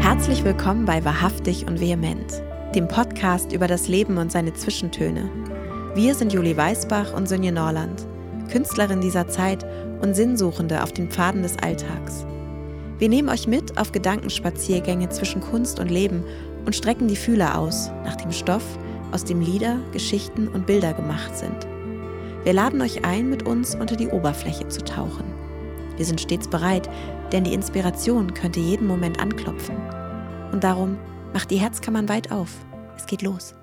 Herzlich willkommen bei Wahrhaftig und Vehement, dem Podcast über das Leben und seine Zwischentöne. Wir sind Julie Weißbach und Sonja Norland, Künstlerin dieser Zeit und Sinnsuchende auf den Pfaden des Alltags. Wir nehmen euch mit auf Gedankenspaziergänge zwischen Kunst und Leben und strecken die Fühler aus nach dem Stoff, aus dem Lieder, Geschichten und Bilder gemacht sind. Wir laden euch ein, mit uns unter die Oberfläche zu tauchen. Wir sind stets bereit, denn die Inspiration könnte jeden Moment anklopfen. Und darum macht die Herzkammern weit auf. Es geht los.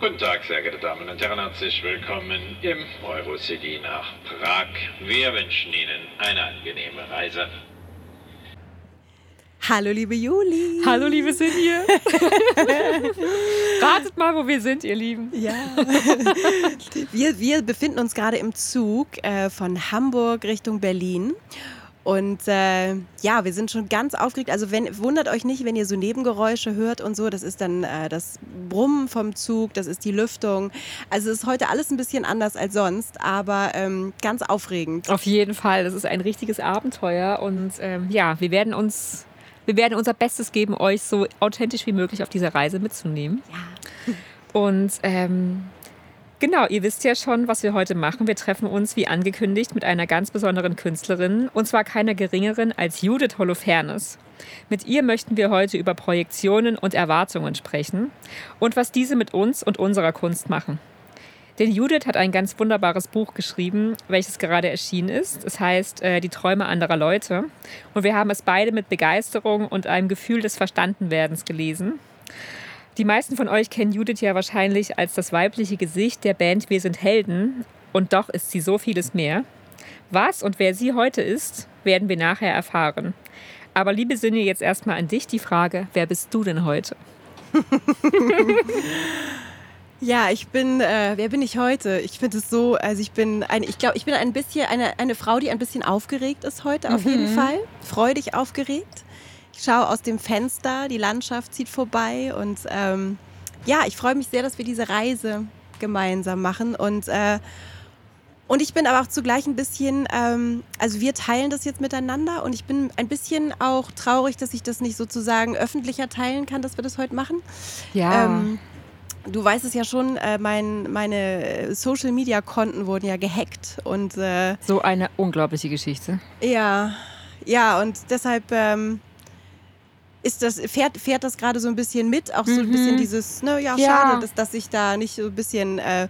Guten Tag, sehr geehrte Damen und Herren, herzlich willkommen im Eurocity nach Prag. Wir wünschen Ihnen eine angenehme Reise. Hallo, liebe Juli. Hallo, liebe Sinje. Ratet mal, wo wir sind, ihr Lieben. Ja. Wir, wir befinden uns gerade im Zug äh, von Hamburg Richtung Berlin. Und äh, ja, wir sind schon ganz aufgeregt. Also wenn, wundert euch nicht, wenn ihr so Nebengeräusche hört und so. Das ist dann äh, das Brummen vom Zug, das ist die Lüftung. Also es ist heute alles ein bisschen anders als sonst, aber ähm, ganz aufregend. Auf jeden Fall. Das ist ein richtiges Abenteuer. Und ähm, ja, wir werden uns, wir werden unser Bestes geben, euch so authentisch wie möglich auf dieser Reise mitzunehmen. Ja. Und ähm, Genau, ihr wisst ja schon, was wir heute machen. Wir treffen uns, wie angekündigt, mit einer ganz besonderen Künstlerin, und zwar keiner geringeren als Judith Holofernes. Mit ihr möchten wir heute über Projektionen und Erwartungen sprechen und was diese mit uns und unserer Kunst machen. Denn Judith hat ein ganz wunderbares Buch geschrieben, welches gerade erschienen ist. Es heißt äh, Die Träume anderer Leute. Und wir haben es beide mit Begeisterung und einem Gefühl des Verstandenwerdens gelesen. Die meisten von euch kennen Judith ja wahrscheinlich als das weibliche Gesicht der Band Wir sind Helden. Und doch ist sie so vieles mehr. Was und wer sie heute ist, werden wir nachher erfahren. Aber liebe Sinne, jetzt erstmal an dich die Frage, wer bist du denn heute? Ja, ich bin, äh, wer bin ich heute? Ich finde es so, also ich bin eine, ich glaube, ich bin ein bisschen eine, eine Frau, die ein bisschen aufgeregt ist heute, auf jeden Fall. Freudig aufgeregt. Ich schaue aus dem Fenster, die Landschaft zieht vorbei und ähm, ja, ich freue mich sehr, dass wir diese Reise gemeinsam machen und äh, und ich bin aber auch zugleich ein bisschen, ähm, also wir teilen das jetzt miteinander und ich bin ein bisschen auch traurig, dass ich das nicht sozusagen öffentlicher teilen kann, dass wir das heute machen. Ja. Ähm, du weißt es ja schon, äh, mein, meine Social-Media-Konten wurden ja gehackt und äh, so eine unglaubliche Geschichte. Ja, ja und deshalb ähm, ist das, fährt, fährt das gerade so ein bisschen mit, auch so ein bisschen dieses, ne, ja, Ja. schade, dass, dass ich da nicht so ein bisschen, äh,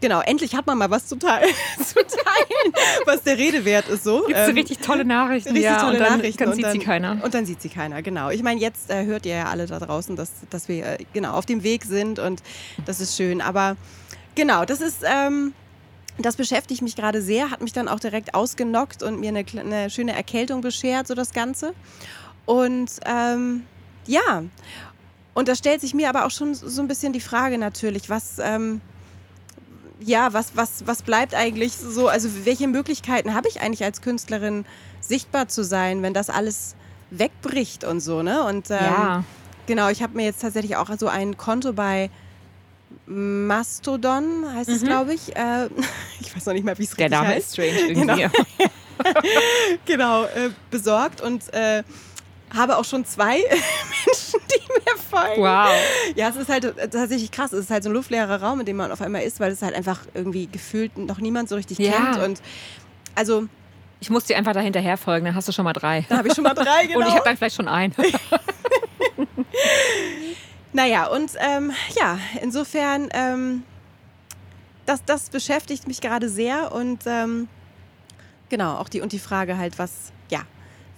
genau, endlich hat man mal was zu, teilen, zu teilen, was der Rede wert ist so. Gibt es Ähm, richtig tolle Nachrichten? Richtig ja, tolle und dann, Nachrichten. Dann und sieht sie keiner. Und dann sieht sie keiner, genau. Ich meine, jetzt äh, hört ihr ja alle da draußen, dass, dass wir äh, genau auf dem Weg sind und das ist schön. Aber genau, das ist, ähm, das beschäftigt mich gerade sehr, hat mich dann auch direkt ausgenockt und mir eine, eine schöne Erkältung beschert, so das Ganze. Und ähm, ja, und da stellt sich mir aber auch schon so ein bisschen die Frage natürlich, was, ähm, ja, was, was, was bleibt eigentlich so, also welche Möglichkeiten habe ich eigentlich als Künstlerin sichtbar zu sein, wenn das alles wegbricht und so, ne? Und ähm, ja. genau, ich habe mir jetzt tatsächlich auch so ein Konto bei Mastodon, heißt es, glaube ich. Äh, ich weiß noch nicht mal, wie es Der richtig Name heißt ist strange irgendwie. genau, äh, besorgt und äh, habe auch schon zwei Menschen, die mir folgen. Wow. Ja, es ist halt tatsächlich krass. Es ist halt so ein luftleerer Raum, in dem man auf einmal ist, weil es halt einfach irgendwie gefühlt noch niemand so richtig Ja. kennt. Und also, Ich muss dir einfach da hinterher folgen, dann hast du schon mal drei. da habe ich schon mal drei, genau. Und ich habe dann vielleicht schon einen. Naja, und ähm, ja, insofern, ähm, das, das beschäftigt mich gerade sehr und ähm, genau, auch die und die Frage halt, was,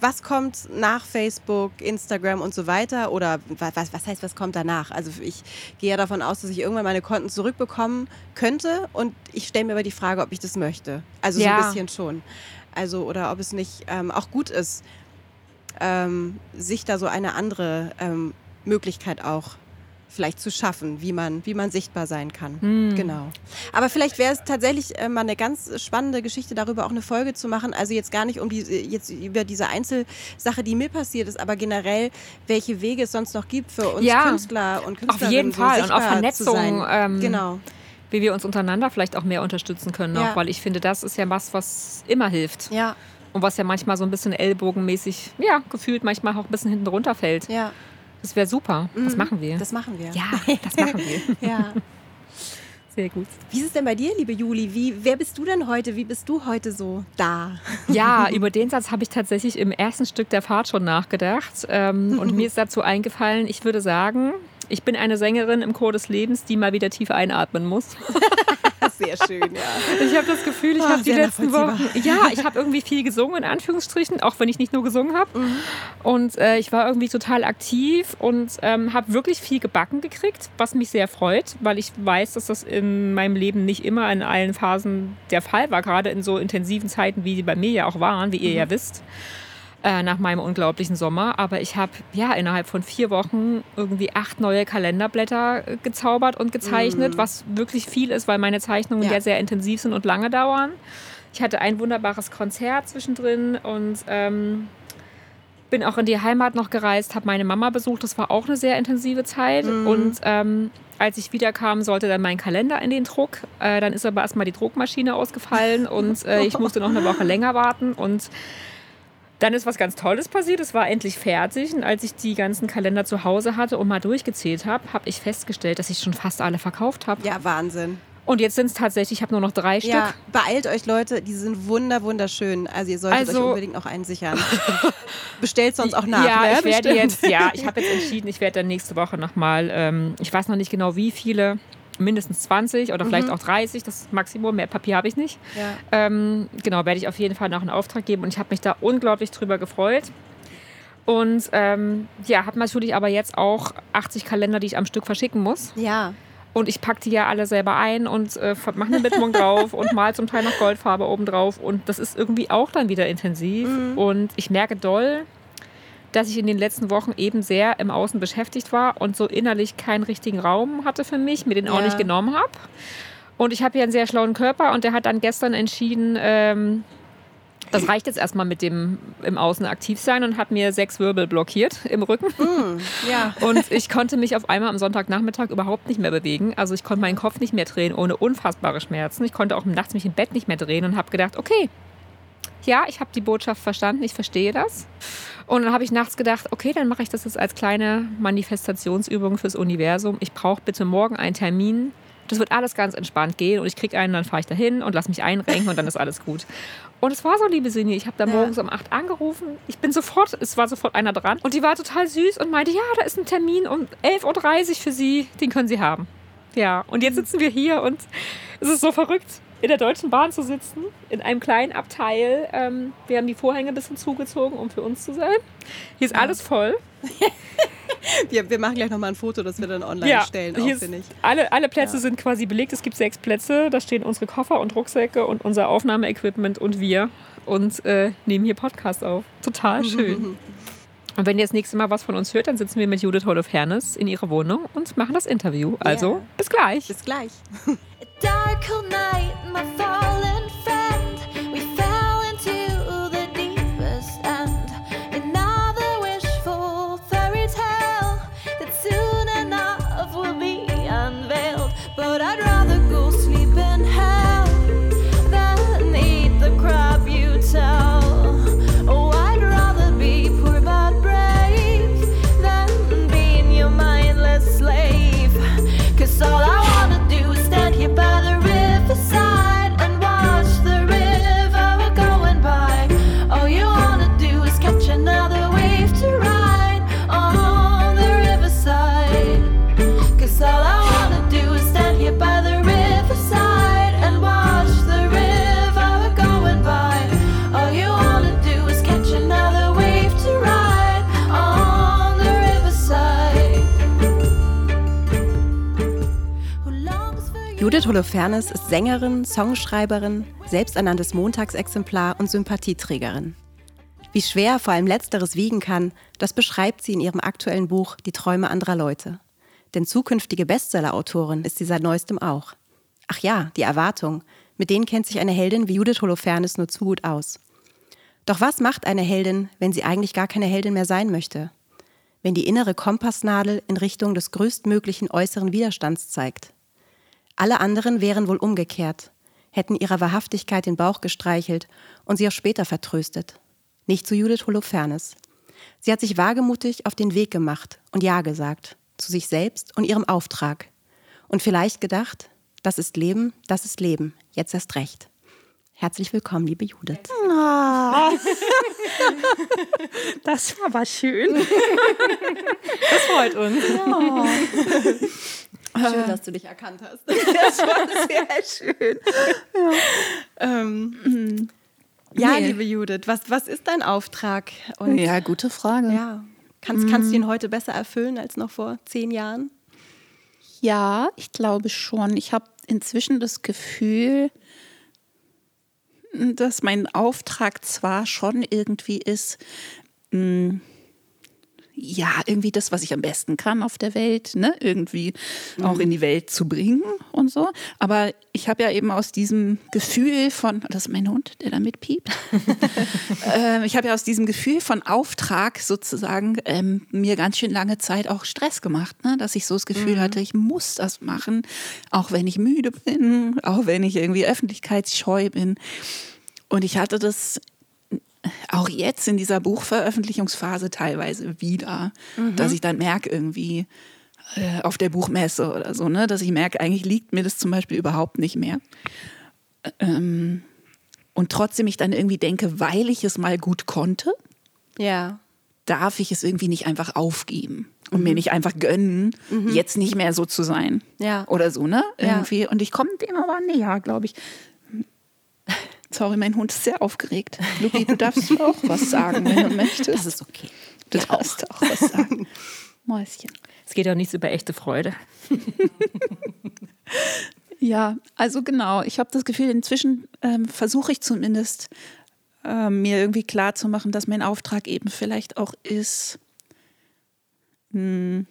was kommt nach Facebook, Instagram und so weiter oder wa- was, was heißt, was kommt danach? Also ich gehe ja davon aus, dass ich irgendwann meine Konten zurückbekommen könnte und ich stelle mir aber die Frage, ob ich das möchte. Also so Ja. ein bisschen schon. Also oder ob es nicht ähm, auch gut ist, ähm, sich da so eine andere ähm, Möglichkeit auch vielleicht zu schaffen, wie man, wie man sichtbar sein kann. Hm. Genau. Aber vielleicht wäre es tatsächlich äh, mal eine ganz spannende Geschichte darüber, auch eine Folge zu machen. Also jetzt gar nicht um die, jetzt über diese Einzelsache, die mir passiert ist, aber generell, welche Wege es sonst noch gibt für uns Ja, Künstler und Künstlerinnen. Auf jeden so Fall. Und auch. Vernetzung. Ähm, Genau. Wie wir uns untereinander vielleicht auch mehr unterstützen können. Ja. Weil ich finde, das ist ja was, was immer hilft. Ja, Und was ja manchmal so ein bisschen ellbogenmäßig, ja, gefühlt manchmal auch ein bisschen hinten runterfällt. ja. Das wäre super. Das Mhm. machen wir. Das machen wir. ja, das machen wir. ja. Sehr gut. Wie ist es denn bei dir, liebe Juli? Wie, wer bist du denn heute? Wie bist du heute so da? Ja, über den Satz habe ich tatsächlich im ersten Stück der Fahrt schon nachgedacht. Ähm, und mir ist dazu eingefallen, ich würde sagen, ich bin eine Sängerin im Chor des Lebens, die mal wieder tief einatmen muss. Sehr schön, ja. Ich habe das Gefühl, ich Ah, habe die letzten Wochen, ja, ich habe irgendwie viel gesungen, in Anführungsstrichen, auch wenn ich nicht nur gesungen habe. Mhm. Und äh, ich war irgendwie total aktiv und ähm, habe wirklich viel gebacken gekriegt, was mich sehr freut, weil ich weiß, dass das in meinem Leben nicht immer in allen Phasen der Fall war, gerade in so intensiven Zeiten, wie die bei mir ja auch waren, wie ihr Mhm. ja wisst. Äh, nach meinem unglaublichen Sommer. Aber ich habe ja innerhalb von vier Wochen irgendwie acht neue Kalenderblätter äh, gezaubert und gezeichnet, was wirklich viel ist, weil meine Zeichnungen Ja. ja sehr intensiv sind und lange dauern. Ich hatte ein wunderbares Konzert zwischendrin und ähm, bin auch in die Heimat noch gereist, habe meine Mama besucht. Das war auch eine sehr intensive Zeit. Und ähm, als ich wiederkam, sollte dann mein Kalender in den Druck. Äh, dann ist aber erstmal die Druckmaschine ausgefallen und äh, ich musste noch eine Woche länger warten. Und dann ist was ganz Tolles passiert. Es war endlich fertig. Und als ich die ganzen Kalender zu Hause hatte und mal durchgezählt habe, habe ich festgestellt, dass ich schon fast alle verkauft habe. Ja, Wahnsinn. Und jetzt sind es tatsächlich, ich habe nur noch drei Ja, Stück. beeilt euch, Leute. Die sind wunder, wunderschön. Also ihr solltet Also- euch unbedingt noch einen sichern. Bestellt sonst auch nach. Ja, ne? ich werde jetzt, ja, ich habe jetzt entschieden, ich werde dann nächste Woche nochmal, ähm, ich weiß noch nicht genau wie viele, mindestens 20 oder vielleicht auch 30, das Maximum, mehr Papier habe ich nicht. Ja. Ähm, genau, werde ich auf jeden Fall noch einen Auftrag geben und ich habe mich da unglaublich drüber gefreut. Und ähm, ja, habe natürlich aber jetzt auch 80 Kalender, die ich am Stück verschicken muss. Ja. Und ich packe die ja alle selber ein und äh, mache eine Widmung drauf und mal zum Teil noch Goldfarbe oben drauf. Und das ist irgendwie auch dann wieder intensiv. Und ich merke doll, dass ich in den letzten Wochen eben sehr im Außen beschäftigt war und so innerlich keinen richtigen Raum hatte für mich, mir den auch Ja. nicht genommen habe. Und ich habe ja einen sehr schlauen Körper und der hat dann gestern entschieden, ähm, das reicht jetzt erstmal mit dem im Außen aktiv sein und hat mir sechs Wirbel blockiert im Rücken. Ja. Und ich konnte mich auf einmal am Sonntagnachmittag überhaupt nicht mehr bewegen. Also ich konnte meinen Kopf nicht mehr drehen, ohne unfassbare Schmerzen. Ich konnte auch nachts mich im Bett nicht mehr drehen und habe gedacht, okay, ja, ich habe die Botschaft verstanden, ich verstehe das. Und dann habe ich nachts gedacht, okay, dann mache ich das jetzt als kleine Manifestationsübung fürs Universum. Ich brauche bitte morgen einen Termin. Das wird alles ganz entspannt gehen und ich kriege einen, dann fahre ich dahin und lass mich einrenken und dann ist alles gut. Und es war so, liebe Sinje, ich habe da Ja. morgens um 8 angerufen. Ich bin sofort, es war sofort einer dran und die war total süß und meinte, ja, da ist ein Termin um 11.30 Uhr für Sie, den können Sie haben. Ja, und jetzt sitzen wir hier und es ist so verrückt, in der Deutschen Bahn zu sitzen, in einem kleinen Abteil. Ähm, wir haben die Vorhänge ein bisschen zugezogen, um für uns zu sein. Hier ist alles voll. Wir, wir machen gleich nochmal ein Foto, das wir dann online stellen, auch, ist, ich. alle, alle Plätze Ja. sind quasi belegt. Es gibt sechs Plätze. Da stehen unsere Koffer und Rucksäcke und unser Aufnahmeequipment und wir und äh, nehmen hier Podcast auf. Total schön. Und wenn ihr das nächste Mal was von uns hört, dann sitzen wir mit Judith Holofernes in ihrer Wohnung und machen das Interview. Also, Ja. bis gleich. Bis gleich. Dark cold night, my Holofernes ist Sängerin, Songschreiberin, selbsternanntes Montagsexemplar und Sympathieträgerin. Wie schwer vor allem Letzteres wiegen kann, das beschreibt sie in ihrem aktuellen Buch Die Träume anderer Leute. Denn zukünftige Bestseller-Autorin ist sie seit neuestem auch. Ach ja, die Erwartung. Mit denen kennt sich eine Heldin wie Judith Holofernes nur zu gut aus. Doch was macht eine Heldin, wenn sie eigentlich gar keine Heldin mehr sein möchte? Wenn die innere Kompassnadel in Richtung des größtmöglichen äußeren Widerstands zeigt? Alle anderen wären wohl umgekehrt, hätten ihrer Wahrhaftigkeit den Bauch gestreichelt und sie auch später vertröstet. Nicht zu Judith Holofernes. Sie hat sich wagemutig auf den Weg gemacht und Ja gesagt, zu sich selbst und ihrem Auftrag. Und vielleicht gedacht, das ist Leben, das ist Leben, jetzt erst recht. Herzlich willkommen, liebe Judith. Das war aber schön. Das freut uns. Schön, dass du dich erkannt hast. Das war sehr schön. ähm, ja, Nee. liebe Judith, was, was ist dein Auftrag? Und Ja, gute Frage. ja, kannst, kannst du ihn heute besser erfüllen als noch vor zehn Jahren? Ja, ich glaube schon. Ich habe inzwischen das Gefühl, dass mein Auftrag zwar schon irgendwie ist, mh, ja, irgendwie das, was ich am besten kann auf der Welt, ne, irgendwie auch in die Welt zu bringen und so. Aber ich habe ja eben aus diesem Gefühl von, das ist mein Hund, der da mitpiept. ähm, ich habe ja aus diesem Gefühl von Auftrag sozusagen ähm, mir ganz schön lange Zeit auch Stress gemacht, ne? dass ich so das Gefühl hatte, ich muss das machen, auch wenn ich müde bin, auch wenn ich irgendwie öffentlichkeitsscheu bin. Und ich hatte das auch jetzt in dieser Buchveröffentlichungsphase teilweise wieder, dass ich dann merke irgendwie äh, auf der Buchmesse oder so, ne, dass ich merke, eigentlich liegt mir das zum Beispiel überhaupt nicht mehr. Ähm, und trotzdem ich dann irgendwie denke, weil ich es mal gut konnte, Ja. darf ich es irgendwie nicht einfach aufgeben und mir nicht einfach gönnen, jetzt nicht mehr so zu sein. Ja. Oder so, ne? Ja. Irgendwie. Und ich komme dem aber näher, glaube ich. Sorry, mein Hund ist sehr aufgeregt. Lupi, du darfst auch was sagen, wenn du möchtest. Das ist okay. du darfst auch was sagen. Mäuschen. Es geht auch nichts über echte Freude. Ja, also genau. Ich habe das Gefühl, inzwischen ähm, versuche ich zumindest ähm, mir irgendwie klar zu machen, dass mein Auftrag eben vielleicht auch ist, mh,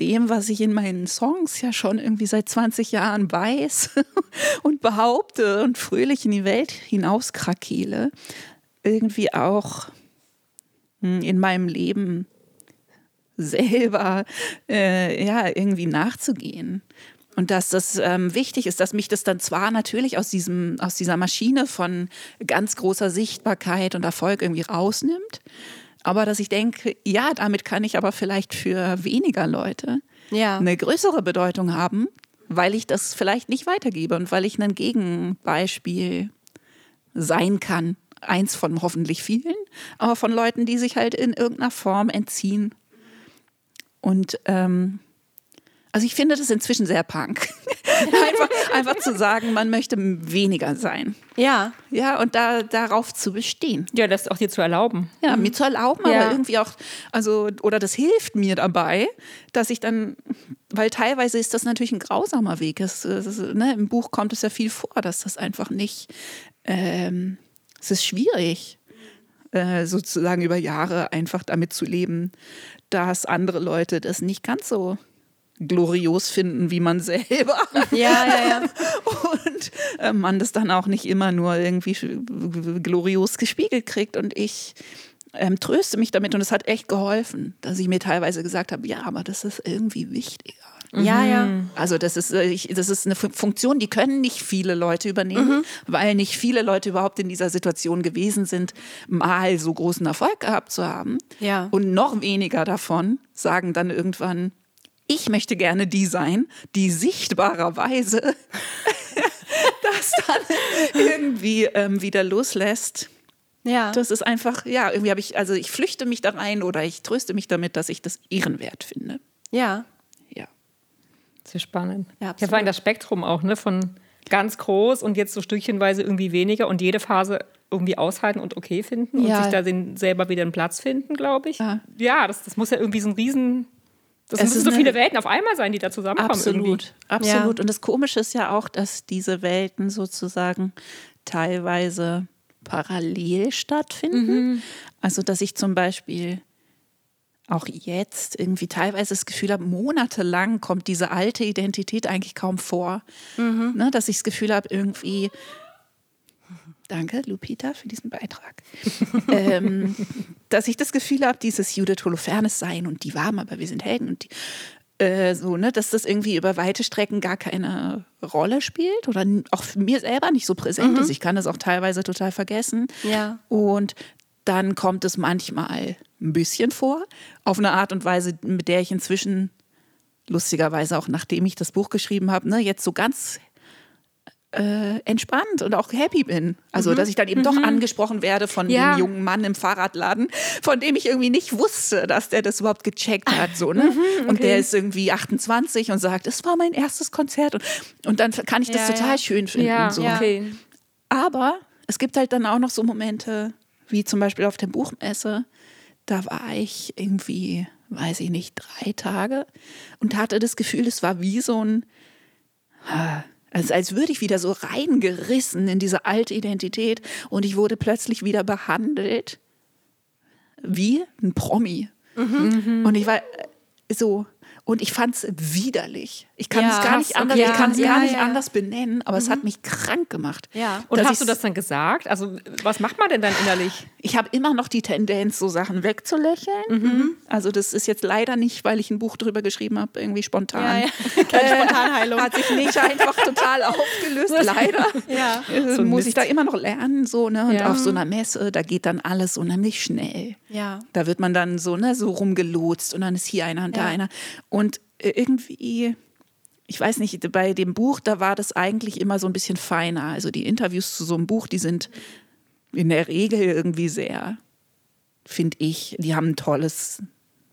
dem, was ich in meinen Songs ja schon irgendwie seit 20 Jahren weiß und behaupte und fröhlich in die Welt hinauskrakele, irgendwie auch mh, in meinem Leben selber äh, ja irgendwie nachzugehen. Und dass das ähm, wichtig ist, dass mich das dann zwar natürlich aus, diesem, aus dieser Maschine von ganz großer Sichtbarkeit und Erfolg irgendwie rausnimmt, aber dass ich denke, ja, damit kann ich aber vielleicht für weniger Leute Ja. eine größere Bedeutung haben, weil ich das vielleicht nicht weitergebe und weil ich ein Gegenbeispiel sein kann. Eins von hoffentlich vielen, aber von Leuten, die sich halt in irgendeiner Form entziehen. Und ähm, also ich finde das inzwischen sehr punk. einfach, einfach zu sagen, man möchte weniger sein. Ja. Ja, und da, darauf zu bestehen. Ja, das auch dir zu erlauben. Ja, mir zu erlauben, Ja. aber irgendwie auch, also, oder das hilft mir dabei, dass ich dann, weil teilweise ist das natürlich ein grausamer Weg. Es, es, ne, Im Buch kommt es ja viel vor, dass das einfach nicht, ähm, es ist schwierig, äh, sozusagen über Jahre einfach damit zu leben, dass andere Leute das nicht ganz so glorios finden wie man selber. Ja, ja, ja. Und äh, man das dann auch nicht immer nur irgendwie glorios gespiegelt kriegt. Und ich ähm, tröste mich damit und es hat echt geholfen, dass ich mir teilweise gesagt habe, ja, aber das ist irgendwie wichtiger. Ja, ja. Also das ist, äh, ich, das ist eine Fu- Funktion, die können nicht viele Leute übernehmen, weil nicht viele Leute überhaupt in dieser Situation gewesen sind, mal so großen Erfolg gehabt zu haben. Ja. Und noch weniger davon sagen dann irgendwann, ich möchte gerne die sein, die sichtbarerweise das dann irgendwie ähm, wieder loslässt. Ja. Das ist einfach, ja, irgendwie habe ich, also ich flüchte mich da rein oder ich tröste mich damit, dass ich das ehrenwert finde. ja. Ja. Sehr spannend. Ja, Ja, absolut. vor allem das Spektrum auch, ne? Von ganz groß und jetzt so stückchenweise irgendwie weniger und jede Phase irgendwie aushalten und okay finden und Ja. sich da den, selber wieder einen Platz finden, glaube ich. Ja. Ja, das, das muss ja irgendwie so ein Riesen. Das Es müssen so viele Welten auf einmal sein, die da zusammenkommen. Absolut, Irgendwie. absolut. Und das Komische ist ja auch, dass diese Welten sozusagen teilweise parallel stattfinden. Also, dass ich zum Beispiel auch jetzt irgendwie teilweise das Gefühl habe, monatelang kommt diese alte Identität eigentlich kaum vor. Ne, dass ich das Gefühl habe, irgendwie, danke Lupita für diesen Beitrag, ähm, dass ich das Gefühl habe, dieses Judith Holofernes sein und die warm, aber wir sind Helden und die, äh, so, ne, dass das irgendwie über weite Strecken gar keine Rolle spielt oder auch für mir selber nicht so präsent ist. Ich kann das auch teilweise total vergessen. Ja. Und dann kommt es manchmal ein bisschen vor, auf eine Art und Weise, mit der ich inzwischen lustigerweise auch nachdem ich das Buch geschrieben habe, ne, jetzt so ganz äh, entspannt und auch happy bin. Also, dass ich dann eben doch angesprochen werde von Ja. dem jungen Mann im Fahrradladen, von dem ich irgendwie nicht wusste, dass der das überhaupt gecheckt hat. So, ne? Und der ist irgendwie 28 und sagt, es war mein erstes Konzert. Und, und dann kann ich das Ja, total ja. schön finden. So. okay. Aber es gibt halt dann auch noch so Momente, wie zum Beispiel auf der Buchmesse. Da war ich irgendwie, weiß ich nicht, drei Tage und hatte das Gefühl, es war wie so ein, also als würde ich wieder so reingerissen in diese alte Identität und ich wurde plötzlich wieder behandelt wie ein Promi. Und ich war so, und ich fand es widerlich. Ich kann Ja, es gar nicht anders, okay. ich kann es Ja, gar nicht ja. anders benennen, aber es hat mich krank gemacht. Ja. Und hast du das dann gesagt? Also, was macht man denn dann innerlich? Ich habe immer noch die Tendenz, so Sachen wegzulächeln. Also das ist jetzt leider nicht, weil ich ein Buch drüber geschrieben habe, irgendwie spontan. Keine Spontanheilung. Hat sich nicht einfach total aufgelöst, leider. Ja. Äh, So muss ich Mist. da immer noch lernen, so, ne? Und auf so einer Messe, da geht dann alles unheimlich schnell. Ja. Da wird man dann so, ne, so rumgelotst und dann ist hier einer und da einer. Und äh, irgendwie, ich weiß nicht, bei dem Buch, da war das eigentlich immer so ein bisschen feiner. Also die Interviews zu so einem Buch, die sind in der Regel irgendwie sehr, finde ich, die haben ein tolles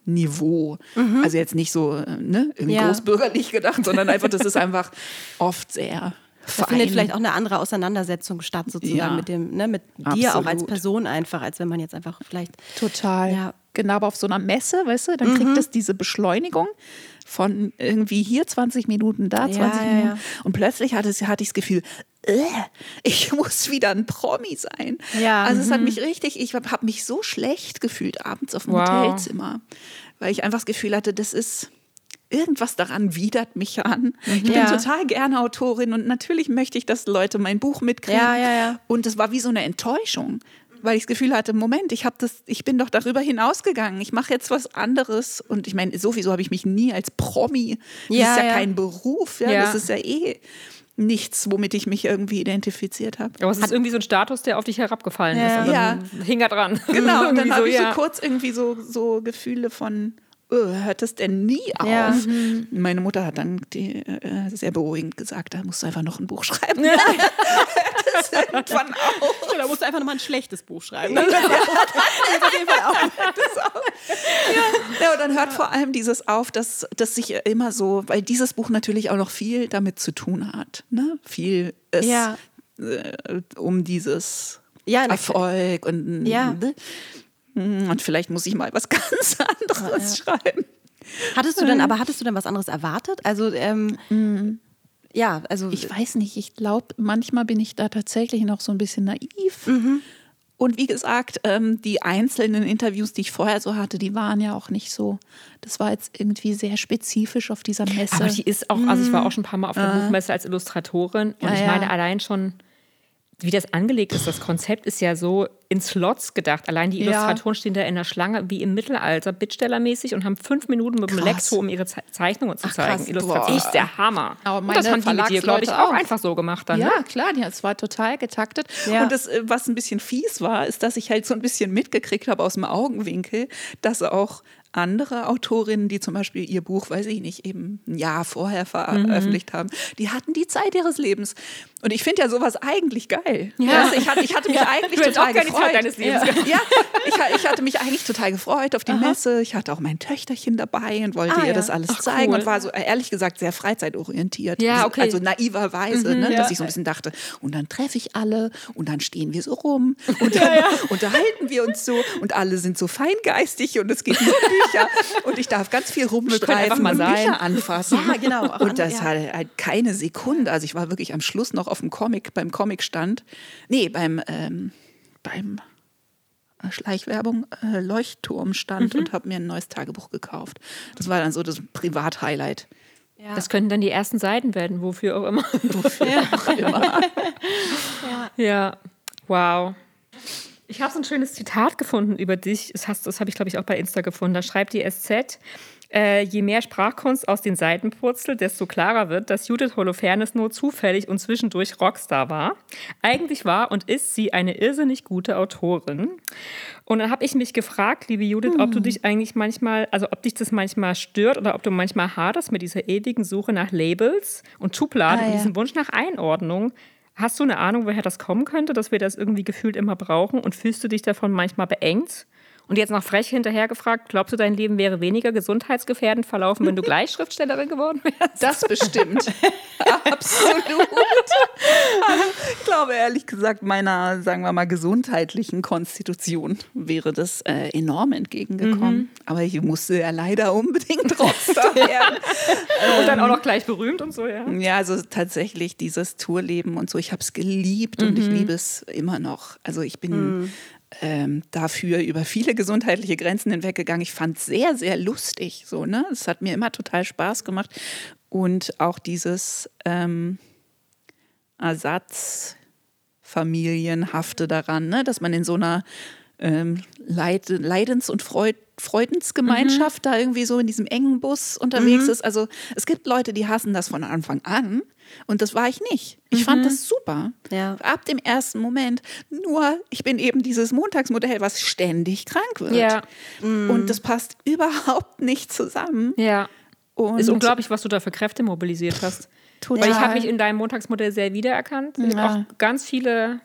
Niveau. Also jetzt nicht so, ne, Ja. großbürgerlich gedacht, sondern einfach, das ist einfach oft sehr Da findet fein. vielleicht auch eine andere Auseinandersetzung statt, sozusagen Ja. mit dem, ne, mit dir auch als Absolut. Person einfach, als wenn man jetzt einfach vielleicht. Total. Ja. Genau, aber auf so einer Messe, weißt du, dann kriegt es diese Beschleunigung von irgendwie hier 20 Minuten, da 20 Ja, Minuten. ja. Und plötzlich hatte, es- hatte ich das Gefühl, äh, ich muss wieder ein Promi sein. Ja, Also es hat mich richtig, ich habe hab mich so schlecht gefühlt abends auf dem Wow. Hotelzimmer, weil ich einfach das Gefühl hatte, das ist irgendwas daran widert mich an. Ich bin Ja. total gerne Autorin und natürlich möchte ich, dass Leute mein Buch mitkriegen. Ja, ja. Und es war wie so eine Enttäuschung, weil ich das Gefühl hatte, Moment, ich habe das, ich bin doch darüber hinausgegangen. Ich mache jetzt was anderes. Und ich meine, sowieso habe ich mich nie als Promi. Das Ja, ist ja, ja. kein Beruf. Ja, Ja. Das ist ja eh nichts, womit ich mich irgendwie identifiziert habe. Aber es ist irgendwie so ein Status, der auf dich herabgefallen Ja. ist. Und dann hing er dran. Genau, und dann Irgendwie habe ich ja. so kurz irgendwie so, so Gefühle von, hört das denn nie auf? Ja. Meine Mutter hat dann die, äh, sehr beruhigend gesagt, da musst du einfach noch ein Buch schreiben. das ist irgendwann auf. Da musst du einfach nochmal ein schlechtes Buch schreiben. Das ist auf jeden Fall auch. Ja, und dann hört vor allem dieses auf, dass, dass sich immer so, weil dieses Buch natürlich auch noch viel damit zu tun hat. Ne? Viel Ja. äh, um dieses Ja, Erfolg und, Ja. Ne? und vielleicht muss ich mal was ganz anderes schreiben. Hattest du denn, aber hattest du denn was anderes erwartet? Also, ähm, ja, also. Ich weiß nicht, ich glaube, manchmal bin ich da tatsächlich noch so ein bisschen naiv. Und wie gesagt, ähm, die einzelnen Interviews, die ich vorher so hatte, die waren ja auch nicht so. Das war jetzt irgendwie sehr spezifisch auf dieser Messe. Aber die ist auch, also ich war auch schon ein paar Mal auf der Buchmesse als Illustratorin und Ja, ich ja. meine allein schon, wie das angelegt ist, das Konzept ist ja so in Slots gedacht. Allein die Ja. Illustratoren stehen da in der Schlange wie im Mittelalter, Bittstellermäßig und haben fünf Minuten mit dem Krass. Elektro, um ihre Ze Zeichnungen zu Ach, zeigen. krass. Illustration ist der Hammer. Aber und das meine haben die mit dir, glaube ich, auch auch. einfach so gemacht dann. Ja, Ne? klar, ja, es war total getaktet. Ja. Und das, äh, was ein bisschen fies war, ist, dass ich halt so ein bisschen mitgekriegt habe aus dem Augenwinkel, dass auch andere Autorinnen, die zum Beispiel ihr Buch, weiß ich nicht, eben ein Jahr vorher veröffentlicht haben, die hatten die Zeit ihres Lebens. Und ich finde ja sowas eigentlich geil. Ja. Weißt ich, hatte, ich hatte mich eigentlich Du hättest total gefreut. Deines Lebens ja, ja ich, ich hatte mich eigentlich total gefreut auf die Messe. Ich hatte auch mein Töchterchen dabei und wollte Ah, ihr ja. das alles Ach, zeigen cool. und war so äh, ehrlich gesagt sehr freizeitorientiert. Ja, okay. Also naiverweise, ne, dass ich so ein bisschen dachte, und dann treffe ich alle und dann stehen wir so rum und dann unterhalten wir uns so und alle sind so feingeistig und es geht nur Bücher und ich darf ganz viel einfach rumstreifen mal und sein. Bücher anfassen. Ja, genau, auch Und das ja. hat halt keine Sekunde. Also ich war wirklich am Schluss noch auf dem Comic, beim Comicstand. Nee, beim, ähm, beim Schleichwerbung, äh, Leuchtturm stand und habe mir ein neues Tagebuch gekauft. Das war dann so das Privat-Highlight. Ja. Das könnten dann die ersten Seiten werden, wofür auch immer. Wofür auch immer. Ja, wow. Ich habe so ein schönes Zitat gefunden über dich. Das, hast- das habe ich, glaube ich, auch bei Insta gefunden. Da schreibt die SZ, äh, je mehr Sprachkunst aus den Seiten purzelt, desto klarer wird, dass Judith Holofernes nur zufällig und zwischendurch Rockstar war. Eigentlich war und ist sie eine irrsinnig gute Autorin. Und dann habe ich mich gefragt, liebe Judith, ob du dich eigentlich manchmal, also ob dich das manchmal stört oder ob du manchmal haderst mit dieser ewigen Suche nach Labels und Schubladen Ah, und ja. diesem Wunsch nach Einordnung. Hast du eine Ahnung, woher das kommen könnte, dass wir das irgendwie gefühlt immer brauchen? Und fühlst du dich davon manchmal beengt? Und jetzt noch frech hinterher gefragt, glaubst du, dein Leben wäre weniger gesundheitsgefährdend verlaufen, wenn du gleich Schriftstellerin geworden wärst? Das bestimmt. Absolut. ich glaube ehrlich gesagt, meiner, sagen wir mal, gesundheitlichen Konstitution wäre das äh, enorm entgegengekommen. Aber ich musste ja leider unbedingt werden. Und dann auch noch gleich berühmt und so, ja. Ja, also tatsächlich dieses Tourleben und so. Ich habe es geliebt und ich liebe es immer noch. Also ich bin ähm, dafür über viele gesundheitliche Grenzen hinweggegangen. Ich fand es sehr, sehr lustig. So, ne? Es hat mir immer total Spaß gemacht. Und auch dieses ähm, Ersatzfamilienhafte daran, ne? dass man in so einer ähm, Leid Leidens- und Freud Freudensgemeinschaft da irgendwie so in diesem engen Bus unterwegs ist. Also es gibt Leute, die hassen das von Anfang an und das war ich nicht. Ich fand das super. Ja. Ab dem ersten Moment. Nur ich bin eben dieses Montagsmodell, was ständig krank wird. Ja. Und das passt überhaupt nicht zusammen. Ja. Und Ist unglaublich, was du da für Kräfte mobilisiert hast. Total. Weil ich habe mich in deinem Montagsmodell sehr wiedererkannt. Ich Ja. auch ganz viele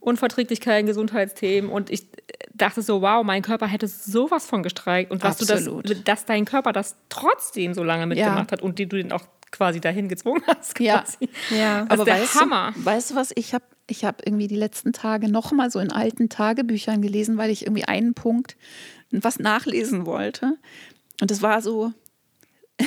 Unverträglichkeiten, Gesundheitsthemen und ich dachte so, wow, mein Körper hätte sowas von gestreikt und dass Absolut. du das, dass dein Körper das trotzdem so lange mitgemacht hat und die du den auch quasi dahin gezwungen hast. Ja. Quasi. Ja. Das ist der weißt Hammer. Du, weißt du was? Ich habe ich hab irgendwie die letzten Tage noch mal so in alten Tagebüchern gelesen, weil ich irgendwie einen Punkt was nachlesen wollte. Und es war so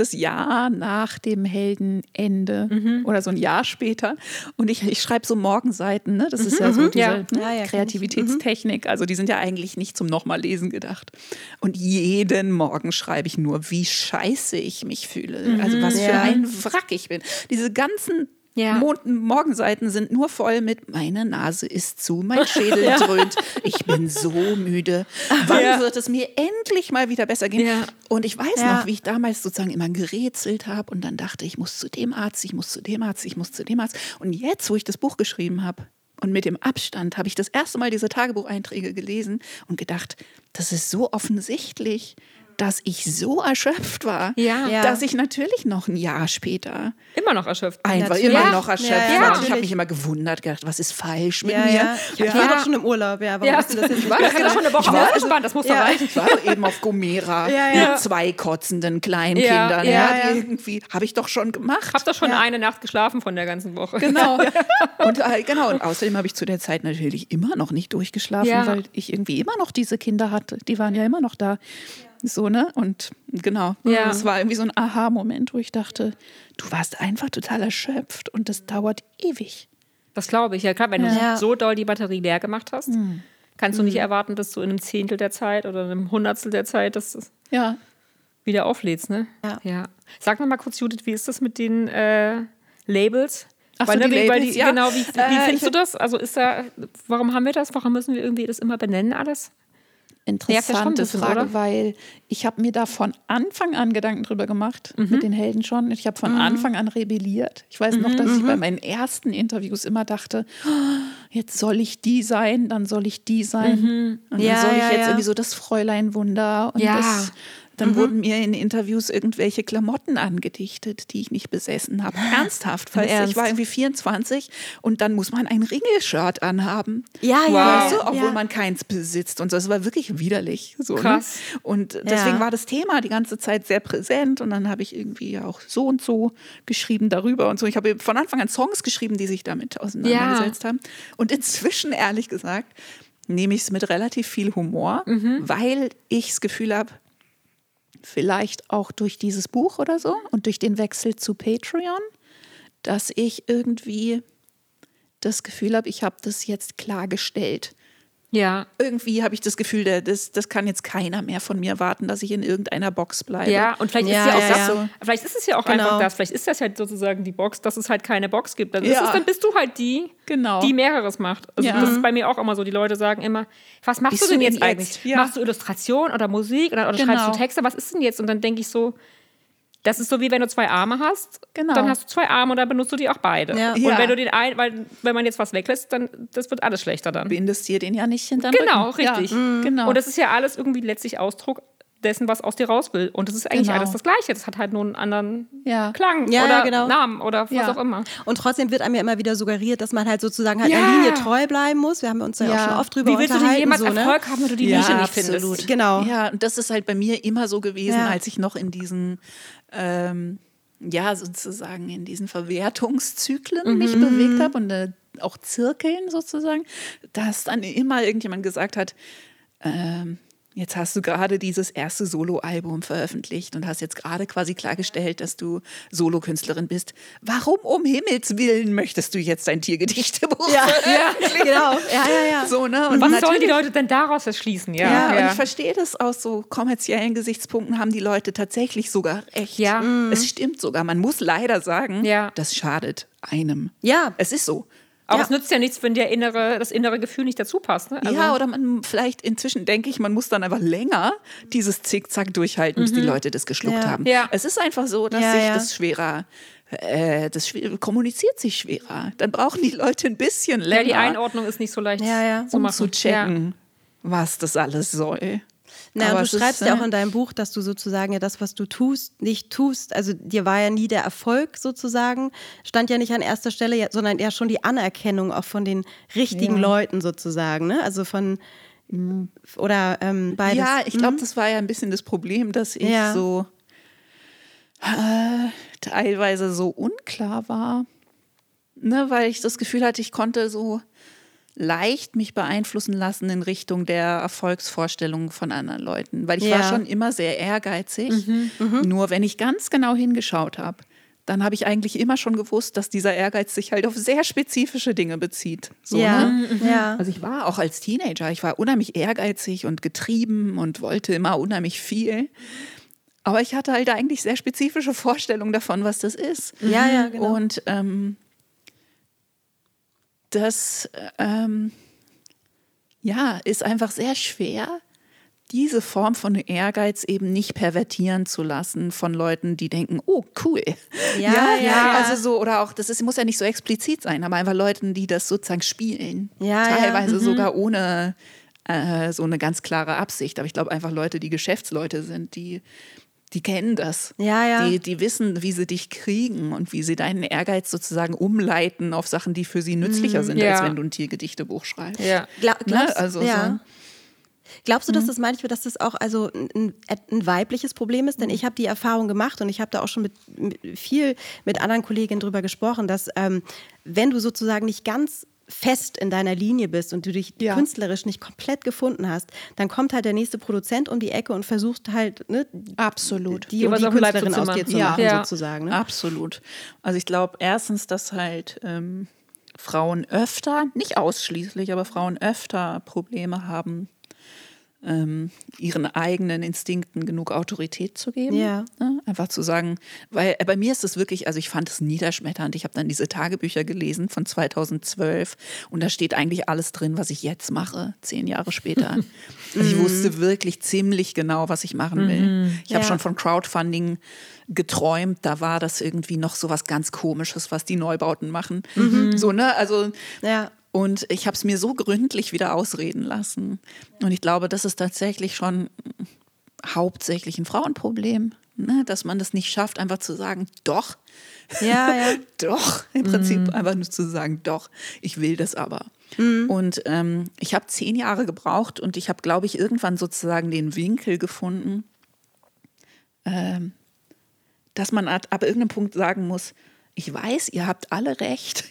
das Jahr nach dem Heldenende Mhm. oder so ein Jahr später. Und ich, ich schreibe so Morgenseiten, ne? das ist ja so diese Ja. ne? Mhm. Ja, ja. Kreativitätstechnik. Also die sind ja eigentlich nicht zum nochmal lesen gedacht. Und jeden Morgen schreibe ich nur, wie scheiße ich mich fühle. Also was für Ja. ein Wrack ich bin. Diese ganzen Ja. Mo Morgenseiten sind nur voll mit meine Nase ist zu, mein Schädel dröhnt, ich bin so müde. Wann Ja. wird es mir endlich mal wieder besser gehen? Ja. Und ich weiß Ja. noch, wie ich damals sozusagen immer gerätselt habe und dann dachte, ich muss zu dem Arzt, ich muss zu dem Arzt, ich muss zu dem Arzt. Und jetzt, wo ich das Buch geschrieben habe und mit dem Abstand, habe ich das erste Mal diese Tagebucheinträge gelesen und gedacht, das ist so offensichtlich, dass ich so erschöpft war, Ja. Ja. dass ich natürlich noch ein Jahr später Immer noch erschöpft. einfach Natürlich. immer noch erschöpft Ja, ja, war. Und ich habe mich immer gewundert, gedacht, was ist falsch mit Ja, mir? ja. Ich war doch schon im Urlaub, ja. Warum Ja. ist denn das jetzt Ich war, haben schon eine Woche ich war, ausgespannt, das muss doch Ja. reichen. ich war doch eben auf Gomera Ja, ja. mit zwei kotzenden Kleinkindern. Ja, Ja, ja, die ja. irgendwie habe ich doch schon gemacht. Hab doch schon Ja. eine Nacht geschlafen von der ganzen Woche. Genau. Und, äh, genau. Und außerdem habe ich zu der Zeit natürlich immer noch nicht durchgeschlafen, Ja. weil ich irgendwie immer noch diese Kinder hatte. Die waren ja immer noch da. So, ne? Und genau. Ja. Das war irgendwie so ein Aha-Moment, wo ich dachte, du warst einfach total erschöpft und das dauert ewig. Das glaube ich. Ja, klar, wenn Ja. du so doll die Batterie leer gemacht hast, kannst du nicht erwarten, dass du in einem Zehntel der Zeit oder einem Hundertstel der Zeit das Ja. wieder auflädst, ne? Ja. Sag mir mal kurz, Judith, wie ist das mit den äh, Labels? Ach so, ne, die wie- weil Labels, die, ja. Genau, wie, wie Äh, findest du das? Also ist da, warum haben wir das? Warum müssen wir irgendwie das immer benennen alles? Ja, vielleicht schon ein Interessante bisschen, Frage, oder? weil ich habe mir da von Anfang an Gedanken drüber gemacht, Mhm. mit den Helden schon. Ich habe von Anfang an rebelliert. Ich weiß noch, dass ich bei meinen ersten Interviews immer dachte, "Oh, jetzt soll ich die sein, dann soll ich die sein. Und dann Ja, soll ich ja, jetzt ja. irgendwie so das Fräulein Wunder. Und Ja. das, dann wurden mir in Interviews irgendwelche Klamotten angedichtet, die ich nicht besessen habe. Ernsthaft. Du, Ernst? ich war irgendwie 24 und dann muss man ein Ringelshirt anhaben. Ja, ja, Weißt ja. du, obwohl ja. man keins besitzt. Und das war wirklich widerlich. So, Krass. Ne? Und deswegen Ja. war das Thema die ganze Zeit sehr präsent. Und dann habe ich irgendwie auch so und so geschrieben darüber und so. Ich habe von Anfang an Songs geschrieben, die sich damit auseinandergesetzt haben. Und inzwischen, ehrlich gesagt, nehme ich es mit relativ viel Humor, weil ich das Gefühl habe, vielleicht auch durch dieses Buch oder so und durch den Wechsel zu Patreon, dass ich irgendwie das Gefühl habe, ich habe das jetzt klargestellt. Ja. Irgendwie habe ich das Gefühl, das, das kann jetzt keiner mehr von mir warten, dass ich in irgendeiner Box bleibe. Ja, und vielleicht Ja, ist ja auch ja, das ja. so. Vielleicht ist es ja auch Genau. einfach das. Vielleicht ist das halt sozusagen die Box, dass es halt keine Box gibt. Dann, ist Ja. es, dann bist du halt die, Genau. die mehreres macht. Also Ja. das ist bei mir auch immer so. Die Leute sagen immer, was machst Bist du denn du jetzt eigentlich? jetzt? Ja. Machst du Illustration oder Musik oder, oder Genau. schreibst du Texte? Was ist denn jetzt? Und dann denke ich so, das ist so wie wenn du zwei Arme hast, Genau. dann hast du zwei Arme und dann benutzt du die auch beide. Ja. Und Ja. wenn du den ein, weil wenn man jetzt was weglässt, dann das wird alles schlechter dann. Bindest dir den ja nicht hinterm Genau, Rücken. richtig. Ja, genau. Und das ist ja alles irgendwie letztlich Ausdruck dessen, was aus dir raus will. Und das ist eigentlich Genau. alles das Gleiche. Das hat halt nur einen anderen Ja. Klang Ja, oder ja, genau. Namen oder was Ja. auch immer. Und trotzdem wird einem ja immer wieder suggeriert, dass man halt sozusagen halt Ja. der Linie treu bleiben muss. Wir haben uns ja, auch schon oft drüber Wie willst du denn unterhalten. jemals so, ne? Erfolg haben, wenn du die Ja, Nische nicht absolut. findest? Genau. Ja, und das ist halt bei mir immer so gewesen, Ja. als ich noch in diesen, ähm, ja, sozusagen in diesen Verwertungszyklen mich bewegt habe und äh, auch Zirkeln sozusagen, dass dann immer irgendjemand gesagt hat, ähm, Jetzt hast du gerade dieses erste Soloalbum veröffentlicht und hast jetzt gerade quasi klargestellt, dass du Solokünstlerin bist. Warum um Himmels Willen möchtest du jetzt dein Tiergedichtebuch Ja, veröffentlichen? genau. Ja, ja, ja. So, ne? Und was sollen die Leute denn daraus erschließen? Ja, ja, ja. und ich verstehe das aus so kommerziellen Gesichtspunkten haben die Leute tatsächlich sogar recht. Ja. Mhm. Es stimmt sogar. Man muss leider sagen, Ja. das schadet einem. Ja. Es ist so. Aber Ja. es nützt ja nichts, wenn der innere, das innere Gefühl nicht dazu passt. Ne? Also, ja, oder man vielleicht inzwischen denke ich, man muss dann einfach länger dieses Zickzack durchhalten, bis die Leute das geschluckt Ja. haben. Mhm. Ja. Es ist einfach so, dass Ja, sich ja. das schwerer, äh, das kommuniziert sich schwerer. Dann brauchen die Leute ein bisschen länger, ja, die Einordnung ist nicht so leicht Ja, ja. zu um machen. zu checken, was das alles soll. Na, du ist, schreibst ja äh, auch in deinem Buch, dass du sozusagen ja das, was du tust, nicht tust. Also dir war ja nie der Erfolg sozusagen, stand ja nicht an erster Stelle, ja- sondern eher schon die Anerkennung auch von den richtigen Leuten sozusagen. Ne? Also von oder ähm, beides. Ja, ich glaube, das war ja ein bisschen das Problem, dass ich Ja. so äh, teilweise so unklar war, ne, weil ich das Gefühl hatte, ich konnte so leicht mich beeinflussen lassen in Richtung der Erfolgsvorstellungen von anderen Leuten, weil ich war Ja. schon immer sehr ehrgeizig. Nur wenn ich ganz genau hingeschaut habe, dann habe ich eigentlich immer schon gewusst, dass dieser Ehrgeiz sich halt auf sehr spezifische Dinge bezieht. So, ja, ne? ja. Also ich war auch als Teenager, ich war unheimlich ehrgeizig und getrieben und wollte immer unheimlich viel. Aber ich hatte halt eigentlich sehr spezifische Vorstellungen davon, was das ist. Ja, ja, genau. Und ähm, das ähm, ja, ist einfach sehr schwer, diese Form von Ehrgeiz eben nicht pervertieren zu lassen von Leuten, die denken, oh cool. Ja, ja, ja. Also so, oder auch, das ist, muss ja nicht so explizit sein, aber einfach Leuten, die das sozusagen spielen. Ja, ja. Teilweise sogar ohne äh, so eine ganz klare Absicht. Aber ich glaube einfach Leute, die Geschäftsleute sind, die, die kennen das. Ja, ja. Die, die wissen, wie sie dich kriegen und wie sie deinen Ehrgeiz sozusagen umleiten auf Sachen, die für sie nützlicher sind, Ja. als wenn du ein Tiergedichtebuch schreibst. Ja. Gla glaubst, Ne, also ja. so. Glaubst du, dass das manchmal, dass das auch also ein, ein weibliches Problem ist? Denn ich habe die Erfahrung gemacht und ich habe da auch schon mit, mit viel mit anderen Kolleginnen drüber gesprochen, dass ähm, wenn du sozusagen nicht ganz fest in deiner Linie bist und du dich Ja. künstlerisch nicht komplett gefunden hast, dann kommt halt der nächste Produzent um die Ecke und versucht halt ne, Absolut. die, die Künstlerin aus dir zu Ja. machen, Ja. sozusagen. Ne? Absolut. Also ich glaube erstens, dass halt ähm, Frauen öfter, nicht ausschließlich, aber Frauen öfter Probleme haben, ähm, ihren eigenen Instinkten genug Autorität zu geben. Ja. Ne? Einfach zu sagen, weil äh, bei mir ist es wirklich, also ich fand es niederschmetternd. Ich habe dann diese Tagebücher gelesen von 2012 und da steht eigentlich alles drin, was ich jetzt mache, zehn Jahre später. Also ich wusste wirklich ziemlich genau, was ich machen will. Ich habe Ja. schon von Crowdfunding geträumt, da war das irgendwie noch so was ganz Komisches, was die Neubauten machen. So, ne? Also Ja. Und ich habe es mir so gründlich wieder ausreden lassen. Und ich glaube, das ist tatsächlich schon hauptsächlich ein Frauenproblem, ne? dass man das nicht schafft, einfach zu sagen, doch, Ja, ja. doch, im Prinzip einfach nur zu sagen, doch, ich will das aber. Und ähm, ich habe zehn Jahre gebraucht und ich habe, glaube ich, irgendwann sozusagen den Winkel gefunden, ähm, dass man ab, ab irgendeinem Punkt sagen muss, ich weiß, ihr habt alle recht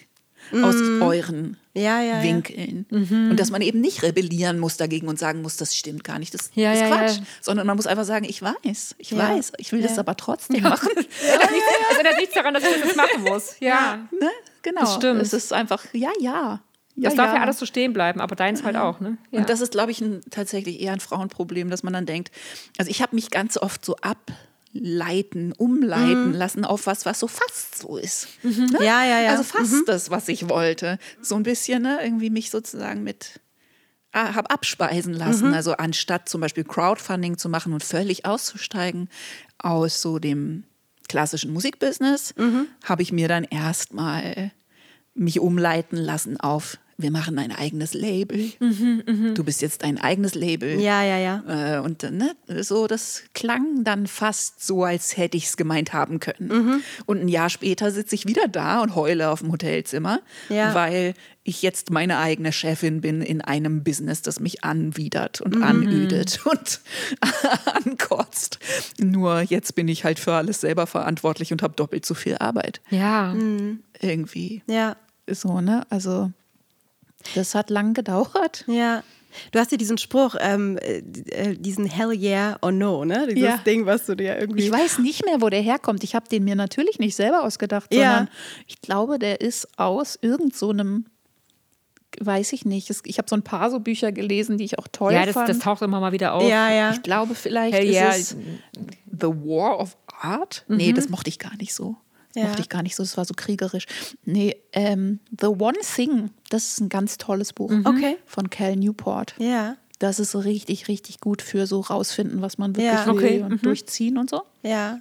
aus euren Ja, ja, ja. Winkeln. Und dass man eben nicht rebellieren muss dagegen und sagen muss, das stimmt gar nicht, das Ja, ist ja, Quatsch. ja. Sondern man muss einfach sagen, ich weiß, ich Ja. weiß, ich will das Ja. aber trotzdem machen. Es ändert nichts daran, dass ich das machen muss. Ja. Ne? Genau. Das stimmt. Es ist einfach, ja, ja. Ja, das darf ja. ja. alles so stehen bleiben, aber deins halt auch, ne? Ja. Und das ist, glaube ich, ein, tatsächlich eher ein Frauenproblem, dass man dann denkt, also ich habe mich ganz oft so ableiten, umleiten lassen auf was, was so fast so ist. Ne? Ja, ja, ja. Also fast das, was ich wollte. So ein bisschen, ne? irgendwie mich sozusagen mit ah, habe abspeisen lassen. Also anstatt zum Beispiel Crowdfunding zu machen und völlig auszusteigen aus so dem klassischen Musikbusiness, habe ich mir dann erstmal mich umleiten lassen auf, wir machen ein eigenes Label. Du bist jetzt ein eigenes Label. Ja, ja, ja. Äh, und ne, so, das klang dann fast so, als hätte ich es gemeint haben können. Mhm. Und ein Jahr später sitze ich wieder da und heule auf dem Hotelzimmer, Ja. weil ich jetzt meine eigene Chefin bin in einem Business, das mich anwidert und Mhm. anödet und ankotzt. Nur jetzt bin ich halt für alles selber verantwortlich und habe doppelt so viel Arbeit. ja. Irgendwie Ja, so, ne? Also, das hat lang gedauert. ja. Du hast ja diesen Spruch, ähm, äh, äh, diesen Hell yeah or no, ne? Dieses Ja. Ding, was du dir irgendwie. Ich weiß nicht mehr, wo der herkommt. Ich habe den mir natürlich nicht selber ausgedacht, Ja. sondern ich glaube, der ist aus irgend so einem, weiß ich nicht. Ich habe so ein paar so Bücher gelesen, die ich auch toll Ja, das, fand. das taucht immer mal wieder auf. ja, ja. ich glaube, vielleicht Hell ist yeah. es The War of Art. Nee, das mochte ich gar nicht so. Ja. mochte ich gar nicht so, das war so kriegerisch. Nee, ähm, The One Thing, das ist ein ganz tolles Buch Okay. von Cal Newport. Ja, Das ist so richtig, richtig gut für so rausfinden, was man wirklich Ja. will Okay, und durchziehen und so. ja.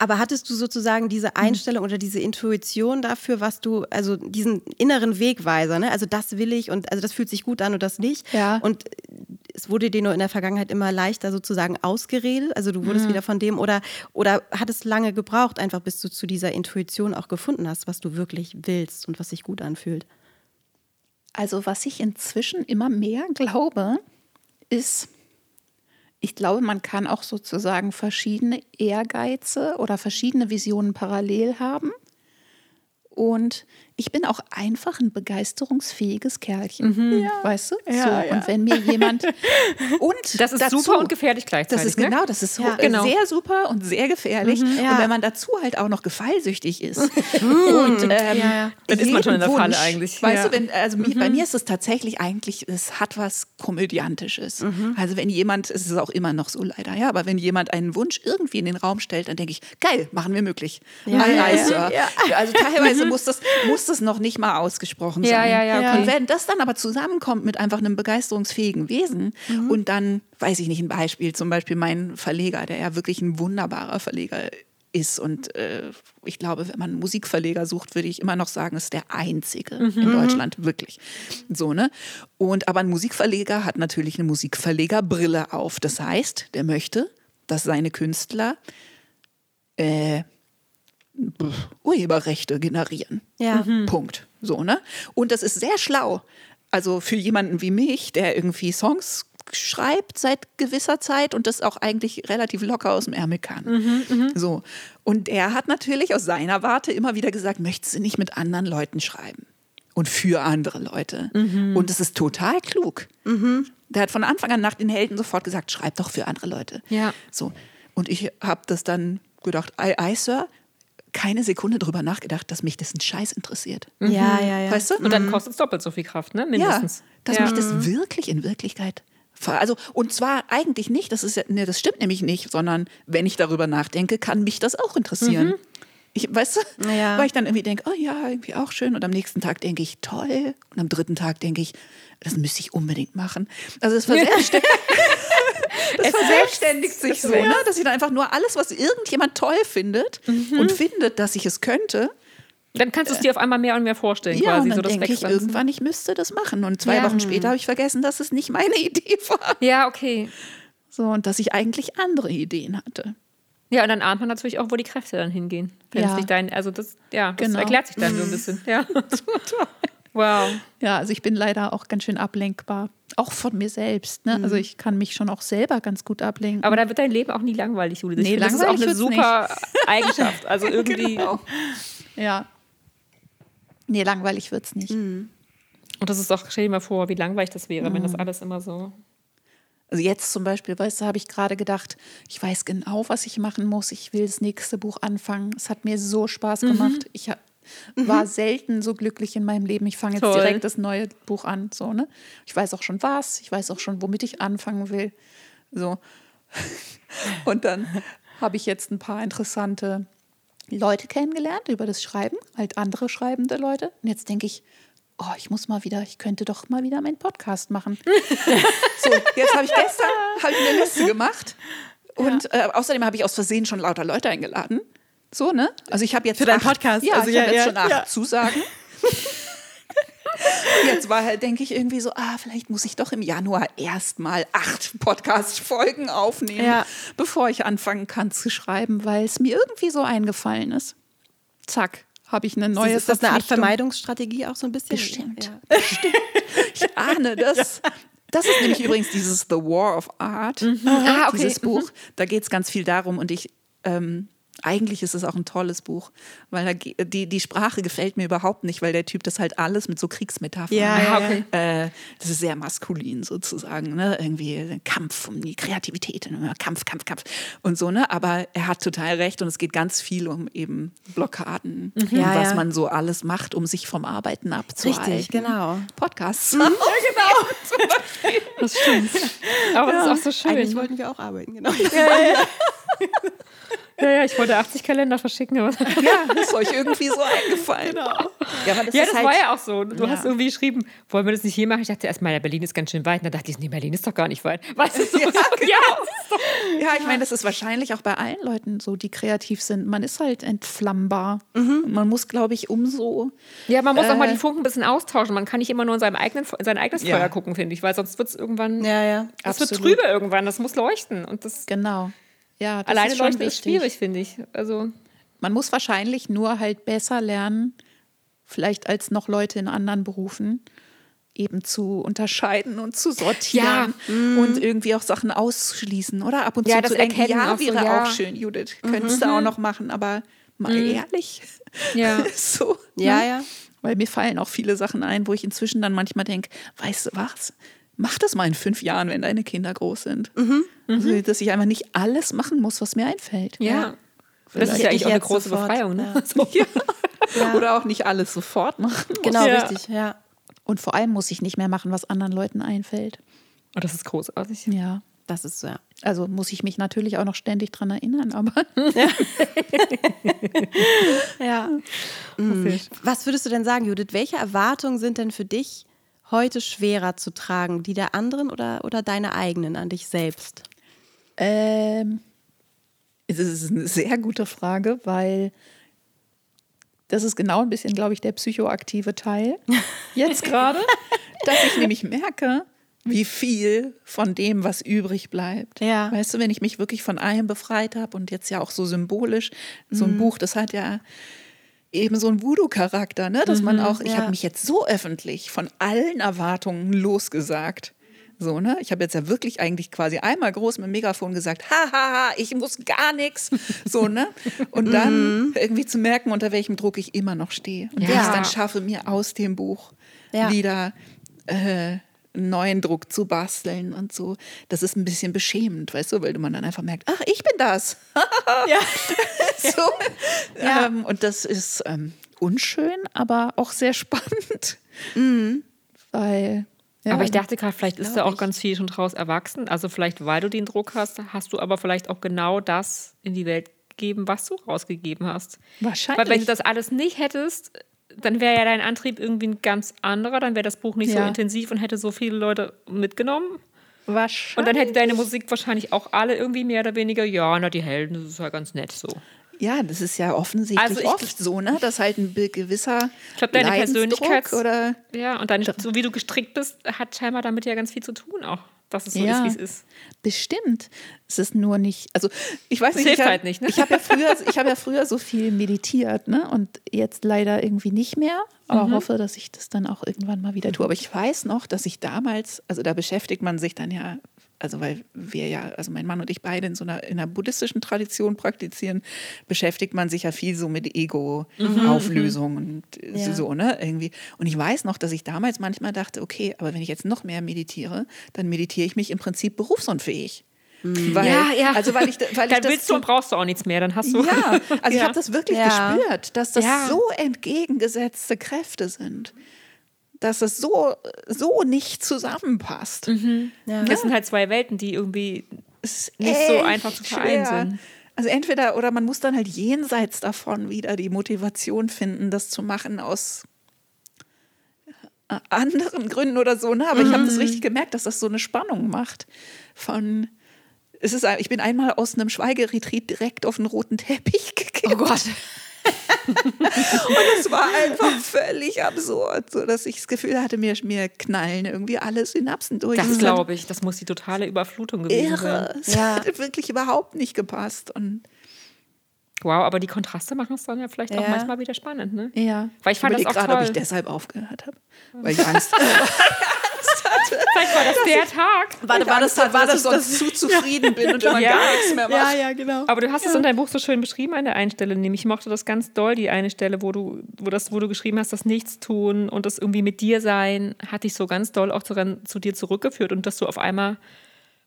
Aber hattest du sozusagen diese Einstellung oder diese Intuition dafür, was du, also diesen inneren Wegweiser, ne? Also das will ich und also das fühlt sich gut an und das nicht. Ja. Und es wurde dir nur in der Vergangenheit immer leichter sozusagen ausgeredet. Also du wurdest wieder von dem oder oder hat es lange gebraucht, einfach bis du zu dieser Intuition auch gefunden hast, was du wirklich willst und was sich gut anfühlt. Also was ich inzwischen immer mehr glaube, ist, ich glaube, man kann auch sozusagen verschiedene Ehrgeize oder verschiedene Visionen parallel haben. Und ich bin auch einfach ein begeisterungsfähiges Kerlchen. Weißt du? Ja, so. ja. Und wenn mir jemand. Und Das ist dazu, super und gefährlich gleichzeitig. Das ist ne? genau, das ist Ja. Genau. sehr super und sehr gefährlich. ja. Und wenn man dazu halt auch noch gefallsüchtig ist und ähm, Ja, ja. Dann ist man schon in der Falle eigentlich. Weißt Ja. du, wenn, also mi- bei mir ist es tatsächlich eigentlich, es hat was Komödiantisches. Also wenn jemand, es ist auch immer noch so leider, ja, aber wenn jemand einen Wunsch irgendwie in den Raum stellt, dann denke ich, geil, machen wir möglich. Ja, ja, ja. Sir. Also teilweise muss das, muss das noch nicht mal ausgesprochen Ja, sein. ja, ja, okay. Und wenn das dann aber zusammenkommt mit einfach einem begeisterungsfähigen Wesen und dann, weiß ich nicht, ein Beispiel, zum Beispiel mein Verleger, der ja wirklich ein wunderbarer Verleger ist und äh, ich glaube, wenn man einen Musikverleger sucht, würde ich immer noch sagen, ist der einzige in Deutschland, wirklich. So, ne? Und aber ein Musikverleger hat natürlich eine Musikverlegerbrille auf. Das heißt, der möchte, dass seine Künstler äh, Urheberrechte generieren. Ja. Punkt. So, ne? Und das ist sehr schlau. Also für jemanden wie mich, der irgendwie Songs schreibt seit gewisser Zeit und das auch eigentlich relativ locker aus dem Ärmel kann. So. Und er hat natürlich aus seiner Warte immer wieder gesagt, möchtest du nicht mit anderen Leuten schreiben? Und für andere Leute. Und das ist total klug. Der hat von Anfang an nach den Helden sofort gesagt, schreib doch für andere Leute. Ja. So. Und ich habe das dann gedacht, ei, ei, Sir, keine Sekunde drüber nachgedacht, dass mich das ein Scheiß interessiert. Ja, ja, ja. Weißt du? Und dann kostet es doppelt so viel Kraft, ne? ja, Mindestens. dass ja. mich das wirklich in Wirklichkeit ver- also und zwar eigentlich nicht, das ist ja, nee, das stimmt nämlich nicht, sondern wenn ich darüber nachdenke, kann mich das auch interessieren. Ich, weißt du, Ja. weil ich dann irgendwie denke, oh ja, irgendwie auch schön. Und am nächsten Tag denke ich, toll. Und am dritten Tag denke ich, das müsste ich unbedingt machen. Also es verselbstständigt, das verselbstständigt sich so, ne? dass ich dann einfach nur alles, was irgendjemand toll findet und findet, dass ich es könnte, Dann kannst du es dir auf einmal mehr und mehr vorstellen, ja, quasi. und dann so denke ich irgendwann, ich müsste das machen. Und zwei Ja. Wochen später habe ich vergessen, dass es nicht meine Idee war. Ja, okay. So, und dass ich eigentlich andere Ideen hatte. Ja, und dann ahnt man natürlich auch, wo die Kräfte dann hingehen. Wenn Ja. es nicht dein, also das, ja, das Genau. erklärt sich dann so ein bisschen. Ja. wow. Ja, also ich bin leider auch ganz schön ablenkbar. Auch von mir selbst. Ne? Also ich kann mich schon auch selber ganz gut ablenken. Aber da wird dein Leben auch nie langweilig, Judith. Nee, das ist auch eine super Eigenschaft. Also irgendwie. Genau. ja. Nee, langweilig wird es nicht. Und das ist doch, stell dir mal vor, wie langweilig das wäre, wenn das alles immer so. Also jetzt zum Beispiel, weißt du, habe ich gerade gedacht, ich weiß genau, was ich machen muss. Ich will das nächste Buch anfangen. Es hat mir so Spaß gemacht. Ich, War selten so glücklich in meinem Leben. Ich fange jetzt Toll. direkt das neue Buch an. So, ne? Ich weiß auch schon was, ich weiß auch schon, womit ich anfangen will. So. Und dann habe ich jetzt ein paar interessante Leute kennengelernt über das Schreiben, halt andere schreibende Leute. Und jetzt denke ich, oh, ich muss mal wieder, ich könnte doch mal wieder meinen Podcast machen. so, jetzt habe ich gestern hab ich eine Liste gemacht. Und äh, außerdem habe ich aus Versehen schon lauter Leute eingeladen. So, ne? Also ich habe jetzt Für deinen acht- Podcast, Ja, also ich habe ja, jetzt ja, schon acht ja. Zusagen. Jetzt war halt, denke ich, irgendwie so, ah, vielleicht muss ich doch im Januar erstmal acht Podcast-Folgen aufnehmen, Ja. bevor ich anfangen kann zu schreiben, weil es mir irgendwie so eingefallen ist. Zack, habe ich eine neue ist das eine Art. Vermeidungsstrategie auch so ein bisschen? Bestimmt. Ja. Ich ahne das. Das ist nämlich übrigens dieses The War of Art, Ah, okay. dieses Buch. Da geht es ganz viel darum und ich, ähm, eigentlich ist es auch ein tolles Buch, weil da, die, die Sprache gefällt mir überhaupt nicht, weil der Typ das halt alles mit so Kriegsmetaphern. Ja, ja, okay. Äh, das ist sehr maskulin sozusagen, ne? Irgendwie Kampf um die Kreativität, ne? Kampf, Kampf, Kampf und so, ne? Aber er hat total recht und es geht ganz viel um eben Blockaden, und Ja, was ja. man so alles macht, um sich vom Arbeiten abzuhalten. Richtig, genau. Podcasts. Das stimmt. Aber das ist auch so schön. Eigentlich wollten wir auch arbeiten, genau. Ja, ja, ich wollte 80 Kalender verschicken. Aber ja, ist euch irgendwie so eingefallen. Ja, aber das ja, das halt, war ja auch so. Du Ja. hast irgendwie geschrieben, wollen wir das nicht hier machen? Ich dachte erstmal, ja, Berlin ist ganz schön weit. Und dann dachte ich, nee, Berlin ist doch gar nicht weit. Weißt du, so, Ja, ja, genau. Ja, ich meine, das ist wahrscheinlich auch bei allen Leuten so, die kreativ sind. Man ist halt entflammbar. Und man muss, glaube ich, umso. ja, man muss auch mal Äh. die Funken ein bisschen austauschen. Man kann nicht immer nur in, seinem eigenen, in sein eigenes Ja. Feuer gucken, finde ich, weil sonst wird es irgendwann, Ja, ja. das wird trübe irgendwann. Das muss leuchten. Und das Genau. Ja, das alleine ist schon leuchten ist schwierig, finde ich. Also, Man muss wahrscheinlich nur halt besser lernen, vielleicht als noch Leute in anderen Berufen, eben zu unterscheiden und zu sortieren und irgendwie auch Sachen auszuschließen, oder? Ab und Ja, zu das zu denken, Erkennen ja, auch so, wäre ja. auch schön, Judith, könntest du auch noch machen, aber mal ehrlich, ja. so. Ja, ne? ja. Weil mir fallen auch viele Sachen ein, wo ich inzwischen dann manchmal denke, weißt du was? Mach das mal in fünf Jahren, wenn deine Kinder groß sind. Also, dass ich einfach nicht alles machen muss, was mir einfällt. Ja. Das Vielleicht ist ja eigentlich ich auch eine große sofort, Befreiung. Ne? ja. So. Ja. Oder auch nicht alles sofort machen muss. Genau, Ja. richtig, ja. Und vor allem muss ich nicht mehr machen, was anderen Leuten einfällt. Oh, das ist großartig. Ja. Das ist so, ja. Also muss ich mich natürlich auch noch ständig dran erinnern, aber Ja. Mhm. Was würdest du denn sagen, Judith? Welche Erwartungen sind denn für dich heute schwerer zu tragen? Die der anderen oder, oder deine eigenen an dich selbst? ähm, es ist eine sehr gute Frage, weil das ist genau ein bisschen, glaube ich, der psychoaktive Teil jetzt gerade, dass ich nämlich merke, wie viel von dem, was übrig bleibt. Ja. Weißt du, wenn ich mich wirklich von allem befreit habe und jetzt ja auch so symbolisch, so Mhm. ein Buch, das hat ja eben so einen Voodoo-Charakter, ne? dass man auch, ich Mhm, ja. habe mich jetzt so öffentlich von allen Erwartungen losgesagt. So, ne? Ich habe jetzt ja wirklich eigentlich quasi einmal groß mit dem Megafon gesagt, haha, ich muss gar nichts. So, ne? Und Mhm. dann irgendwie zu merken, unter welchem Druck ich immer noch stehe. Und wie ich Ja. es dann schaffe, mir aus dem Buch Ja. wieder äh, einen neuen Druck zu basteln und so. Das ist ein bisschen beschämend, weißt du, weil man dann einfach merkt, ach, ich bin das. Ja. so. Ja. Ähm, und das ist ähm, unschön, aber auch sehr spannend. Weil. Ja, Aber ich dachte gerade, vielleicht ist da auch ich. ganz viel schon draus erwachsen. Also vielleicht, weil du den Druck hast, hast du aber vielleicht auch genau das in die Welt gegeben, was du rausgegeben hast. Wahrscheinlich. Weil wenn du das alles nicht hättest, dann wäre ja dein Antrieb irgendwie ein ganz anderer. Dann wäre das Buch nicht so Ja. intensiv und hätte so viele Leute mitgenommen. wahrscheinlich. Und dann hätte deine Musik wahrscheinlich auch alle irgendwie mehr oder weniger, ja, na, die Helden, das ist ja ganz nett so. Ja, das ist ja offensichtlich Also ich- oft so, ne? Dass halt ein gewisser Ich glaube, deine Persönlichkeit oder Ja, und deine, so wie du gestrickt bist, hat scheinbar damit ja ganz viel zu tun auch, dass es so Ja. ist, wie es ist. bestimmt. Es ist nur nicht, also ich weiß Es nicht, hilft ich hab, halt nicht, ne? Ich habe ja früher, ich habe ja früher so viel meditiert, ne? Und jetzt leider irgendwie nicht mehr. Aber Mhm. hoffe, dass ich das dann auch irgendwann mal wieder tue. Aber ich weiß noch, dass ich damals, also da beschäftigt man sich dann ja, also weil wir ja, also mein Mann und ich beide in so einer, in einer buddhistischen Tradition praktizieren, beschäftigt man sich ja viel so mit Ego-Auflösung und Ja. so, ne? Irgendwie. Und ich weiß noch, dass ich damals manchmal dachte, okay, aber wenn ich jetzt noch mehr meditiere, dann meditiere ich mich im Prinzip berufsunfähig. Weil, Ja, ja. Also weil ich, weil ich Dann das willst du und brauchst du auch nichts mehr, dann hast du. Ja, also ich Ja. habe das wirklich Ja. gespürt, dass das so entgegengesetzte Kräfte sind. Dass es so, so nicht zusammenpasst. Ja. Das sind halt zwei Welten, die irgendwie nicht so einfach zu vereinen schwer. sind. Also entweder oder man muss dann halt jenseits davon wieder die Motivation finden, das zu machen aus äh, anderen Gründen oder so. Ne? Aber ich habe das Mhm. richtig gemerkt, dass das so eine Spannung macht. Von es ist, ich bin einmal aus einem Schweigeretreat direkt auf den roten Teppich gekippt. Oh Gott. Und es war einfach völlig absurd, so dass ich das Gefühl hatte, mir, mir knallen irgendwie alle Synapsen durch. Das glaube ich. Das muss die totale Überflutung gewesen irre. sein. Es Ja. hat wirklich überhaupt nicht gepasst. Und Wow, aber die Kontraste machen es dann ja vielleicht auch Ja. manchmal wieder spannend, ne? ja, Weil ich fand das überleg auch gerade, ob ich deshalb aufgehört habe. Weil ich Angst Vielleicht war das der Tag. Warte, war das, hatte, war dass das, ich sonst zu zufrieden bin und immer Ja. gar nichts mehr mache. ja, genau. Aber du hast es in deinem Buch so schön beschrieben an der einen Stelle, nämlich ich mochte das ganz doll, die eine Stelle, wo du, wo das, wo du geschrieben hast, das Nichtstun und das irgendwie mit dir sein, hat dich so ganz doll auch zu, zu dir zurückgeführt und dass du auf einmal,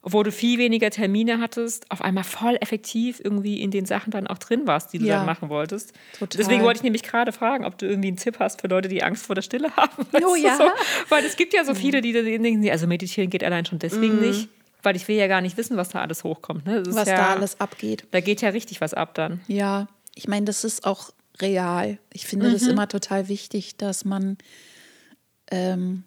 obwohl du viel weniger Termine hattest, auf einmal voll effektiv irgendwie in den Sachen dann auch drin warst, die du Ja. dann machen wolltest. Total. Deswegen wollte ich nämlich gerade fragen, ob du irgendwie einen Tipp hast für Leute, die Angst vor der Stille haben. Oh ja. So? Weil es gibt ja so viele, die denken, also meditieren geht allein schon deswegen nicht. Weil ich will ja gar nicht wissen, was da alles hochkommt. Ne? Was ja, da alles abgeht. Da geht ja richtig was ab dann. Ja, ich meine, das ist auch real. Ich finde das immer total wichtig, dass man, ähm,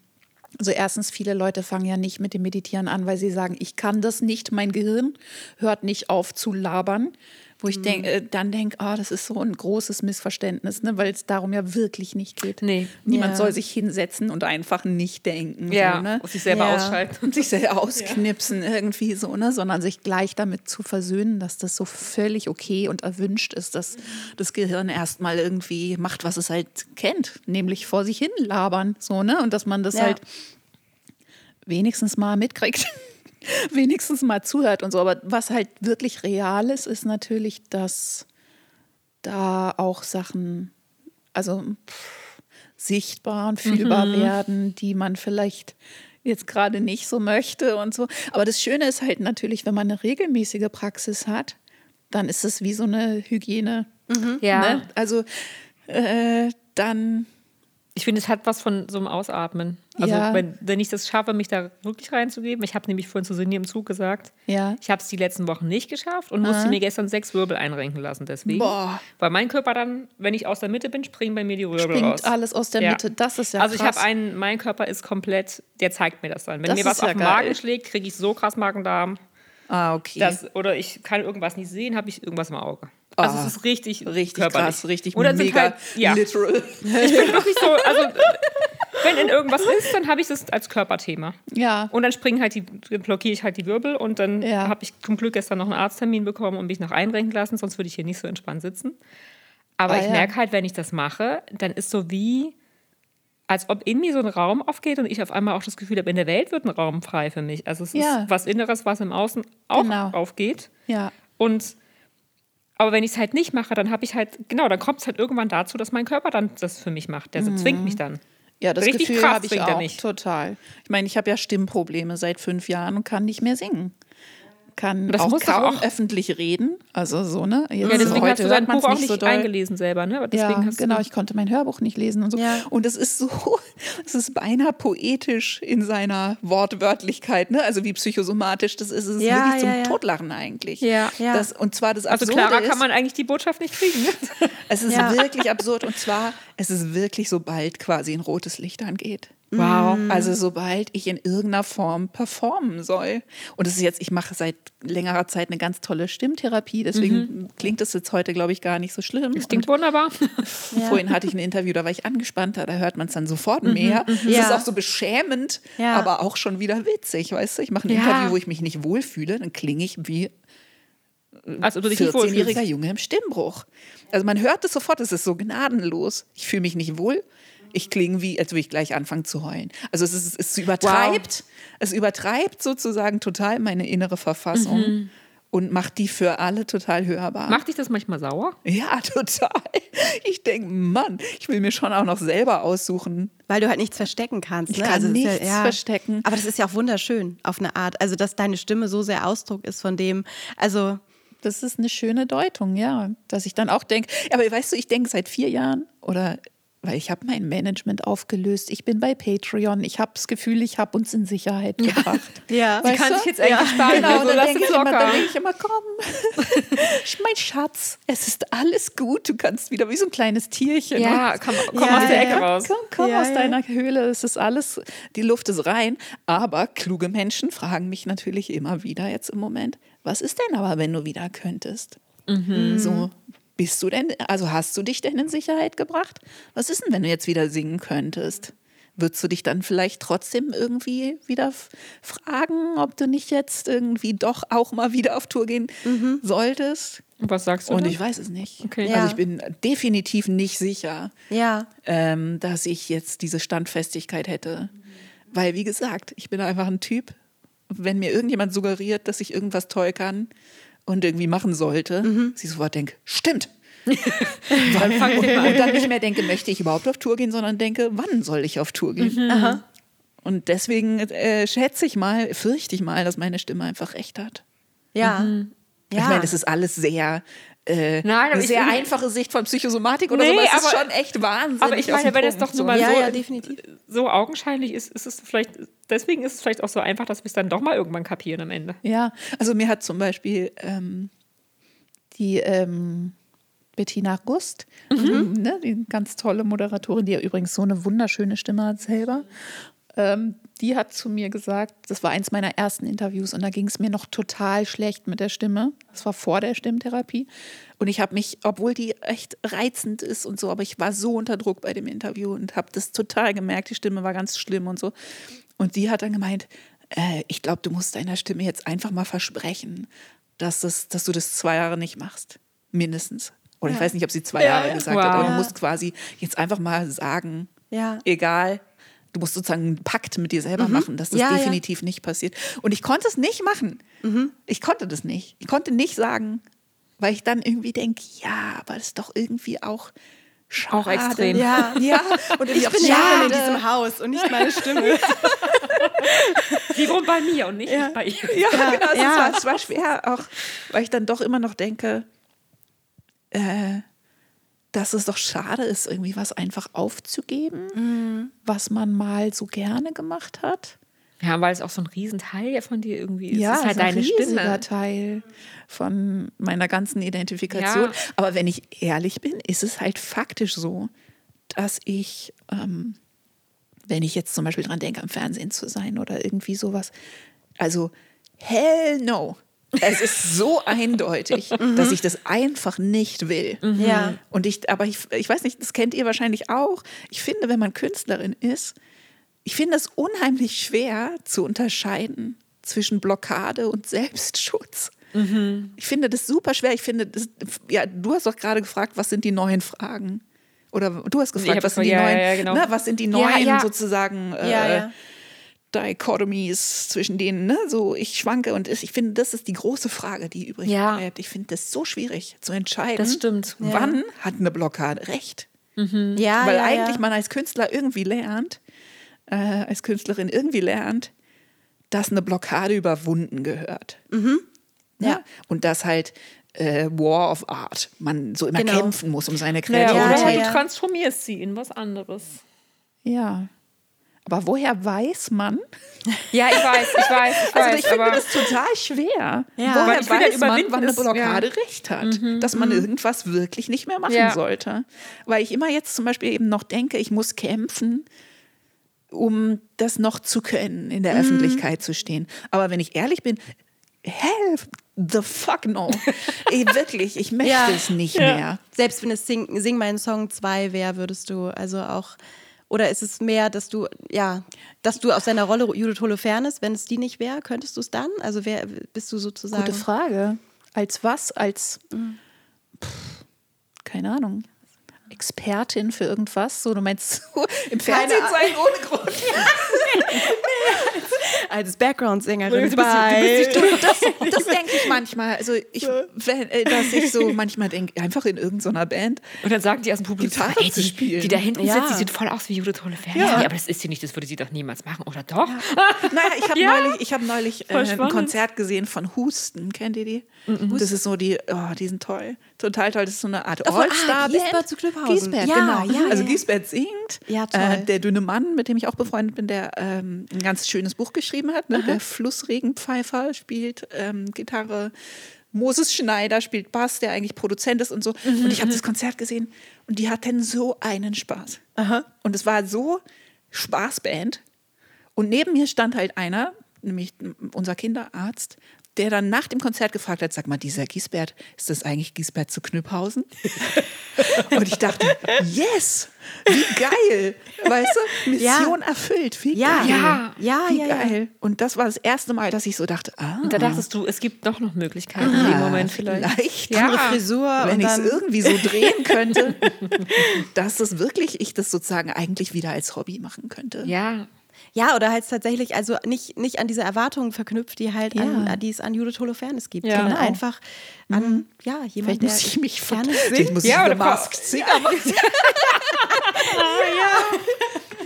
also erstens, viele Leute fangen ja nicht mit dem Meditieren an, weil sie sagen, ich kann das nicht, mein Gehirn hört nicht auf zu labern. Wo ich denk, äh, dann denke, ah, das ist so ein großes Missverständnis, ne? weil es darum ja wirklich nicht geht. Nee. Niemand Ja. soll sich hinsetzen und einfach nicht denken. Ja, so, ne? und sich selber Ja. ausschalten. und sich selber ausknipsen irgendwie so, ne? sondern sich gleich damit zu versöhnen, dass das so völlig okay und erwünscht ist, dass das Gehirn erstmal irgendwie macht, was es halt kennt, nämlich vor sich hin labern, so, ne? Und dass man das halt wenigstens mal mitkriegt. wenigstens mal zuhört und so. Aber was halt wirklich real ist, ist natürlich, dass da auch Sachen, also pff, sichtbar und fühlbar werden, die man vielleicht jetzt gerade nicht so möchte und so. Aber das Schöne ist halt natürlich, wenn man eine regelmäßige Praxis hat, dann ist es wie so eine Hygiene. Ja. Ne? Also äh, dann Ich finde, es hat was von so einem Ausatmen. Also, Ja. wenn, wenn ich das schaffe, mich da wirklich reinzugeben. Ich habe nämlich vorhin zu Sinni im Zug gesagt, Ja. ich habe es die letzten Wochen nicht geschafft und musste mir gestern sechs Wirbel einrenken lassen. Deswegen. Boah. Weil mein Körper dann, wenn ich aus der Mitte bin, springen bei mir die Wirbel springt raus. alles aus der Ja. Mitte. Das ist ja also ich krass. habe einen, mein Körper ist komplett, der zeigt mir das dann. Wenn Das mir was auf den. Magen schlägt, kriege ich so krass Magen-Darm. Ah, okay. Das, oder ich kann irgendwas nicht sehen, habe ich irgendwas im Auge. Also Ah, es ist richtig, richtig körperlich. krass, richtig sind mega halt, ja, literal. ich bin wirklich so, also wenn in irgendwas ist, dann habe ich das als Körperthema. Ja. Und dann springen halt die, blockiere ich halt die Wirbel und dann Ja. habe ich zum Glück gestern noch einen Arzttermin bekommen und mich noch einrenken lassen, sonst würde ich hier nicht so entspannt sitzen. Aber Ah, ich ja. merke halt, wenn ich das mache, dann ist so wie, als ob in mir so ein Raum aufgeht und ich auf einmal auch das Gefühl habe, in der Welt wird ein Raum frei für mich. Also es Ja. ist was Inneres, was im Außen auch Genau. aufgeht. Ja. Und aber wenn ich es halt nicht mache, dann habe ich halt, genau, dann kommt es halt irgendwann dazu, dass mein Körper dann das für mich macht. Der so zwingt mich dann. Ja, das Richtig Gefühl habe ich er auch nicht. total. Ich meine, ich habe ja Stimmprobleme seit fünf Jahren und kann nicht mehr singen. Kann Das auch kaum auch- öffentlich reden. Also so, ne? Jetzt, Ja, deswegen heute hast du dein Buch auch nicht so doll. eingelesen selber, ne? Deswegen ja, genau, ich konnte mein Hörbuch nicht lesen und so. Ja. Und es ist so, es ist beinahe poetisch in seiner Wortwörtlichkeit, ne? Also wie psychosomatisch das ist. Es ist Ja, wirklich zum. Totlachen eigentlich. Ja. Ja. Das, und zwar das Also Absurde klarer ist, kann man eigentlich die Botschaft nicht kriegen. Ne? es ist wirklich absurd und zwar, es ist wirklich, sobald quasi ein rotes Licht angeht. Wow. Also sobald ich in irgendeiner Form performen soll. Und es ist jetzt, ich mache seit längerer Zeit eine ganz tolle Stimmtherapie, deswegen klingt es jetzt heute, glaube ich, gar nicht so schlimm. Das klingt wunderbar. Und vorhin hatte ich ein Interview, da war ich angespannter, da hört man es dann sofort mehr. Es Ja. ist auch so beschämend, Ja. aber auch schon wieder witzig, weißt du? Ich mache ein Ja. Interview, wo ich mich nicht wohlfühle, dann klinge ich wie Also dich nicht 14-jähriger wohlfühlst. Junge im Stimmbruch. Also man hört es sofort, es ist so gnadenlos. Ich fühle mich nicht wohl. Ich klinge wie, als würde ich gleich anfangen zu heulen. Also es, ist, es übertreibt, es übertreibt sozusagen total meine innere Verfassung. Mhm. und macht die für alle total hörbar. Macht dich das manchmal sauer? ja, total. Ich denke, Mann, ich will mir schon auch noch selber aussuchen. Weil du halt nichts verstecken kannst. Ich ne? kann also das ist nichts verstecken. Aber das ist ja auch wunderschön auf eine Art. Also, dass deine Stimme so sehr Ausdruck ist von dem. Also, Das ist eine schöne Deutung, ja. Dass ich dann auch denke, aber weißt du, ich denke seit vier Jahren oder weil ich habe mein Management aufgelöst, ich bin bei Patreon, ich habe das Gefühl, ich habe uns in Sicherheit gebracht. ja. Sie kann du? sich jetzt endlich sparen. Genau, also dann denke ich, denk ich immer, komm, mein Schatz, es ist alles gut, du kannst wieder wie so ein kleines Tierchen. Ja, komm, komm Ja, aus der ja, Ecke ja. raus. Komm, komm Ja, aus ja. deiner Höhle, es ist alles, die Luft ist rein. Aber kluge Menschen fragen mich natürlich immer wieder jetzt im Moment, was ist denn aber, wenn du wieder könntest? So, bist du denn, also hast du dich denn in Sicherheit gebracht? Was ist denn, wenn du jetzt wieder singen könntest? Würdest du dich dann vielleicht trotzdem irgendwie wieder fragen, ob du nicht jetzt irgendwie doch auch mal wieder auf Tour gehen solltest? Und was sagst du? Und dann? ich weiß es nicht. Okay. Ja. Also ich bin definitiv nicht sicher Ja. ähm, dass ich jetzt diese Standfestigkeit hätte. Weil, wie gesagt, ich bin einfach ein Typ, wenn mir irgendjemand suggeriert, dass ich irgendwas toll kann und irgendwie machen sollte, dass ich sofort denke, stimmt. Weil, und, und dann nicht mehr denke, möchte ich überhaupt auf Tour gehen, sondern denke, wann soll ich auf Tour gehen? Und deswegen äh, schätze ich mal, fürchte ich mal, dass meine Stimme einfach recht hat. Ja. Ja. Ich meine, das ist alles sehr, äh, Nein, aber eine sehr einfache Sicht von Psychosomatik oder Nee, so, aber es ist schon echt wahnsinnig. aber ich meine, wenn Punkt. doch nur mal ja, so, ja, definitiv. so augenscheinlich ist, ist es vielleicht, deswegen ist es vielleicht auch so einfach, dass wir es dann doch mal irgendwann kapieren am Ende. Ja, also mir hat zum Beispiel ähm, die ähm, Bettina Gust, ne, die ganz tolle Moderatorin, die ja übrigens so eine wunderschöne Stimme hat selber. Ähm, die hat zu mir gesagt, das war eins meiner ersten Interviews und da ging es mir noch total schlecht mit der Stimme. Das war vor der Stimmtherapie. Und ich habe mich, obwohl die echt reizend ist und so, aber ich war so unter Druck bei dem Interview und habe das total gemerkt, die Stimme war ganz schlimm und so. Und die hat dann gemeint, äh, ich glaube, du musst deiner Stimme jetzt einfach mal versprechen, dass, das, dass du das zwei Jahre nicht machst. Mindestens. Oder ich weiß nicht, ob sie zwei Jahre gesagt hat, Wow. aber du Ja. musst quasi jetzt einfach mal sagen, Ja. egal. Du musst sozusagen einen Pakt mit dir selber machen, dass das Ja, ja. definitiv nicht passiert. Und ich konnte es nicht machen. Ich konnte das nicht. Ich konnte nicht sagen, weil ich dann irgendwie denke, ja, aber das ist doch irgendwie auch schade. Auch extrem. Ja. Ja, und Ich bin ja in diesem Haus und nicht meine Stimme. Die wohnt bei mir und nicht ich bei ihr. Ja, genau. Es, ja. war, es war schwer, auch weil ich dann doch immer noch denke, äh, dass es doch schade ist, irgendwie was einfach aufzugeben, was man mal so gerne gemacht hat. Ja, weil es auch so ein Riesenteil von dir irgendwie ist. Ja, es ist halt so ein deine riesiger Stimme. Teil von meiner ganzen Identifikation. Ja. Aber wenn ich ehrlich bin, ist es halt faktisch so, dass ich, ähm, wenn ich jetzt zum Beispiel dran denke, am Fernsehen zu sein oder irgendwie sowas, also hell no. Es ist so eindeutig, dass ich das einfach nicht will. Ja. Und ich, aber ich, ich weiß nicht, das kennt ihr wahrscheinlich auch. Ich finde, wenn man Künstlerin ist, ich finde es unheimlich schwer zu unterscheiden zwischen Blockade und Selbstschutz. Ich finde das super schwer. Ich finde, das, ja, du hast doch gerade gefragt, was sind die neuen Fragen? Oder du hast gefragt, was sind die gefragt, ja, neuen, ja, genau. ne, was sind die neuen ja. sozusagen äh, Ja, ja. Dichotomies zwischen denen, ne? So, ich schwanke und ich finde, das ist die große Frage, die übrig Ja. bleibt. Ich finde das so schwierig zu entscheiden. Das stimmt. Wann hat eine Blockade recht? Ja, Weil ja, eigentlich ja. man als Künstler irgendwie lernt, äh, als Künstlerin irgendwie lernt, dass eine Blockade überwunden gehört. Ja. Ja. Und dass halt äh, War of Art, man so immer Genau. kämpfen muss um seine Kreativität. oder ja, du ja. transformierst sie in was anderes. Ja. Aber woher weiß man? Ja, ich weiß, ich weiß, ich weiß. Also ich finde aber das total schwer. Ja. Woher Weil ich weiß man, wann eine Blockade recht hat? dass man irgendwas wirklich nicht mehr machen Ja. sollte. Weil ich immer jetzt zum Beispiel eben noch denke, ich muss kämpfen, um das noch zu können, in der Öffentlichkeit zu stehen. Aber wenn ich ehrlich bin, hell the fuck no. Ey, wirklich, ich möchte Ja. es nicht mehr. Selbst wenn es Sing, Sing meinen Song 2 wäre, würdest du also auch. Oder ist es mehr, dass du, ja, dass du aus deiner Rolle Judith Holofernes, wenn es die nicht wäre, könntest du es dann? Also wer bist du sozusagen? Gute Frage. Als was? Als pff, keine Ahnung. Expertin für irgendwas? So, du meinst so im Fernsehen sein ohne Grund. Als Background-Sängerin die- bei... Das, das denke ich manchmal. Also ich, wenn, äh, dass ich so manchmal denke, einfach in irgendeiner Band. Und dann sagen die aus dem Publikum, ey, zu die, spielen. die da hinten Ja. sitzt, die sieht voll aus wie Judith Holofernes. Ja. Ja. aber das ist sie nicht, das würde sie doch niemals machen, oder doch? Naja, ich habe Ja. neulich, ich hab neulich äh, ein. Konzert gesehen von Husten. Kennt ihr die? Das ist so die, oh, die sind toll. Total toll. Das ist so eine Art ah, All-Star-Band. Giesbert Ja, genau. ja, also ja. Giesbert singt. Ja, toll. Äh, der dünne Mann, mit dem ich auch befreundet bin, der ähm, ein ganz schönes Buch geschrieben hat. Ne? Der Flussregenpfeifer spielt ähm, Gitarre. Moses Schneider spielt Bass, der eigentlich Produzent ist und so. Mhm, und ich habe das Konzert gesehen und die hatten so einen Spaß. Und es war so Spaßband. Und neben mir stand halt einer, nämlich unser Kinderarzt, der dann nach dem Konzert gefragt hat, sag mal, dieser Giesbert, ist das eigentlich Giesbert zu Knüpphausen? Und ich dachte, yes, wie geil, weißt du, Mission erfüllt, wie Ja. geil. Ja. Ja, wie ja, ja. geil. Und das war das erste Mal, dass ich so dachte, ah, Und da dachtest du, es gibt doch noch Möglichkeiten in dem Moment vielleicht. vielleicht Ja. Frisur wenn ich es irgendwie so drehen könnte, dass das wirklich, ich das sozusagen eigentlich wieder als Hobby machen könnte. Ja, Ja, oder halt tatsächlich, also nicht, nicht an diese Erwartungen verknüpft, die halt an, Ja. die es an Judith Holofernes gibt, Ja. sondern Genau. einfach an, ja, jemand, Vielleicht der muss ich mich gerne singt. Muss Ja, ich oder eine Masked Singer machen.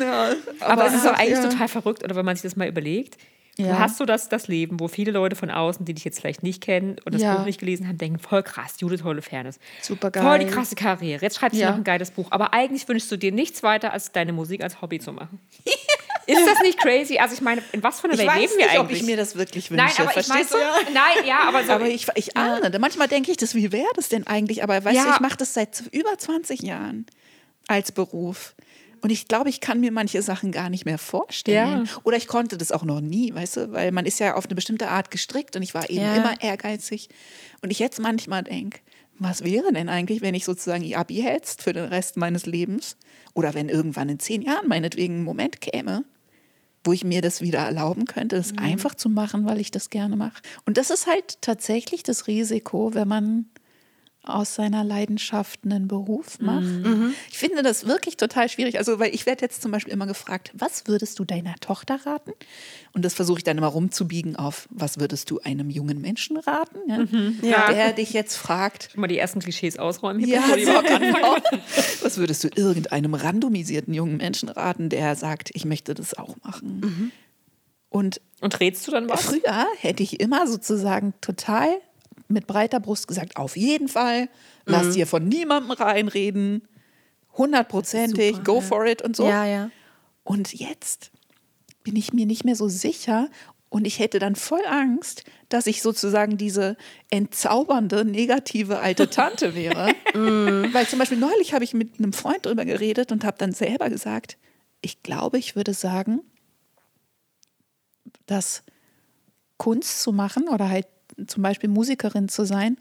ja. aber, es ist doch eigentlich ja. total verrückt, oder wenn man sich das mal überlegt. Du Ja. hast so das, das Leben, wo viele Leute von außen, die dich jetzt vielleicht nicht kennen und das Ja. Buch nicht gelesen haben, denken, voll krass, Judith Holofernes. Supergeil. Voll die krasse Karriere. Jetzt schreibst du Ja. noch ein geiles Buch. Aber eigentlich wünschst du dir nichts weiter, als deine Musik als Hobby zu machen. Ist das nicht crazy? Also ich meine, in was für einer Welt leben nicht, wir ob eigentlich? ich mir das wirklich wünsche. Nein, aber ich verstehst du? so, nein, ja, aber so, Aber ich, ich ahne, manchmal denke ich, das, wie wäre das denn eigentlich? Aber weißt Ja. du, ich mache das seit über 20 Jahren als Beruf. Und ich glaube, ich kann mir manche Sachen gar nicht mehr vorstellen. Ja. Oder ich konnte das auch noch nie, weißt du, weil man ist ja auf eine bestimmte Art gestrickt und ich war eben Ja. immer ehrgeizig. Und ich jetzt manchmal denke, was wäre denn eigentlich, wenn ich sozusagen ihr Abi hetzt für den Rest meines Lebens? Oder wenn irgendwann in zehn Jahren meinetwegen ein Moment käme, wo ich mir das wieder erlauben könnte, das einfach zu machen, weil ich das gerne mache. Und das ist halt tatsächlich das Risiko, wenn man aus seiner Leidenschaft einen Beruf macht. Ich finde das wirklich total schwierig. Also, weil ich werde jetzt zum Beispiel immer gefragt, was würdest du deiner Tochter raten? Und das versuche ich dann immer rumzubiegen auf, was würdest du einem jungen Menschen raten? Ja? Ja. Der dich jetzt fragt, Schon mal die ersten Klischees ausräumen, hier, ja, bevor die genau. Was würdest du irgendeinem randomisierten jungen Menschen raten, der sagt, ich möchte das auch machen? Und Und rätst du dann was? früher hätte ich immer sozusagen total mit breiter Brust gesagt, auf jeden Fall, lass dir von niemandem reinreden, hundertprozentig, go ja. for it und so. Ja, ja. Und jetzt bin ich mir nicht mehr so sicher und ich hätte dann voll Angst, dass ich sozusagen diese entzaubernde, negative alte Tante wäre. Weil zum Beispiel neulich habe ich mit einem Freund drüber geredet und habe dann selber gesagt, ich glaube, ich würde sagen, dass Kunst zu machen oder halt zum Beispiel Musikerin zu sein,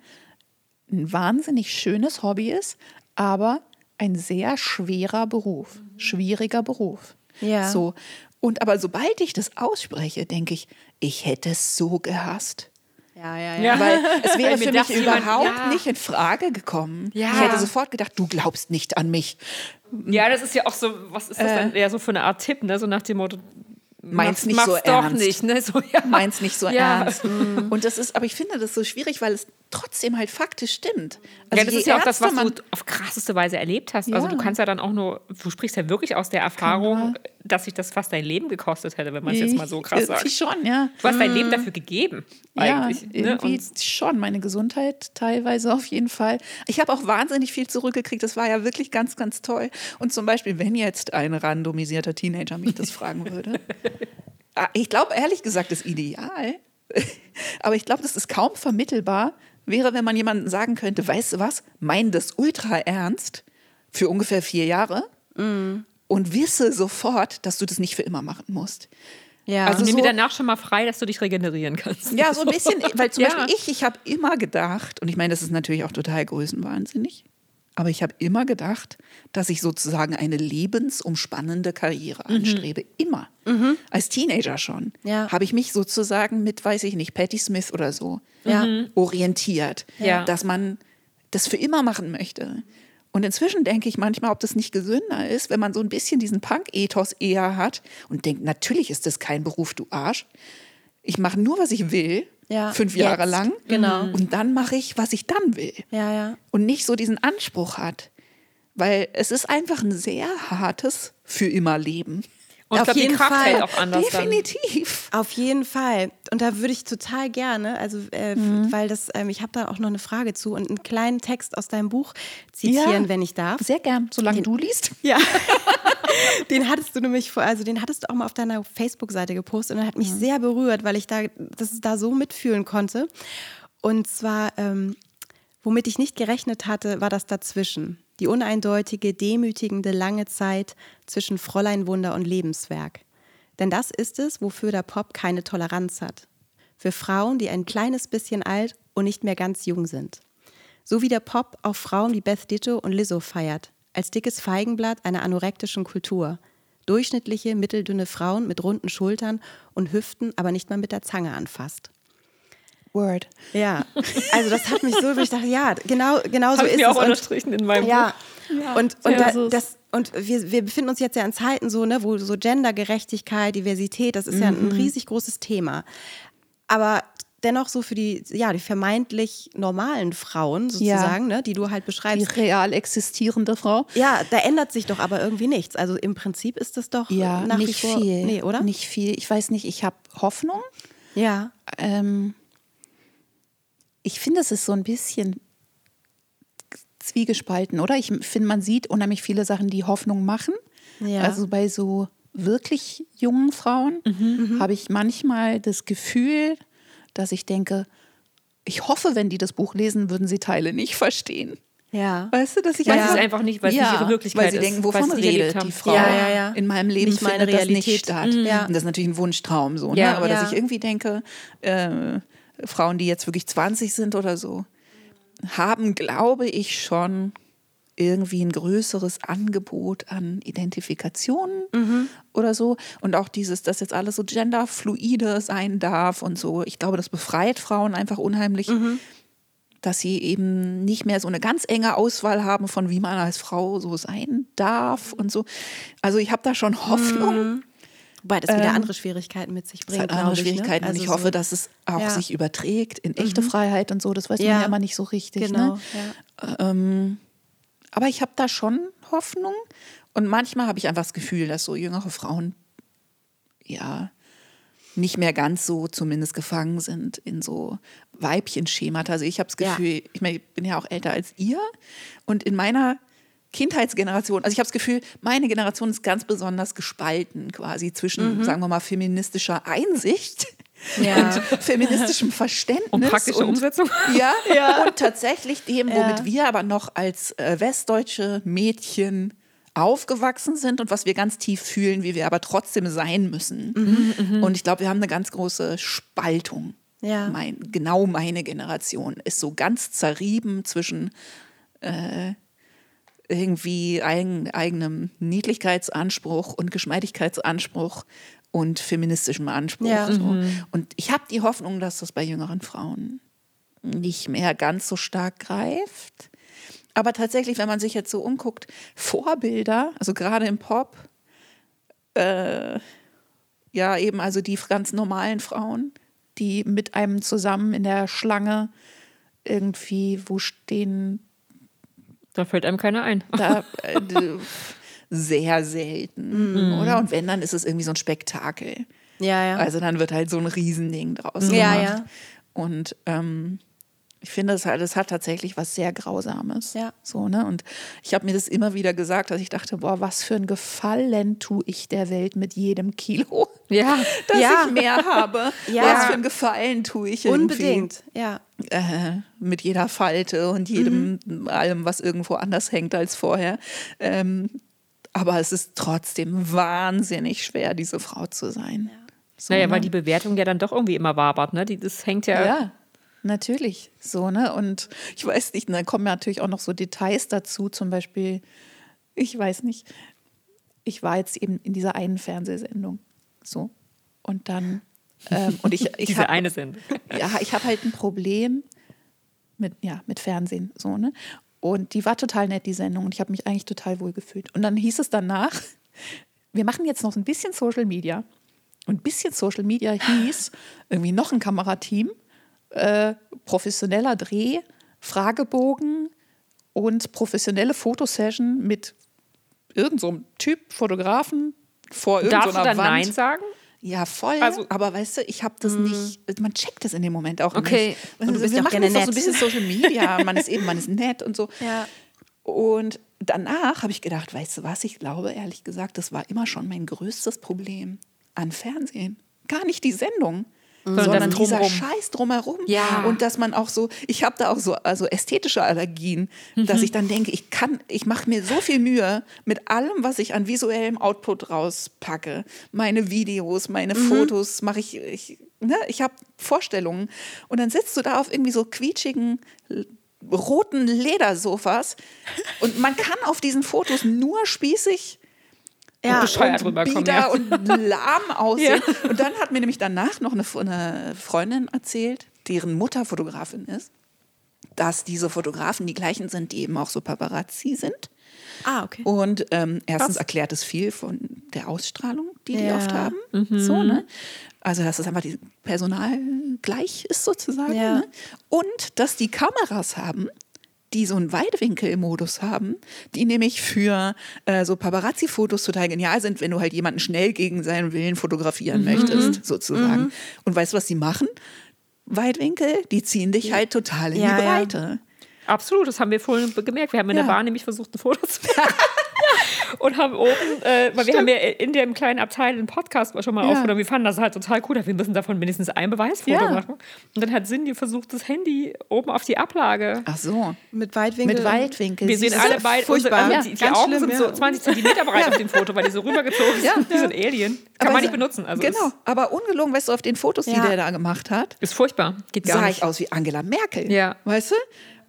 ein wahnsinnig schönes Hobby ist, aber ein sehr schwerer Beruf, schwieriger Beruf. Ja. So. Und aber sobald ich das ausspreche, denke ich, ich hätte es so gehasst. Ja, ja, Ja. Weil es wäre für mich jemand- überhaupt ja. nicht in Frage gekommen. Ja. Ich hätte sofort gedacht, du glaubst nicht an mich. Ja, das ist ja auch so, was ist das Äh. dann? Ja, so für eine Art Tipp, ne? So nach dem Motto, Meinst mach's- nicht mach's so doch ernst. nicht, ne? So, ja. Meins nicht so Ja. ernst. Und das ist, aber ich finde das so schwierig, weil es trotzdem halt faktisch stimmt. Also ja, das ist ja auch das, was du auf krasseste Weise erlebt hast. Also Ja. du kannst ja dann auch nur, du sprichst ja wirklich aus der Erfahrung, dass sich das fast dein Leben gekostet hätte, wenn man es jetzt mal so krass Irgendwie sagt. schon, ja. Du hast dein Leben dafür gegeben, eigentlich. Ja, ne? irgendwie Und schon. Meine Gesundheit teilweise auf jeden Fall. Ich habe auch wahnsinnig viel zurückgekriegt. Das war ja wirklich ganz, ganz toll. Und zum Beispiel, wenn jetzt ein randomisierter Teenager mich das fragen würde. Ah, Ich glaube, ehrlich gesagt, das Ideal, aber ich glaube, das ist kaum vermittelbar, wäre, wenn man jemandem sagen könnte, weißt du was, mein das ultra ernst für ungefähr vier Jahre und wisse sofort, dass du das nicht für immer machen musst. Ja. Also nimm so- dir danach schon mal frei, dass du dich regenerieren kannst. Ja, so ein bisschen, weil zum Ja. Beispiel ich, ich habe immer gedacht, und ich meine, das ist natürlich auch total größenwahnsinnig, aber ich habe immer gedacht, dass ich sozusagen eine lebensumspannende Karriere Mhm. anstrebe. Immer. Als Teenager schon. Ja. Habe ich mich sozusagen mit, weiß ich nicht, Patti Smith oder so Ja. orientiert. Dass man das für immer machen möchte. Und inzwischen denke ich manchmal, ob das nicht gesünder ist, wenn man so ein bisschen diesen Punk-Ethos eher hat und denkt, natürlich ist das kein Beruf, du Arsch. Ich mache nur, was ich will, Ja, fünf Jahre jetzt. lang. Genau. Und dann mache ich, was ich dann will. Ja, ja. Und nicht so diesen Anspruch hat. Weil es ist einfach ein sehr hartes für immer Leben. Und ich Auf glaube, die jeden Kraft Fall. hält auch anders dann. Definitiv. Auf jeden Fall. Und da würde ich total gerne, also äh, Mhm. weil das, ähm, ich habe da auch noch eine Frage zu und einen kleinen Text aus deinem Buch zitieren, Ja. wenn ich darf. Sehr gern, solange du liest. Ja. den hattest du nämlich vor, also den hattest du auch mal auf deiner Facebook-Seite gepostet und er hat mich sehr berührt, weil ich da das da so mitfühlen konnte. Und zwar, ähm, womit ich nicht gerechnet hatte, war das dazwischen. Die uneindeutige, demütigende lange Zeit zwischen Fräuleinwunder und Lebenswerk. Denn das ist es, wofür der Pop keine Toleranz hat. Für Frauen, die ein kleines bisschen alt und nicht mehr ganz jung sind. So wie der Pop auch Frauen wie Beth Ditto und Lizzo feiert, als dickes Feigenblatt einer anorektischen Kultur. Durchschnittliche, mitteldünne Frauen mit runden Schultern und Hüften, aber nicht mal mit der Zange anfasst. Word. Ja, also das hat mich so, ich dachte, ja, genau, genau so ist mir es. auch Und- unterstrichen in meinem ja. Buch. Und, so und, da, ist es. das, und wir, wir befinden uns jetzt ja in Zeiten so, ne, wo so Gendergerechtigkeit, Diversität, das ist ja Mhm. ein riesig großes Thema. Aber dennoch so für die, ja, die vermeintlich normalen Frauen sozusagen, ne, die du halt Die beschreibst. real existierende Frau. Ja, da ändert sich doch aber irgendwie nichts. Also im Prinzip ist das doch Ja, nach nicht wie vor. viel. Nee, oder? Nicht viel. Ich weiß nicht, ich habe Hoffnung. Ja. Ähm, ich finde, es ist so ein bisschen zwiegespalten, oder? Ich finde, man sieht unheimlich viele Sachen, die Hoffnung machen. Ja. Also bei so wirklich jungen Frauen habe ich manchmal das Gefühl, dass ich denke, ich hoffe, wenn die das Buch lesen, würden sie Teile nicht verstehen. Ja. Weißt du, dass ich einfach, sie es einfach nicht- weil es nicht ihre Wirklichkeit weil sie ist, denken, wovon redet die Frau? Ja, ja, ja. In meinem Leben Nicht findet das nicht statt. Ja. Und das ist natürlich ein Wunschtraum so, ne? Ja. aber Ja. dass ich irgendwie denke, äh, Frauen, die jetzt wirklich 20 sind oder so, haben, glaube ich, schon irgendwie ein größeres Angebot an Identifikationen Mhm. oder so. Und auch dieses, dass jetzt alles so genderfluide sein darf und so. Ich glaube, das befreit Frauen einfach unheimlich, Mhm. dass sie eben nicht mehr so eine ganz enge Auswahl haben von wie man als Frau so sein darf und so. Also ich habe da schon Hoffnung. Wobei das wieder andere Schwierigkeiten mit sich Es bringt. hat andere ich, ne? Schwierigkeiten und Also ich so- hoffe, dass es auch Ja. sich überträgt in echte Freiheit und so. Das weiß man Ja. ja immer nicht so richtig. Genau. Ne? Ja. Ähm, aber ich habe da schon Hoffnung und manchmal habe ich einfach das Gefühl, dass so jüngere Frauen ja nicht mehr ganz so zumindest gefangen sind in so Weibchenschemata. Also ich habe das Ja. Gefühl, ich, meine, ich bin ja auch älter als ihr und in meiner Kindheitsgeneration, also ich habe das Gefühl, meine Generation ist ganz besonders gespalten quasi zwischen, sagen wir mal, feministischer Einsicht Mhm. Ja. und feministischem Verständnis Und praktische Umsetzung. Ja, und tatsächlich dem, womit Ja. wir aber noch als äh, westdeutsche Mädchen aufgewachsen sind und was wir ganz tief fühlen, wie wir aber trotzdem sein müssen. Mhm, Und ich glaube, wir haben eine ganz große Spaltung. Ja. Mein, genau meine Generation ist so ganz zerrieben zwischen äh, irgendwie eigen, eigenem Niedlichkeitsanspruch und Geschmeidigkeitsanspruch und feministischem Anspruch. Ja. So. Und ich habe die Hoffnung, dass das bei jüngeren Frauen nicht mehr ganz so stark greift. Aber tatsächlich, wenn man sich jetzt so umguckt, Vorbilder, also gerade im Pop, äh, ja, eben also die ganz normalen Frauen, die mit einem zusammen in der Schlange irgendwie wo stehen, Da fällt einem keiner ein. da äh, sehr selten, oder? Und wenn, dann ist es irgendwie so ein Spektakel. Ja, ja. Also dann wird halt so ein Riesending draus Ja, gemacht. ja. Und ähm, ich finde, es hat, es hat tatsächlich was sehr Grausames. Ja. So, ne? Und ich habe mir das immer wieder gesagt, dass ich dachte, boah, was für ein Gefallen tue ich der Welt mit jedem Kilo, Ja. dass Ja. ich mehr habe. Ja. Was für ein Gefallen tue ich irgendwie Unbedingt. Ja. äh, mit jeder Falte und jedem, allem, was irgendwo anders hängt als vorher. Ähm, aber es ist trotzdem wahnsinnig schwer, diese Frau zu sein. So, Naja, ne? weil die Bewertung ja dann doch irgendwie immer wabert, ne? Die, das hängt ja. Ja, natürlich. So, ne? Und ich weiß nicht, da kommen natürlich auch noch so Details dazu, zum Beispiel, ich weiß nicht, ich war jetzt eben in dieser einen Fernsehsendung. So. Und dann, ähm, und ich, ich Diese hab, eine sind. ja, ich habe halt ein Problem mit, ja, mit Fernsehen, so, ne? Und die war total nett, die Sendung. Und ich habe mich eigentlich total wohl gefühlt. Und dann hieß es danach, wir machen jetzt noch ein bisschen Social Media. Und ein bisschen Social Media hieß irgendwie noch ein Kamerateam, äh, professioneller Dreh, Fragebogen und professionelle Fotosession mit irgendeinem so Typ, Fotografen vor Darfst du irgendeiner dann Wand. Nein sagen? Ja, voll. Also- aber weißt du, ich habe das nicht, man checkt das in dem Moment auch Okay. nicht. Und du bist wir auch gerne noch so ein nett. bisschen Social Media, man ist eben, man ist nett und so. Ja. Und danach habe ich gedacht, weißt du was, ich glaube ehrlich gesagt, das war immer schon mein größtes Problem an Fernsehen. Gar nicht die Sendung. Sondern das dieser. Scheiß drumherum. Ja. Und dass man auch so, ich habe da auch so also ästhetische Allergien, dass ich dann denke, ich kann, ich mache mir so viel Mühe mit allem, was ich an visuellem Output rauspacke. Meine Videos, meine Fotos mache ich, ich, ne, ich habe Vorstellungen. Und dann sitzt du da auf irgendwie so quietschigen roten Ledersofas und man kann auf diesen Fotos nur spießig Ja. Bescheuert und rüberkommen, ja. und lahm aussehen. Und dann hat mir nämlich danach noch eine, eine Freundin erzählt, deren Mutter Fotografin ist, dass diese Fotografen die gleichen sind, die eben auch so Paparazzi sind. Ah, okay. Und ähm, erstens erklärt es viel von der Ausstrahlung, die die Ja. oft haben. So, ne? Also, dass das einfach die Personal gleich ist sozusagen. Ja. Ne? Und dass die Kameras haben, die so einen Weitwinkelmodus haben, die nämlich für äh, so Paparazzi-Fotos total genial sind, wenn du halt jemanden schnell gegen seinen Willen fotografieren möchtest, sozusagen. Und weißt du, was die machen? Weitwinkel, die ziehen dich halt total in Ja, die ja. Breite. Absolut, das haben wir vorhin gemerkt. Wir haben in Ja. der Bahn nämlich versucht, ein Foto zu machen. Und haben oben, äh, weil wir haben ja in dem kleinen Abteil einen Podcast schon mal Ja. aufgenommen. Wir fanden das halt total cool. Wir müssen davon mindestens ein Beweisfoto Ja. machen. Und dann hat Cindy versucht, das Handy oben auf die Ablage. Ach so. Mit Weitwinkel. Mit Weitwinkel. Wir sehen alle beide, furchtbar. unsere, also die, die Augen schlimm, sind ja. so 20 Zentimeter breit auf dem Foto, weil die so rübergezogen Ja, sind, ein ja. Alien. Kann Aber man nicht benutzen. Also genau, ist, aber ungelogen, weißt du, auf den Fotos, die der da gemacht hat, ist furchtbar. Geht gar sah nicht. ich aus wie Angela Merkel. Ja. Weißt du?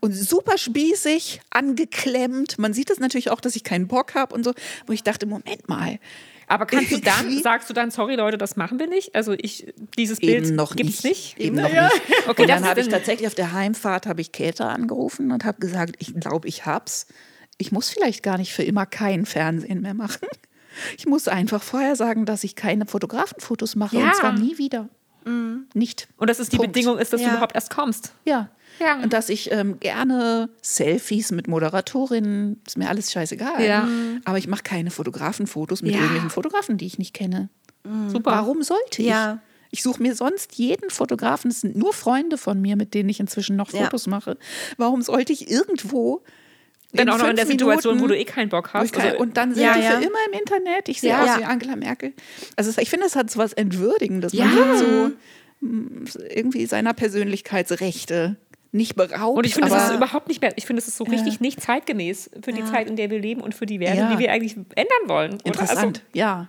Und super spießig, angeklemmt. Man sieht es natürlich auch, dass ich keinen Bock habe und so. Wo ich dachte, Moment mal. Aber kannst du dann, sagst du dann, sorry Leute, das machen wir nicht? Also ich, dieses Bild Eben noch gibt's nicht. nicht. Eben noch Ja. nicht. Okay, und das dann ist habe ich tatsächlich auf der Heimfahrt habe ich Käthe angerufen und habe gesagt, ich glaube, ich hab's. Ich muss vielleicht gar nicht für immer kein Fernsehen mehr machen. Ich muss einfach vorher sagen, dass ich keine Fotografenfotos mache Ja. und zwar nie wieder. Nicht. Und dass es die Punkt. Bedingung ist, dass du Ja. überhaupt erst kommst. Ja. Ja. Und dass ich ähm, gerne Selfies mit Moderatorinnen, ist mir alles scheißegal. Ja. Aber ich mache keine Fotografenfotos mit Ja. irgendwelchen Fotografen, die ich nicht kenne. Super. Warum sollte ich? Ja. Ich suche mir sonst jeden Fotografen, es sind nur Freunde von mir, mit denen ich inzwischen noch Ja. Fotos mache. Warum sollte ich irgendwo Dann auch noch in der Situation, wo Minuten- du eh keinen Bock wo hast. kein- Also, und dann sind Ja, die ja. für immer im Internet. Ich sehe Ja. aus Ja. wie Angela Merkel. Also ich finde, es hat so was Entwürdigendes. Ja. Man so irgendwie seiner Persönlichkeitsrechte nicht beraubt. und ich finde, es aber ist überhaupt nicht mehr, ich finde, es ist so richtig nicht zeitgemäß für die Zeit, in der wir leben und für die Werte, Ja. die wir eigentlich ändern wollen. Oder? interessant. Also, ja.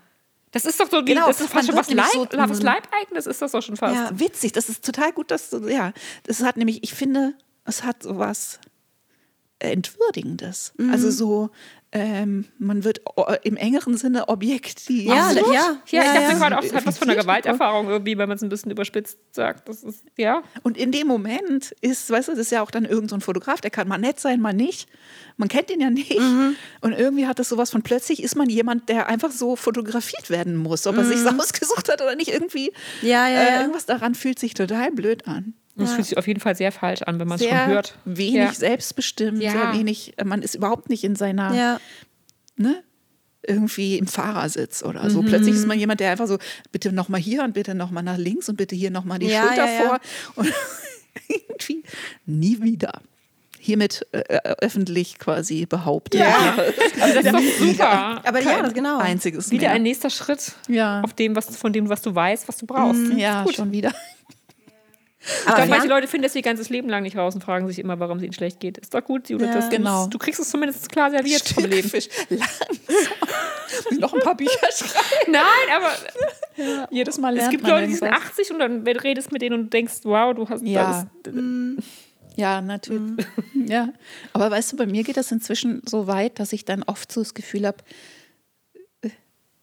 das ist doch so, wie, Genau, das ist fast schon was, Leib, so- was Leibeigenes ist das doch schon fast. Ja. Witzig, das ist total gut, dass du, ja, das hat nämlich, ich finde, es hat sowas Entwürdigendes. Mhm. Also so, ähm, man wird im engeren Sinne objektiv. Ja, Absolut. ja. Ja, ich Ja, dachte ja. gerade auch, es hat was von einer. Gewalterfahrung irgendwie, wenn man es ein bisschen überspitzt sagt. Das ist, ja. Und in dem Moment ist, weißt du, das ist ja auch dann irgendein so ein Fotograf, der kann mal nett sein, mal nicht. Man kennt ihn ja nicht. Mhm. Und irgendwie hat das sowas von plötzlich ist man jemand, der einfach so fotografiert werden muss. Ob er sich ausgesucht hat oder nicht, irgendwie. Mhm. Ja, ja, Äh, ja. irgendwas daran fühlt sich total blöd an. Und es fühlt sich auf jeden Fall sehr falsch an, wenn man es schon hört. wenig ja. selbstbestimmt, Ja. sehr wenig, man ist überhaupt nicht in seiner, Ja. ne? irgendwie im Fahrersitz oder Mhm. so. Plötzlich ist man jemand, der einfach so, bitte nochmal hier und bitte nochmal nach links und bitte hier nochmal die Ja, Schulter ja, ja. vor. Und irgendwie nie wieder. Hiermit äh, äh, öffentlich quasi behauptet. Ja. Also das ist doch super. Aber ja, Kein das genau. Einziges Wieder mehr. ein nächster Schritt Ja. auf dem, was, von dem, was du weißt, was du brauchst. ja, schon wieder. Ich Aber glaube, manche ja. Leute finden das ihr ganzes Leben lang nicht raus und fragen sich immer, warum es ihnen schlecht geht. Ist doch gut, Judith, Ja. dass du Genau. es- du kriegst es zumindest klar serviert vom Leben. Fisch. Langsam. Noch ein paar Bücher schreiben. Nein, aber Jedes Mal es lernt gibt man Leute, die sind irgendwas. 80 und dann redest mit denen und denkst, wow, du hast Ja. das. Ja, natürlich. Ja. Aber weißt du, bei mir geht das inzwischen so weit, dass ich dann oft so das Gefühl habe,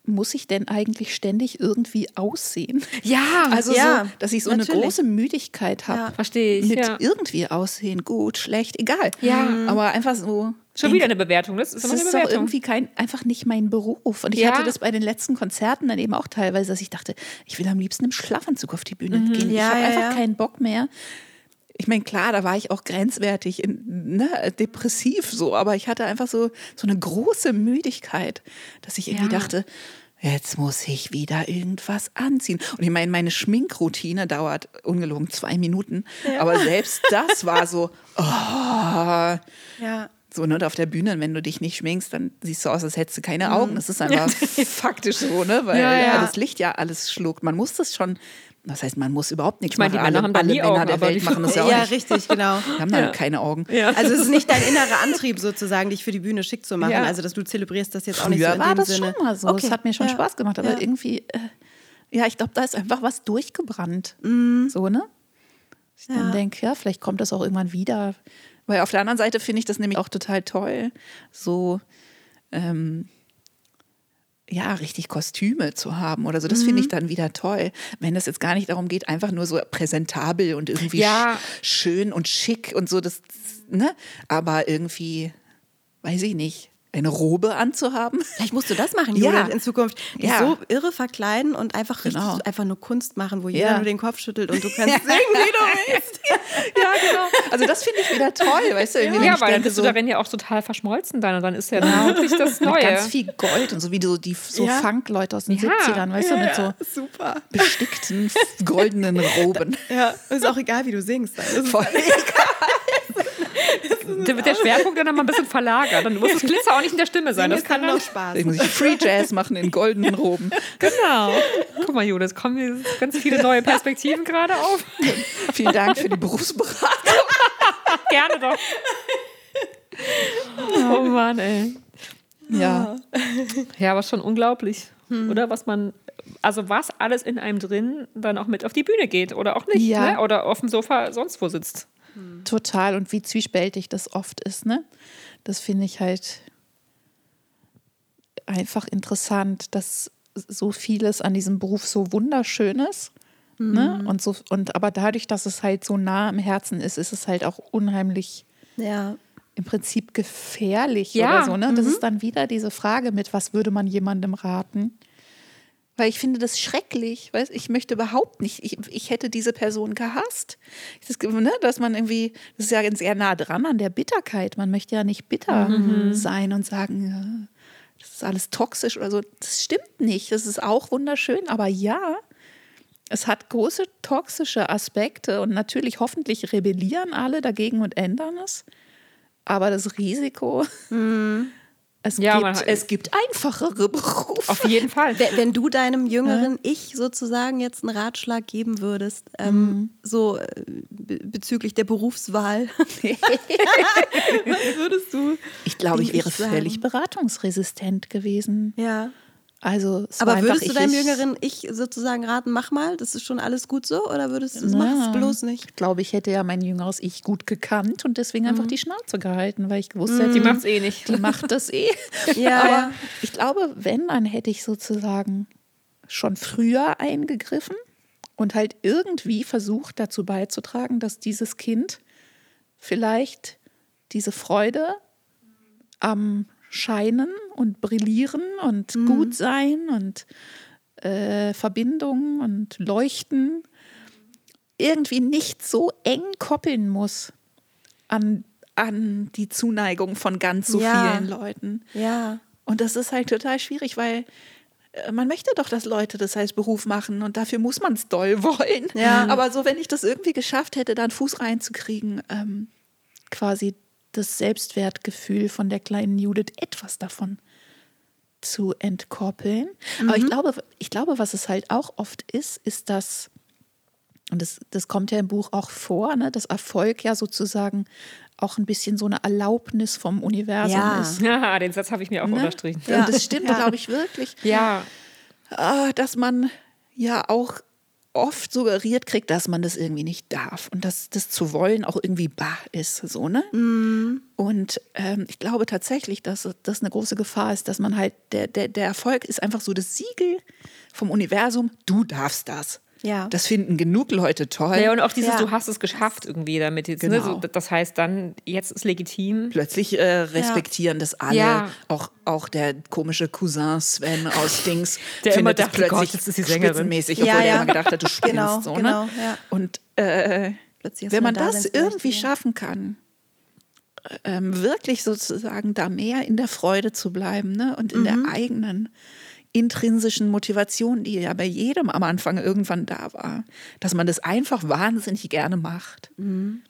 muss ich denn eigentlich ständig irgendwie aussehen? Ja, Also ja, so, dass ich so natürlich. eine große Müdigkeit habe. Ja. verstehe ich. Mit Ja. irgendwie aussehen, gut, schlecht, egal. Ja. Aber einfach so. Schon wieder eine Bewertung. Das ist Das immer eine ist doch Bewertung. irgendwie kein, einfach nicht mein Beruf. Und ich Ja. hatte das bei den letzten Konzerten dann eben auch teilweise, dass ich dachte, ich will am liebsten im Schlafanzug auf die Bühne gehen. Ja, ich habe einfach keinen Bock mehr. Ich meine, klar, da war ich auch grenzwertig, in, ne, depressiv so, aber ich hatte einfach so, so eine große Müdigkeit, dass ich irgendwie Ja. dachte, jetzt muss ich wieder irgendwas anziehen. Und ich meine, meine Schminkroutine dauert ungelogen zwei Minuten, aber selbst das war so, oh, Ja. so, ne, auf der Bühne, wenn du dich nicht schminkst, dann siehst du aus, als hättest du keine Augen. Das ist einfach faktisch so, ne? Weil Ja, ja, ja. das Licht ja alles schluckt. Man muss das schon, das heißt, man muss überhaupt nichts Ich meine, die machen. Männer alle haben alle nie Männer Augen, der aber Welt die- machen das ja auch Ja, nicht. richtig, genau. Die haben da keine Augen. Also es ist nicht dein innerer Antrieb sozusagen, dich für die Bühne schick zu machen. Ja. Also dass du zelebrierst das jetzt auch nicht so in war dem das Sinne. schon mal so. Okay. Es hat mir schon Ja. Spaß gemacht, aber Ja. irgendwie, äh, ja, ich glaube, da ist einfach was durchgebrannt. So, ne? Ich dann Mhm. Ja. denke, ja, vielleicht kommt das auch irgendwann wieder. Weil auf der anderen Seite finde ich das nämlich auch total toll, so ähm, ja, richtig Kostüme zu haben oder so. Das finde Mhm. ich dann wieder toll. Wenn es jetzt gar nicht darum geht, einfach nur so präsentabel und irgendwie Ja. sch schön und schick und so, das, ne? Aber irgendwie, weiß ich nicht, eine Robe anzuhaben. Vielleicht musst du das machen, Ja. Julia, in Zukunft. Dich Ja. so irre verkleiden und einfach richtig Genau. einfach nur Kunst machen, wo jeder Ja. nur den Kopf schüttelt und du kannst singen, wie du willst. ja, genau. Also das finde ich wieder toll, weißt du? Irgendwie, Ja, weil dann bist du so, darin ja auch total verschmolzen dann und dann ist ja wirklich das mit Neue. ganz viel Gold und so wie so die so Ja. Funk-Leute aus den Ja. 70ern, weißt du, mit so Super. bestickten goldenen Roben. Ja, ist auch egal, wie du singst. Das ist Voll. Da wird der Schwerpunkt dann nochmal ein bisschen verlagert. Dann muss das Glitzer auch nicht in der Stimme sein. Das kann noch dann. Spaß. Ich muss ich Free Jazz machen in goldenen Roben. Genau. Guck mal, Judas, kommen hier ganz viele neue Perspektiven gerade auf. Vielen Dank für die Berufsberatung. Gerne doch. Oh Mann, ey. Ja. Ja, aber schon unglaublich. Oder was man, also was alles in einem drin dann auch mit auf die Bühne geht oder auch nicht. Ja. Ne? Oder auf dem Sofa sonst wo sitzt. Total. Und wie zwiespältig das oft ist, ne? Das finde ich halt einfach interessant, dass so vieles an diesem Beruf so wunderschön ist. Ne? Und so, und aber dadurch, dass es halt so nah am Herzen ist, ist es halt auch unheimlich Ja. im Prinzip gefährlich Ja, oder so. Ne? Das ist dann wieder diese Frage mit, was würde man jemandem raten? Weil ich finde das schrecklich. Weiß, ich möchte überhaupt nicht, ich, ich hätte diese Person gehasst. Das, ne, dass man irgendwie, das ist ja sehr nah dran an der Bitterkeit. Man möchte ja nicht bitter sein und sagen, ja, das ist alles toxisch oder so. Das stimmt nicht. Das ist auch wunderschön, aber ja, es hat große toxische Aspekte und natürlich hoffentlich rebellieren alle dagegen und ändern es. Aber das Risiko, es, Ja, gibt, es gibt einfachere Berufe. Auf jeden Fall. Wenn du deinem jüngeren Ich sozusagen jetzt einen Ratschlag geben würdest, ähm, so äh, be- bezüglich der Berufswahl, was würdest du? Ich glaube, ich wäre ich völlig beratungsresistent gewesen. Ja. Also, es Aber würdest du deinem ich- jüngeren Ich sozusagen raten, mach mal, das ist schon alles gut so? Oder würdest du, Na, mach's bloß nicht? Ich glaube, ich hätte ja mein jüngeres Ich gut gekannt und deswegen einfach die Schnauze gehalten, weil ich gewusst hätte, Die macht's eh nicht. die macht das eh. Ja, Aber ja. ich glaube, wenn, dann hätte ich sozusagen schon früher eingegriffen und halt irgendwie versucht dazu beizutragen, dass dieses Kind vielleicht diese Freude am Scheinen und Brillieren und gut sein und äh, Verbindung und Leuchten irgendwie nicht so eng koppeln muss an, an die Zuneigung von ganz so Ja. vielen Leuten. Ja. Und das ist halt total schwierig, weil äh, man möchte doch, dass Leute das als Beruf machen und dafür muss man es doll wollen. Ja. Aber so, wenn ich das irgendwie geschafft hätte, da einen Fuß reinzukriegen, ähm, quasi das Selbstwertgefühl von der kleinen Judith etwas davon zu entkoppeln. Aber ich glaube, ich glaube, was es halt auch oft ist, ist, dass, und das, das kommt ja im Buch auch vor, ne, dass Erfolg ja sozusagen auch ein bisschen so eine Erlaubnis vom Universum Ja. ist. Ja, den Satz habe ich mir auch Ne? unterstrichen. Und das stimmt, Ja. glaube ich, wirklich. Ja, Ah, dass man ja auch oft suggeriert kriegt, dass man das irgendwie nicht darf und dass das zu wollen auch irgendwie bar ist, so ne? Und ähm, ich glaube tatsächlich, dass das eine große Gefahr ist, dass man halt der der der Erfolg ist einfach so das Siegel vom Universum. Du darfst das. Ja. Das finden genug Leute toll. Ja, und auch dieses, Ja. du hast es geschafft irgendwie damit jetzt. Ne? Genau. So, das heißt dann, jetzt ist legitim. Plötzlich äh, respektieren das alle. Ja. Auch, auch der komische Cousin Sven aus Dings Der immer findet das dachte, Gott, plötzlich jetzt ist sie Sängerin. spitzenmäßig, Ja, obwohl ja. er immer gedacht hat, du spinnst. Genau, so, genau, ne? ja. Und äh, wenn man da, das irgendwie ja. schaffen kann, ähm, wirklich sozusagen da mehr in der Freude zu bleiben ne? und in Mhm. der eigenen intrinsischen Motivation, die ja bei jedem am Anfang irgendwann da war, dass man das einfach wahnsinnig gerne macht. Mhm.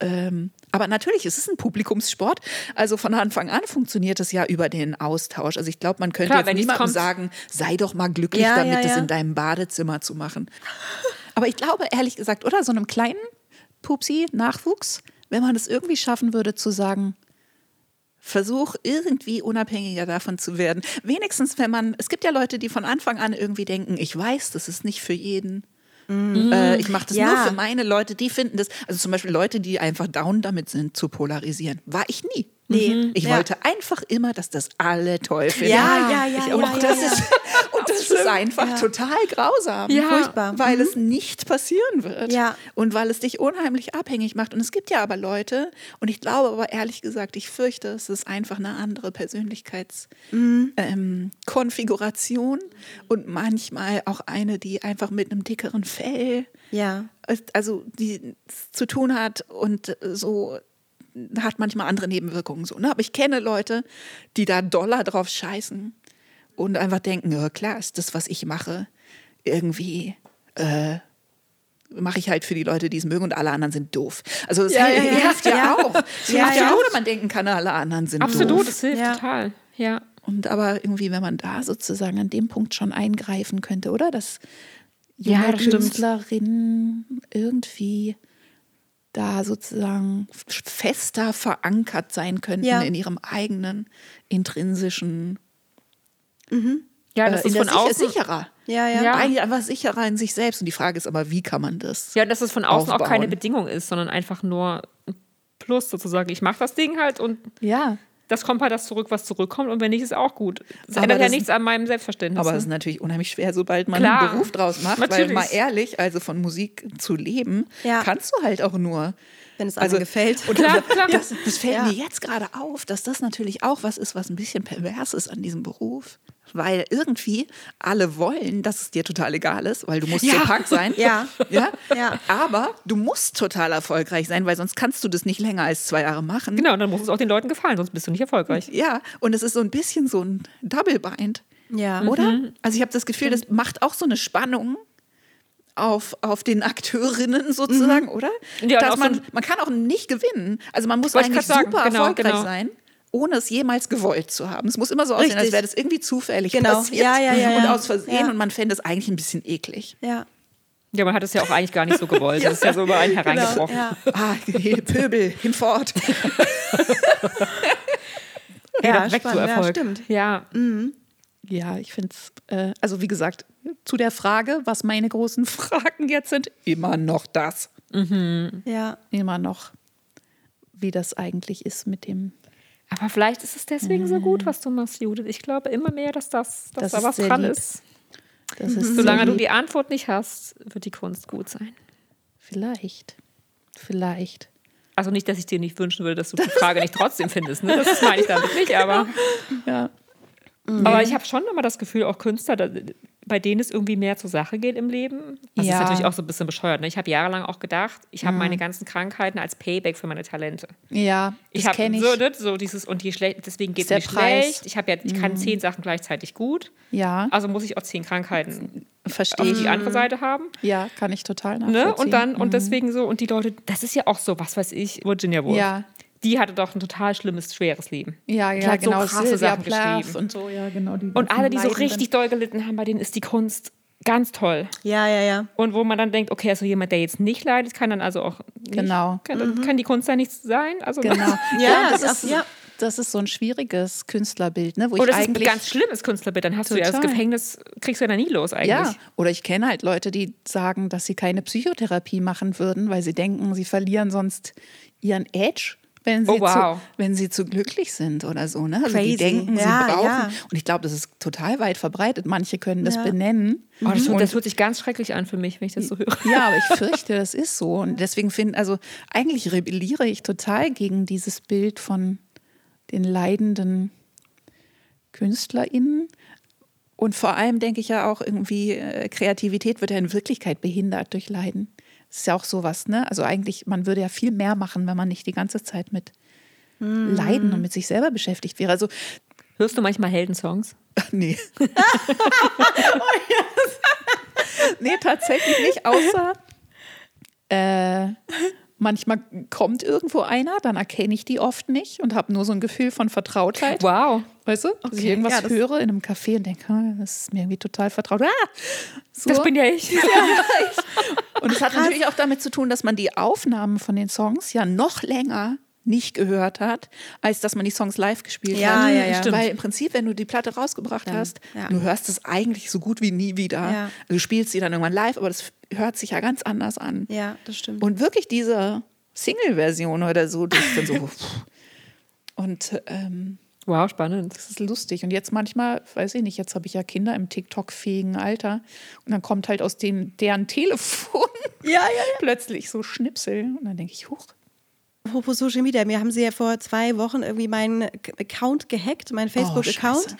Ähm, aber natürlich, es ist ein Publikumssport. Also von Anfang an funktioniert es ja über den Austausch. Also ich glaube, man könnte Klar, jetzt niemandem sagen, sei doch mal glücklich Ja, damit, ja, das ja. in deinem Badezimmer zu machen. Aber ich glaube, ehrlich gesagt, oder so einem kleinen Pupsi, Nachwuchs, wenn man es irgendwie schaffen würde zu sagen, Versuch irgendwie unabhängiger davon zu werden. Wenigstens, wenn man, es gibt ja Leute, die von Anfang an irgendwie denken, ich weiß, das ist nicht für jeden. Äh, ich mache das Ja. nur für meine Leute, die finden das. Also zum Beispiel Leute, die einfach down damit sind, zu polarisieren. War ich nie. Nee. Ich Ja. wollte einfach immer, dass das alle toll finden. Ja, ja, ja, Ich, ja, und ja, das, ja. Ist, und das ist einfach total grausam. Ja. Furchtbar. Weil es nicht passieren wird. Ja. Und weil es dich unheimlich abhängig macht. Und es gibt ja aber Leute, und ich glaube aber ehrlich gesagt, ich fürchte, es ist einfach eine andere Persönlichkeitskonfiguration und manchmal auch eine, die einfach mit einem dickeren Fell Ja. also die es zu tun hat und so hat manchmal andere Nebenwirkungen so. Ne? Aber ich kenne Leute, die da Dollar drauf scheißen und einfach denken, ja klar, ist das, was ich mache, irgendwie äh, mache ich halt für die Leute, die es mögen und alle anderen sind doof. Also das Ja, ja, ja. hilft ja, Ja. auch. Es Ja, hilft ja, ja. auch, wenn man denken kann, alle anderen sind Absolut, doof. das hilft Ja. total. Ja. Und aber irgendwie, wenn man da sozusagen an dem Punkt schon eingreifen könnte, oder? Dass junge Ja, das stimmt. Künstlerinnen irgendwie da sozusagen fester verankert sein könnten Ja. in ihrem eigenen intrinsischen, Ja, äh, das in ist von außen. sicherer. Ja, ja. Ja. Eigentlich einfach sicherer in sich selbst. Und die Frage ist aber, wie kann man das? Ja, dass es von außen auch keine aufbauen? Bedingung ist, sondern einfach nur ein Plus sozusagen. Ich mache das Ding halt und Ja. Das kommt halt das zurück, was zurückkommt. Und wenn nicht, ist auch gut. Das Aber ändert ja das- nichts an meinem Selbstverständnis. Aber ne? es ist natürlich unheimlich schwer, sobald man Klar. einen Beruf draus macht. Weil Natürlich. mal ehrlich, also von Musik zu leben, Ja. kannst du halt auch nur Wenn es anderen gefällt. Also Und Klar, klar. Das, das fällt Ja. mir jetzt gerade auf, dass das natürlich auch was ist, was ein bisschen pervers ist an diesem Beruf. Weil irgendwie alle wollen, dass es dir total egal ist, weil du musst Ja. so Punk sein. Ja. ja. Ja. Aber du musst total erfolgreich sein, weil sonst kannst du das nicht länger als zwei Jahre machen. Genau, und dann muss es auch den Leuten gefallen, sonst bist du nicht erfolgreich. Ja, und es ist so ein bisschen so ein Double Bind. Ja. Oder? Also ich habe das Gefühl, das macht auch so eine Spannung auf, auf den Akteurinnen sozusagen, oder? Ja, Dass auch so man, man kann auch nicht gewinnen. Also man muss eigentlich grad sagen, super genau, erfolgreich genau. sein, ohne es jemals gewollt zu haben. Es muss immer so aussehen, als Richtig. wäre das irgendwie zufällig Genau. passiert Ja, ja, ja, und ja. aus Versehen Ja. und man fände es eigentlich ein bisschen eklig. Ja. Ja, man hat es ja auch eigentlich gar nicht so gewollt. Das ist ja so über einen hereingebrochen. Ja. Ah, Pöbel, hinfort. Ja, Ja, weg zu spannend. Ja, Erfolg. stimmt. Ja, Ja, ich finde es, äh, also wie gesagt, zu der Frage, was meine großen Fragen jetzt sind, immer noch das. Ja. Immer noch, wie das eigentlich ist mit dem aber vielleicht ist es deswegen so gut, was du machst, Judith. Ich glaube immer mehr, dass, das, dass Das da was dran lieb. ist. Das ist Solange du die Antwort nicht hast, wird die Kunst gut sein. Vielleicht. Vielleicht. Also nicht, dass ich dir nicht wünschen würde, dass du die Frage nicht trotzdem findest. Ne? Das meine ich damit nicht, aber, Ja. Aber ich habe schon immer das Gefühl, auch Künstler, da, bei denen es irgendwie mehr zur Sache geht im Leben. Das Ja. ist natürlich auch so ein bisschen bescheuert. Ne? Ich habe jahrelang auch gedacht, ich habe meine ganzen Krankheiten als Payback für meine Talente. Ja, Ich das habe kenne ich. so, ne, so dieses und je schlecht, deswegen geht es mir Preis. schlecht. Ich habe ja, ich kann zehn Sachen gleichzeitig gut. ja, Also muss ich auch zehn Krankheiten verstehe die andere Seite haben. Ja, kann ich total nachvollziehen. Ne? Und dann, und deswegen so, und die Leute, das ist ja auch so, was weiß ich, Virginia Woolf. Ja. Die hatte doch ein total schlimmes, schweres Leben. Ja, Die ja, hat so genau. krasse Sylvia Sachen Plath geschrieben. und so, ja, genau. Die Und alle, die so richtig doll gelitten haben, bei denen ist die Kunst ganz toll. Ja, ja, ja. Und wo man dann denkt, okay, also jemand, der jetzt nicht leidet, kann dann also auch nicht, Genau. Kann, kann die Kunst da nichts sein? Also Genau. Ja, das das ist, ja. das ist so ein schwieriges Künstlerbild, ne? wo ich Oder das ist ein eigentlich ganz schlimmes Künstlerbild. Dann hast du ja das Total. Gefängnis, kriegst du ja da nie los eigentlich. Ja, oder ich kenne halt Leute, die sagen, dass sie keine Psychotherapie machen würden, weil sie denken, sie verlieren sonst ihren Edge, wenn sie, Oh, wow. zu, wenn sie zu glücklich sind oder so. Ne? Also Crazy. die denken, Ja, sie brauchen. ja. Und ich glaube, das ist total weit verbreitet. Manche können das Ja. benennen. Oh, das, Und- das hört sich ganz schrecklich an für mich, wenn ich das so höre. ja, aber ich fürchte, das ist so. Und deswegen finde, also eigentlich rebelliere ich total gegen dieses Bild von den leidenden KünstlerInnen. Und vor allem denke ich ja auch irgendwie, äh, Kreativität wird ja in Wirklichkeit behindert durch Leiden. Das ist ja auch sowas, ne? Also eigentlich, man würde ja viel mehr machen, wenn man nicht die ganze Zeit mit Leiden und mit sich selber beschäftigt wäre. Also, Hörst du manchmal Heldensongs? nee. nee, tatsächlich nicht, außer äh, manchmal kommt irgendwo einer, dann erkenne ich die oft nicht und habe nur so ein Gefühl von Vertrautheit. Wow. Weißt du? Dass ich Okay, irgendwas ja, höre in einem Café und denke, ah, das ist mir irgendwie total vertraut. Ah! So. Das bin ja ich. Und es hat natürlich auch damit zu tun, dass man die Aufnahmen von den Songs ja noch länger nicht gehört hat, als dass man die Songs live gespielt Ja, hat. ja, ja. Stimmt. Weil im Prinzip, wenn du die Platte rausgebracht Dann, hast, ja. du hörst es eigentlich so gut wie nie wieder. Ja. Also du spielst sie dann irgendwann live, aber das hört sich ja ganz anders an. Ja, das stimmt. Und wirklich diese Single-Version oder so, das ist dann so. Und ähm, Wow, spannend. das ist lustig. Und jetzt manchmal, weiß ich nicht, jetzt habe ich ja Kinder im TikTok-fähigen Alter. Und dann kommt halt aus den, deren Telefon ja, ja, plötzlich so Schnipsel. Und dann denke ich, huch. Apropos Social Media, mir haben sie ja vor zwei Wochen irgendwie meinen Account gehackt, meinen Facebook-Account. Scheiße.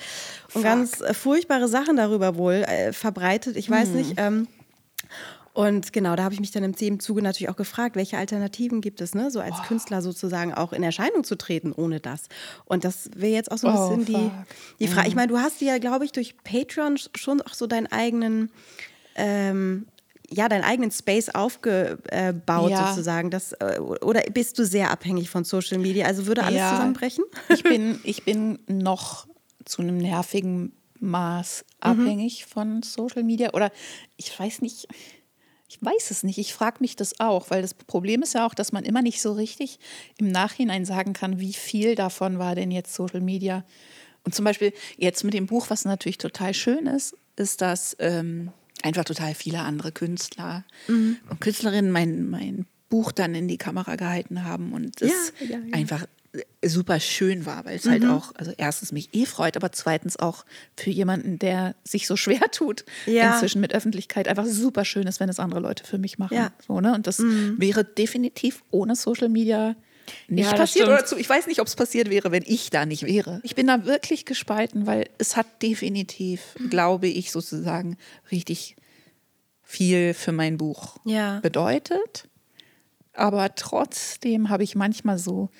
und ganz äh, furchtbare Sachen darüber wohl äh, verbreitet. Ich Hm. weiß nicht. Ähm, und genau, da habe ich mich dann im im Zuge natürlich auch gefragt, welche Alternativen gibt es, ne? so als Künstler sozusagen auch in Erscheinung zu treten ohne das. Und das wäre jetzt auch so ein Oh, bisschen die, fuck. die Frage. Ich meine, du hast ja, glaube ich, durch Patreon sch- schon auch so deinen eigenen ähm, ja, deinen eigenen Space aufgebaut Ja. sozusagen. Das, äh, oder bist du sehr abhängig von Social Media? Also würde alles Ja. zusammenbrechen? Ich bin, ich bin noch zu einem nervigen Maß abhängig von Social Media. Oder ich weiß nicht, ich weiß es nicht. Ich frage mich das auch, weil das Problem ist ja auch, dass man immer nicht so richtig im Nachhinein sagen kann, wie viel davon war denn jetzt Social Media. Und zum Beispiel jetzt mit dem Buch, was natürlich total schön ist, ist, dass ähm, einfach total viele andere Künstler und Künstlerinnen mein, mein Buch dann in die Kamera gehalten haben und es Ja, ja, ja. einfach super schön war, weil es halt Mhm. auch, also erstens mich eh freut, aber zweitens auch für jemanden, der sich so schwer tut, Ja. inzwischen mit Öffentlichkeit, einfach super schön ist, wenn es andere Leute für mich machen. Ja. Mhm. So, ne? Und das wäre definitiv ohne Social Media nicht Ja, passiert. Oder zu, ich weiß nicht, ob es passiert wäre, wenn ich da nicht wäre. Ich bin da wirklich gespalten, weil es hat definitiv, Mhm. glaube ich, sozusagen richtig viel für mein Buch Ja. bedeutet. Aber trotzdem habe ich manchmal so,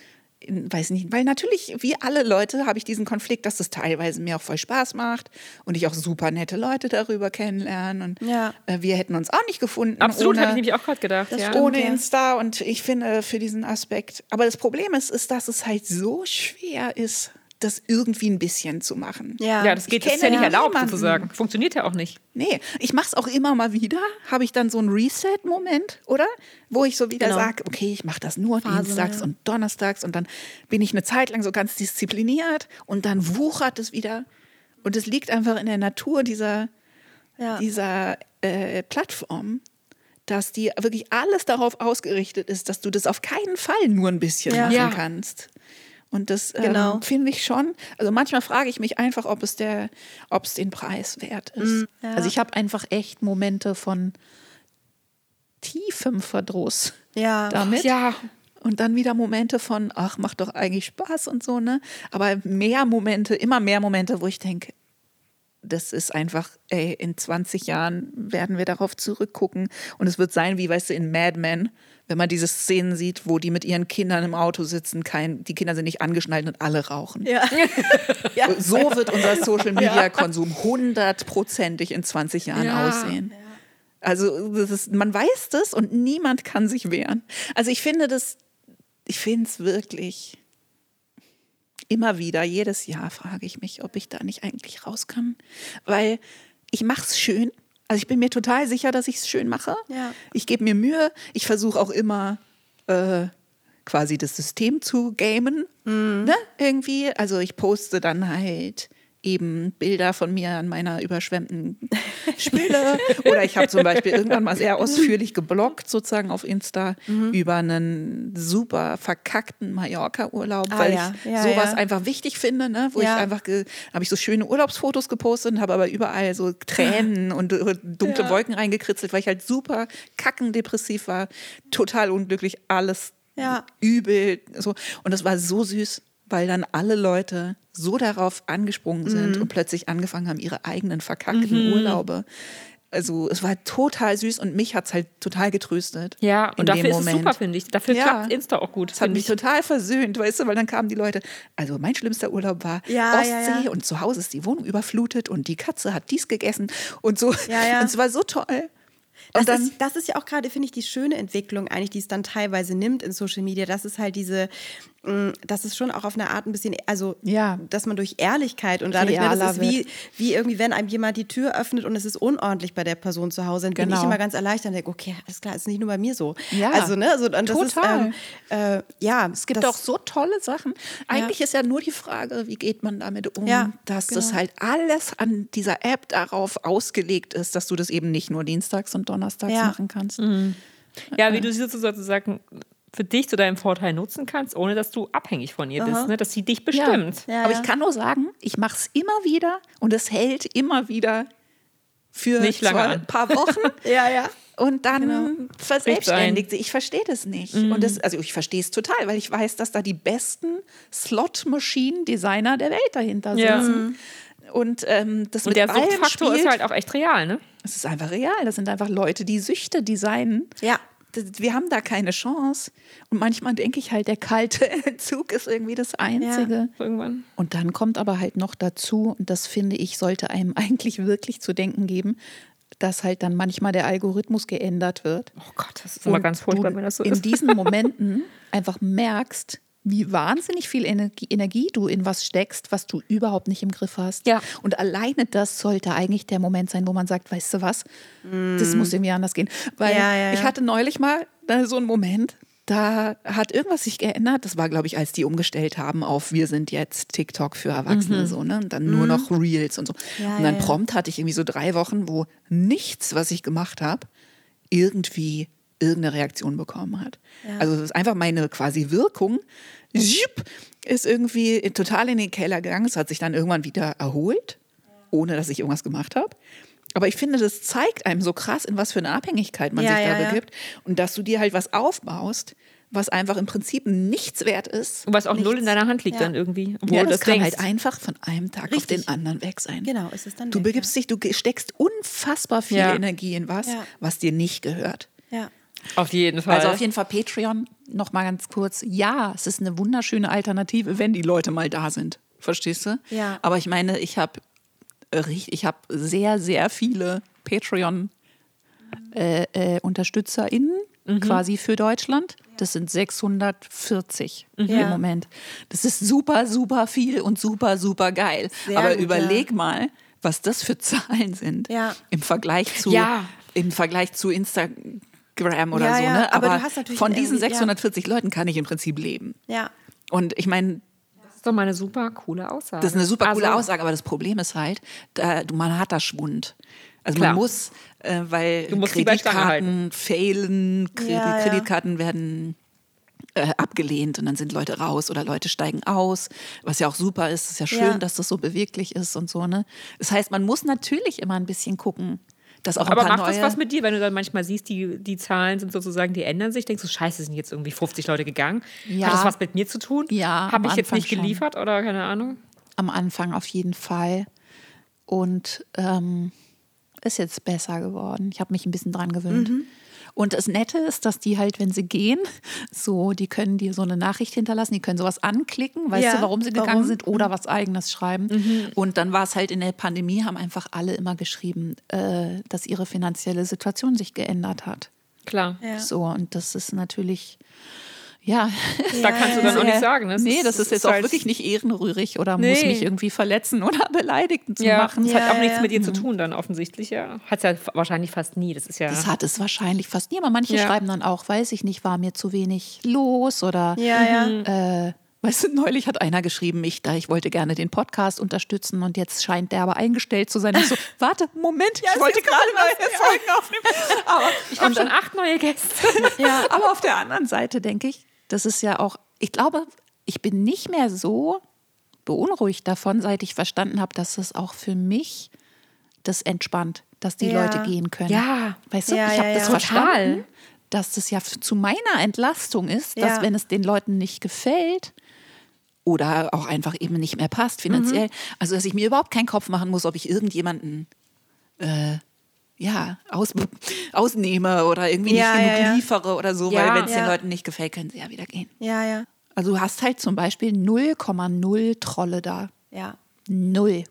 weiß nicht, weil natürlich, wie alle Leute, habe ich diesen Konflikt, dass es teilweise mir auch voll Spaß macht und ich auch super nette Leute darüber kennenlerne. Und Ja. äh, wir hätten uns auch nicht gefunden. Absolut, habe ich nämlich auch gerade gedacht. Das ja. stimmt. ohne. Insta und ich finde für diesen Aspekt. Aber das Problem ist, ist, dass es halt so schwer ist, das irgendwie ein bisschen zu machen. Ja. Ja, das geht, Ich das ist ja nicht erlaubt niemanden. sozusagen. Funktioniert ja auch nicht. Nee, ich mache es auch immer mal wieder. Habe ich dann so einen Reset-Moment, oder? Wo ich so wieder Genau. sage, okay, ich mache das nur Phase, dienstags ja. und donnerstags und dann bin ich eine Zeit lang so ganz diszipliniert und dann wuchert es wieder. Und es liegt einfach in der Natur dieser, Ja. dieser äh, Plattform, dass die wirklich alles darauf ausgerichtet ist, dass du das auf keinen Fall nur ein bisschen Ja. machen Ja. kannst. Und das ähm, Genau. finde ich schon. Also manchmal frage ich mich einfach, ob es der, ob es den Preis wert ist. Mm, ja. Also ich habe einfach echt Momente von tiefem Verdruss Ja. damit. Ja, Und dann wieder Momente von, ach, macht doch eigentlich Spaß und so, ne? Aber mehr Momente, immer mehr Momente, wo ich denke, das ist einfach, ey, in 20 Jahren werden wir darauf zurückgucken. Und es wird sein, wie, weißt du, in Mad Men, wenn man diese Szenen sieht, wo die mit ihren Kindern im Auto sitzen, kein, die Kinder sind nicht angeschnallt und alle rauchen. Ja. ja. So wird unser Social Media Konsum hundertprozentig in 20 Jahren Ja. aussehen. Also ist, man weiß das und niemand kann sich wehren. Also ich finde das, ich finde es wirklich immer wieder, jedes Jahr frage ich mich, ob ich da nicht eigentlich raus kann. Weil ich mache es schön. Also ich bin mir total sicher, dass ich es schön mache. Ja. Ich gebe mir Mühe. Ich versuche auch immer äh, quasi das System zu gamen. Ne? Irgendwie. Also ich poste dann halt eben Bilder von mir an meiner überschwemmten Spüle. Oder ich habe zum Beispiel irgendwann mal sehr ausführlich gebloggt, sozusagen auf Insta, über einen super verkackten Mallorca-Urlaub, Ah, weil ja. ich Ja, sowas ja. einfach wichtig finde, ne? wo ich einfach, habe ich so schöne Urlaubsfotos gepostet und habe aber überall so Tränen und äh, dunkle Wolken reingekritzelt, weil ich halt super kackendepressiv war, total unglücklich, alles Ja. übel. So. Und das war so süß, weil dann alle Leute so darauf angesprungen sind Mhm. und plötzlich angefangen haben, ihre eigenen verkackten Urlaube. Also es war total süß und mich hat es halt total getröstet. Ja, und dafür ist es Moment. super, finde ich. Dafür Ja. klappt Insta auch gut. Das hat mich ich. total versöhnt, weißt du, weil dann kamen die Leute, also mein schlimmster Urlaub war Ja, Ostsee ja, ja. und zu Hause ist die Wohnung überflutet und die Katze hat dies gegessen und so. Und es war so toll. Das, Und dann, ist, das ist ja auch gerade, finde ich, die schöne Entwicklung eigentlich, die es dann teilweise nimmt in Social Media. Das ist halt diese, mh, das ist schon auch auf eine Art ein bisschen, also, Ja. dass man durch Ehrlichkeit und dadurch, ne, das ist wie, wie irgendwie, wenn einem jemand die Tür öffnet und es ist unordentlich bei der Person zu Hause, dann bin ich Genau. immer ganz erleichtert und denke, okay, alles klar, ist nicht nur bei mir so. Ja, also, ne, also, und das total. ist, ähm, äh, ja. Es gibt das, auch so tolle Sachen. Eigentlich ist ja nur die Frage, wie geht man damit um, Ja, dass das genau. halt alles an dieser App darauf ausgelegt ist, dass du das eben nicht nur dienstags und donnerstags Ja. machen kannst. Ja, wie du sie sozusagen für dich zu deinem Vorteil nutzen kannst, ohne dass du abhängig von ihr bist, ne? dass sie dich bestimmt. Ja, Aber ja. ich kann nur sagen, ich mache es immer wieder und es hält immer wieder für Nicht lange ein paar Wochen. ja, ja. Und dann Genau. verselbstständigt sich. Ich verstehe das nicht. Mhm. Und das, also ich verstehe es total, weil ich weiß, dass da die besten Slot-Machine-Designer der Welt dahinter Ja. sitzen. Und ähm, das Und mit der Suchtfaktor ist spielt. halt auch echt real, ne? Es ist einfach real. Das sind einfach Leute, die Süchte designen. Ja. Wir haben da keine Chance. Und manchmal denke ich halt, der kalte Entzug ist irgendwie das Einzige. Irgendwann. Und dann kommt aber halt noch dazu, und das finde ich, sollte einem eigentlich wirklich zu denken geben, dass halt dann manchmal der Algorithmus geändert wird. Oh Gott, das ist immer Und ganz furchtbar, wenn das so in ist. diesen Momenten einfach merkst, wie wahnsinnig viel Energie, Energie du in was steckst, was du überhaupt nicht im Griff hast. Ja. Und alleine das sollte eigentlich der Moment sein, wo man sagt, weißt du was, das muss irgendwie anders gehen. Weil Mm. Ja, ja, ich hatte neulich mal da so einen Moment, da hat irgendwas sich geändert. Das war, glaube ich, als die umgestellt haben auf wir sind jetzt TikTok für Erwachsene so, ne? Und dann nur noch Reels und so. Mhm. Ja, und dann prompt hatte ich irgendwie so drei Wochen, wo nichts, was ich gemacht habe, irgendwie irgendeine Reaktion bekommen hat. Also es ist einfach meine quasi Wirkung. Ist irgendwie total in den Keller gegangen. Es hat sich dann irgendwann wieder erholt, ohne dass ich irgendwas gemacht habe. Aber ich finde, das zeigt einem so krass, in was für eine Abhängigkeit man Ja, sich da ja, ja. begibt. Und dass du dir halt was aufbaust, was einfach im Prinzip nichts wert ist. Und was auch null in deiner Hand liegt Ja. dann irgendwie. Ja, das das kann denkst. halt einfach von einem Tag auf Richtig. den anderen weg sein. Genau, ist es dann Du weg, begibst dich, du steckst unfassbar viel Ja. Energie in was, Ja. was dir nicht gehört. Ja. Auf jeden Fall. Also auf jeden Fall Patreon, noch mal ganz kurz. Ja, es ist eine wunderschöne Alternative, wenn die Leute mal da sind. Verstehst du? Ja. Aber ich meine, ich habe ich habe sehr, sehr viele Patreon äh, äh, UnterstützerInnen Mhm. quasi für Deutschland. Das sind 640 Mhm. im Ja. Moment. Das ist super, super viel und super, super geil. Sehr Aber gut, überleg mal, was das für Zahlen sind Ja. im Vergleich zu Ja. im Vergleich zu Instagram oder Ja, so. ja, Ne? aber Aber, du hast natürlich von diesen irgendwie- ja. 640 Leuten kann ich im Prinzip leben. Ja. Und ich meine, das ist doch mal eine super coole Aussage. das ist eine super coole Also, Aussage, aber das Problem ist halt, da, du- man hat da Schwund. Also Klar. man muss, äh, weil Kreditkarten failen, Kredit, Ja, ja. Kreditkarten werden äh, abgelehnt und dann sind Leute raus oder Leute steigen aus, was ja auch super ist. Es ist ja schön, Ja. dass das so beweglich ist und so. Ne? Das heißt, man muss natürlich immer ein bisschen gucken, dass auch ein Aber paar macht neue... das was mit dir, wenn du dann manchmal siehst, die, die Zahlen sind sozusagen, die ändern sich? Denkst du, scheiße, sind jetzt irgendwie 50 Leute gegangen? Ja. Hat das was mit mir zu tun? Ja, Habe ich jetzt Anfang nicht schon. geliefert oder keine Ahnung? am Anfang auf jeden Fall. Und ähm, ist jetzt besser geworden. Ich habe mich ein bisschen dran gewöhnt. Und das Nette ist, dass die halt, wenn sie gehen, so, die können dir so eine Nachricht hinterlassen, die können sowas anklicken, weißt Ja, du, warum sie gegangen warum? sind oder was eigenes schreiben. Und dann war es halt in der Pandemie, haben einfach alle immer geschrieben, äh, dass ihre finanzielle Situation sich geändert hat. Klar. Ja. So, und das ist natürlich, Ja, Da kannst du dann auch ja. nicht sagen. Ne? Es nee, das ist jetzt auch halt- wirklich nicht ehrenrührig oder muss Nee. mich irgendwie verletzen oder beleidigen zu Ja, machen. es hat Ja, auch nichts ja. mit dir zu tun dann offensichtlich, ja. Hat es ja wahrscheinlich fast nie. Das ist ja. Das hat es wahrscheinlich fast nie, aber manche Ja. schreiben dann auch, weiß ich nicht, war mir zu wenig los oder Ja, ja. äh, weißt du, neulich hat einer geschrieben, ich, da ich wollte gerne den Podcast unterstützen und jetzt scheint der aber eingestellt zu sein. Ich so, warte, Moment, ich wollte gerade neue Folgen aufnehmen. Aber ich habe schon acht neue Gäste. ja, aber auf der anderen Seite denke ich, das ist ja auch, ich glaube, ich bin nicht mehr so beunruhigt davon, seit ich verstanden habe, dass es auch für mich das entspannt, dass die Ja. Leute gehen können. Ja. Weißt du, Ja, ich habe ja, das verstanden, dass das ja zu meiner Entlastung ist, dass wenn es den Leuten nicht gefällt, oder auch einfach eben nicht mehr passt finanziell. Mhm. Also, dass ich mir überhaupt keinen Kopf machen muss, ob ich irgendjemanden äh, ja, aus, ausnehme oder irgendwie Ja, nicht ja, genug ja. liefere oder so, weil wenn es den. Leuten nicht gefällt, können sie ja wieder gehen. Ja, ja. Also du hast halt zum Beispiel 0,0 Trolle da. Ja. Null.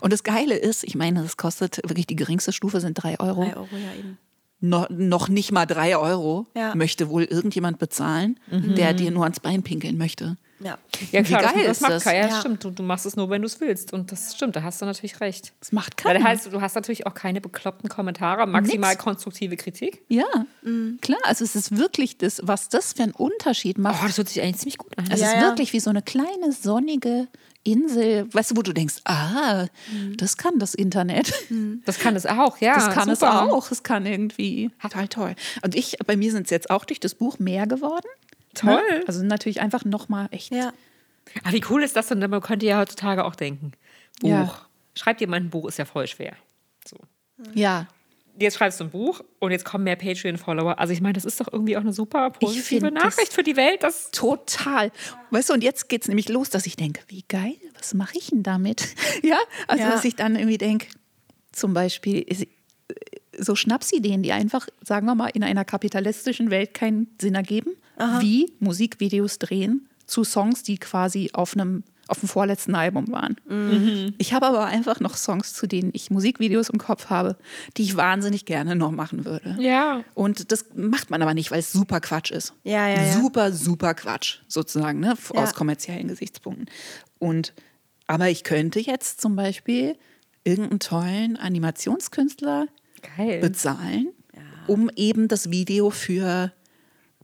Und das Geile ist, ich meine, das kostet wirklich die geringste Stufe sind drei Euro. Drei Euro, ja eben. No, noch nicht mal drei Euro Ja. möchte wohl irgendjemand bezahlen, der dir nur ans Bein pinkeln möchte. Ja. Ja, Wie klar, geil das, das ist macht das? keiner. Ja, Ja. stimmt. Du, du machst es nur, wenn du es willst. Und das stimmt, da hast du natürlich recht. Das macht Weil keiner. das heißt, du hast natürlich auch keine bekloppten Kommentare, maximal Nix. konstruktive Kritik. ja, klar. Also es ist wirklich das, was das für einen Unterschied Oh, macht. das hört sich eigentlich ziemlich gut an. Es Ja, ist ja. wirklich wie so eine kleine sonnige Insel, weißt du, wo du denkst, ah, das kann das Internet. Das kann es auch, ja. Das kann es super. auch. Es kann irgendwie total toll. Und ich, bei mir sind es jetzt auch durch das Buch mehr geworden. Toll. Ne? Also natürlich einfach nochmal echt. Ja. Aber wie cool ist das denn? Man könnte ja heutzutage auch denken. Buch. Ja. Schreibt jemand ein Buch, ist ja voll schwer. So. ja. Jetzt schreibst du ein Buch und jetzt kommen mehr Patreon-Follower. Also ich meine, das ist doch irgendwie auch eine super positive das- Nachricht für die Welt. Dass Total. Weißt du, und jetzt geht es nämlich los, dass ich denke, wie geil, was mache ich denn damit? Ja, also Ja. dass ich dann irgendwie denke, zum Beispiel ist- so Schnapsideen, die einfach, sagen wir mal, in einer kapitalistischen Welt keinen Sinn ergeben, wie Musikvideos drehen zu Songs, die quasi auf einem auf dem vorletzten Album waren. Ich habe aber einfach noch Songs, zu denen ich Musikvideos im Kopf habe, die ich wahnsinnig gerne noch machen würde. Ja. Und das macht man aber nicht, weil es super Quatsch ist. Ja, ja, ja. Super, super Quatsch, sozusagen, ne? f- Ja. aus kommerziellen Gesichtspunkten. Und, aber ich könnte jetzt zum Beispiel irgendeinen tollen Animationskünstler Geil. bezahlen, um eben das Video für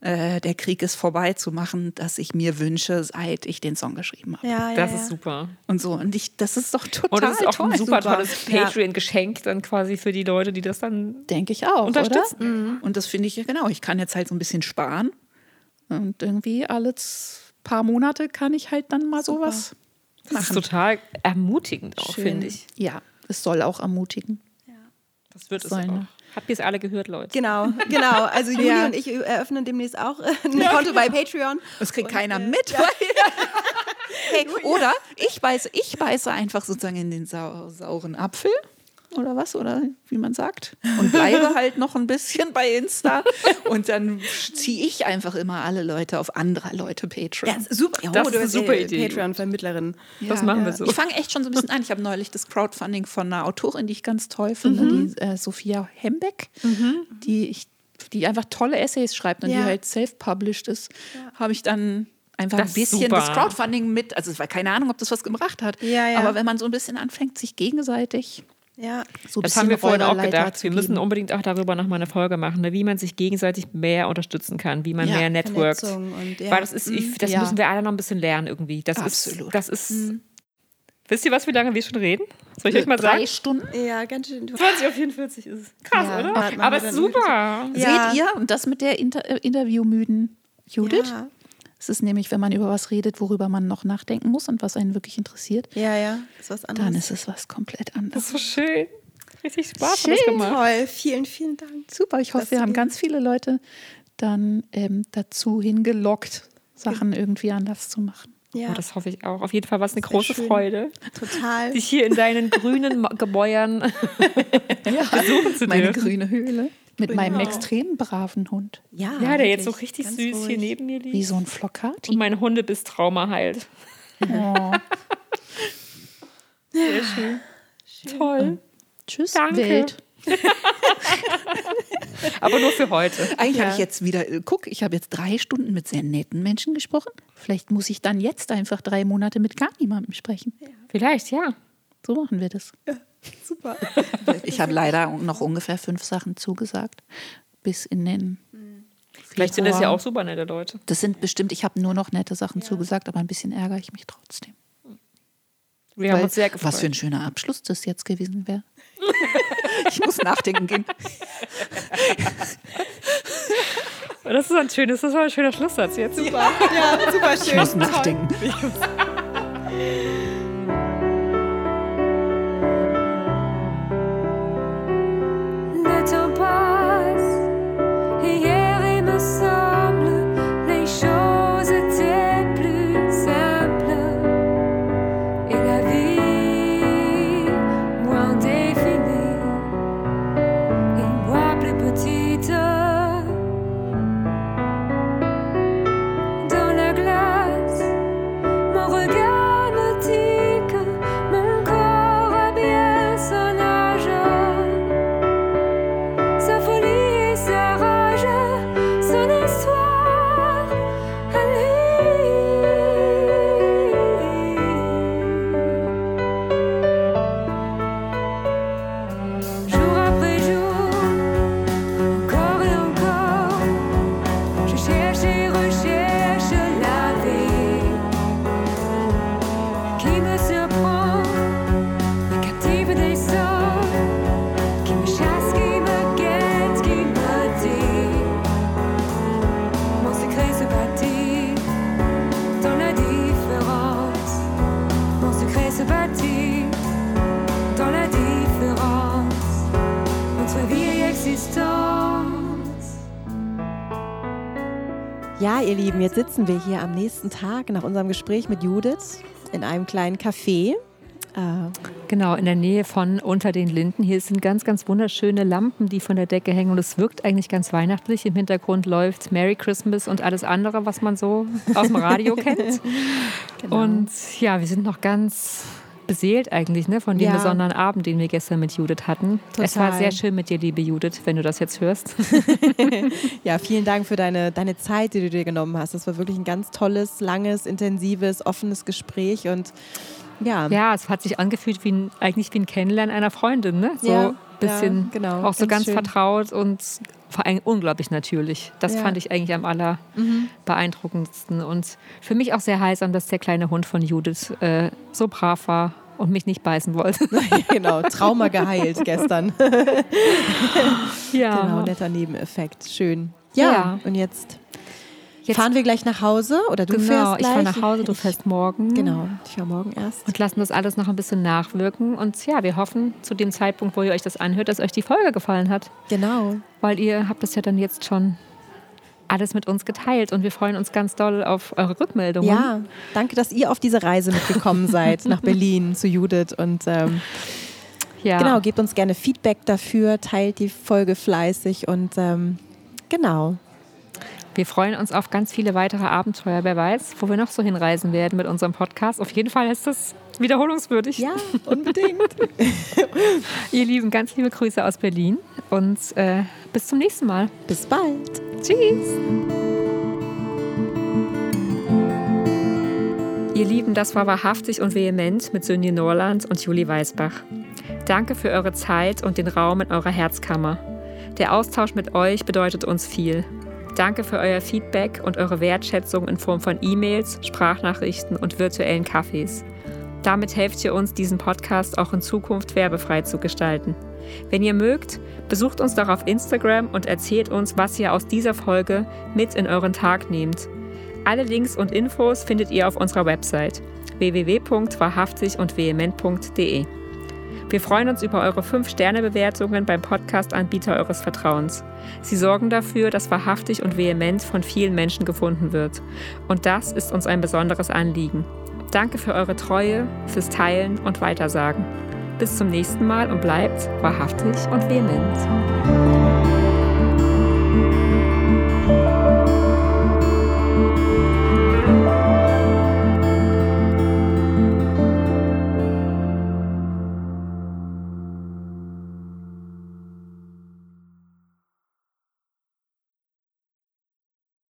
äh, Der Krieg ist vorbei zu machen, das ich mir wünsche, seit ich den Song geschrieben habe. Ja, ja, Das ja. ist super. Und so. Und ich, das ist doch total Und das ist auch toll. ein super, super. tolles Ja. Patreon-Geschenk dann quasi für die Leute, die das dann. Denke ich auch. Unterstützen. Oder? Mhm. Und das finde ich ja genau. Ich kann jetzt halt so ein bisschen sparen. Und irgendwie alle paar Monate kann ich halt dann mal sowas Das ist machen. total ermutigend auch, finde ich. Ja, es soll auch ermutigen. Das wird es auch. Habt ihr es alle gehört, Leute? Genau, genau. Also Juli Ja. und ich eröffnen demnächst auch äh, ein Konto bei Patreon. Das kriegt Und, keiner äh, mit. Weil hey, oder ich beiße, ich beiße einfach sozusagen in den sau sauren Apfel. Oder was? Oder wie man sagt. Und bleibe halt noch ein bisschen bei Insta. Und dann ziehe ich einfach immer alle Leute auf anderer Leute Patreon. Ja, super. Oh, Das du ist eine super Idee. Patreon-Vermittlerin. Das machen wir so. Ich fange echt schon so ein bisschen an. Ich habe neulich das Crowdfunding von einer Autorin, die ich ganz toll finde, die äh, Sophia Hembeck, die, ich, die einfach tolle Essays schreibt und Ja. die halt self-published ist, habe ich dann einfach Das ein bisschen super. das Crowdfunding mit, also es war keine Ahnung, ob das was gebracht hat, Ja, ja. aber wenn man so ein bisschen anfängt, sich gegenseitig Ja. so Das haben wir vorhin auch gedacht. Wir müssen unbedingt auch darüber noch mal eine Folge machen, ne, wie man sich gegenseitig mehr unterstützen kann, wie man Ja, mehr networkt. Und, ja. Weil das ist, ich, das Ja. müssen wir alle noch ein bisschen lernen irgendwie. Das Absolut. ist, das ist. Wisst ihr was, wie lange wir schon reden? Soll ich euch mal drei sagen? Stunden. Ja, ganz schön. 20 auf 44 ist es. Krass, Ja. oder? Aber ist super. Ja. Seht ihr, und das mit der Inter interviewmüden Judith? Ja. Es ist nämlich, wenn man über was redet, worüber man noch nachdenken muss und was einen wirklich interessiert, Ja, ja. Ist was anderes. dann ist es was komplett Das anderes. ist so schön. Richtig Spaß hat das Schön. gemacht. Toll. Vielen, vielen Dank. Super, ich hoffe, Das wir haben ganz viele Leute dann ähm, dazu hingelockt, Sachen irgendwie anders zu machen. Ja, Oh, das hoffe ich auch. Auf jeden Fall war es eine große schön. Freude, total. dich hier in deinen grünen Mo- Gebäuern besuchen zu Meine dürfen. grüne Höhle mit meinem Genau. extrem braven Hund. Ja, Ja, der jetzt so wirklich. richtig Ganz süß hier ruhig. neben mir liegt. Wie so ein Flocati. Und mein Hundebiss-Trauma heilt. Oh. Sehr schön. Toll. Tschüss, Danke. Welt. Aber nur für heute. Eigentlich habe ich jetzt wieder, äh, guck, ich habe jetzt drei Stunden mit sehr netten Menschen gesprochen. Vielleicht muss ich dann jetzt einfach drei Monate mit gar niemandem sprechen. Vielleicht, ja. So machen wir das. Super. Ich habe leider noch ungefähr fünf Sachen zugesagt. Bis in den. Vielleicht sind das ja auch super nette Leute. Das sind bestimmt, ich habe nur noch nette Sachen zugesagt, aber ein bisschen ärgere ich mich trotzdem. Wir haben uns sehr gefreut. Was für ein schöner Abschluss das jetzt gewesen wäre. ich muss nachdenken gehen. Das ist ein schönes, das war ein schöner Schlusssatz jetzt. Super. Ja, super Ich schön. muss nachdenken. Ja, ihr Lieben, jetzt sitzen wir hier am nächsten Tag nach unserem Gespräch mit Judith in einem kleinen Café. Äh, Genau, in der Nähe von Unter den Linden. Hier sind ganz, ganz wunderschöne Lampen, die von der Decke hängen. Und es wirkt eigentlich ganz weihnachtlich. Im Hintergrund läuft Merry Christmas und alles andere, was man so aus dem Radio kennt. Genau. Und ja, wir sind noch ganz beseelt eigentlich ne, von dem Ja. besonderen Abend, den wir gestern mit Judith hatten. Es war Total. sehr schön mit dir, liebe Judith, wenn du das jetzt hörst. ja, vielen Dank für deine, deine Zeit, die du dir genommen hast. Das war wirklich ein ganz tolles, langes, intensives, offenes Gespräch und ja, Ja, es hat sich angefühlt wie ein, eigentlich wie ein Kennenlernen einer Freundin, ne? So Ja, bisschen ja, genau, auch so ganz ganz vertraut und vor allem unglaublich natürlich. Das Ja. Mhm. fand ich eigentlich am aller beeindruckendsten. Und für mich auch sehr heilsam, dass der kleine Hund von Judith äh, so brav war und mich nicht beißen wollte. genau, Trauma geheilt gestern. ja. Genau, netter Nebeneffekt. Schön. Ja, Ja. und jetzt, Jetzt- fahren wir gleich nach Hause oder du genau, fährst ich gleich? fahre nach Hause, du Ich- fährst morgen. Genau, ich fahre morgen erst. Und lassen das alles noch ein bisschen nachwirken. Und ja, wir hoffen zu dem Zeitpunkt, wo ihr euch das anhört, dass euch die Folge gefallen hat. Genau. Weil ihr habt das ja dann jetzt schon alles mit uns geteilt und wir freuen uns ganz doll auf eure Rückmeldungen. Ja, danke, dass ihr auf diese Reise mitgekommen seid nach Berlin zu Judith und ähm, ja. genau, gebt uns gerne Feedback dafür, teilt die Folge fleißig und ähm, genau. Wir freuen uns auf ganz viele weitere Abenteuer. Wer weiß, wo wir noch so hinreisen werden mit unserem Podcast. Auf jeden Fall ist das wiederholungswürdig. Ja, unbedingt. Ihr Lieben, ganz liebe Grüße aus Berlin und äh, bis zum nächsten Mal. Bis bald. Tschüss. Ihr Lieben, das war wahrhaftig und vehement mit Sönje Norland und Julie Weisbach. Danke für eure Zeit und den Raum in eurer Herzkammer. Der Austausch mit euch bedeutet uns viel. Danke für euer Feedback und eure Wertschätzung in Form von E-Mails, Sprachnachrichten und virtuellen Kaffees. Damit helft ihr uns, diesen Podcast auch in Zukunft werbefrei zu gestalten. Wenn ihr mögt, besucht uns doch auf Instagram und erzählt uns, was ihr aus dieser Folge mit in euren Tag nehmt. Alle Links und Infos findet ihr auf unserer Website www.wahrhaftig und vehement.de. Wir freuen uns über eure 5-Sterne-Bewertungen beim Podcast-Anbieter eures Vertrauens. Sie sorgen dafür, dass wahrhaftig und vehement von vielen Menschen gefunden wird. Und das ist uns ein besonderes Anliegen. Danke für eure Treue, fürs Teilen und Weitersagen. Bis zum nächsten Mal und bleibt wahrhaftig und vehement.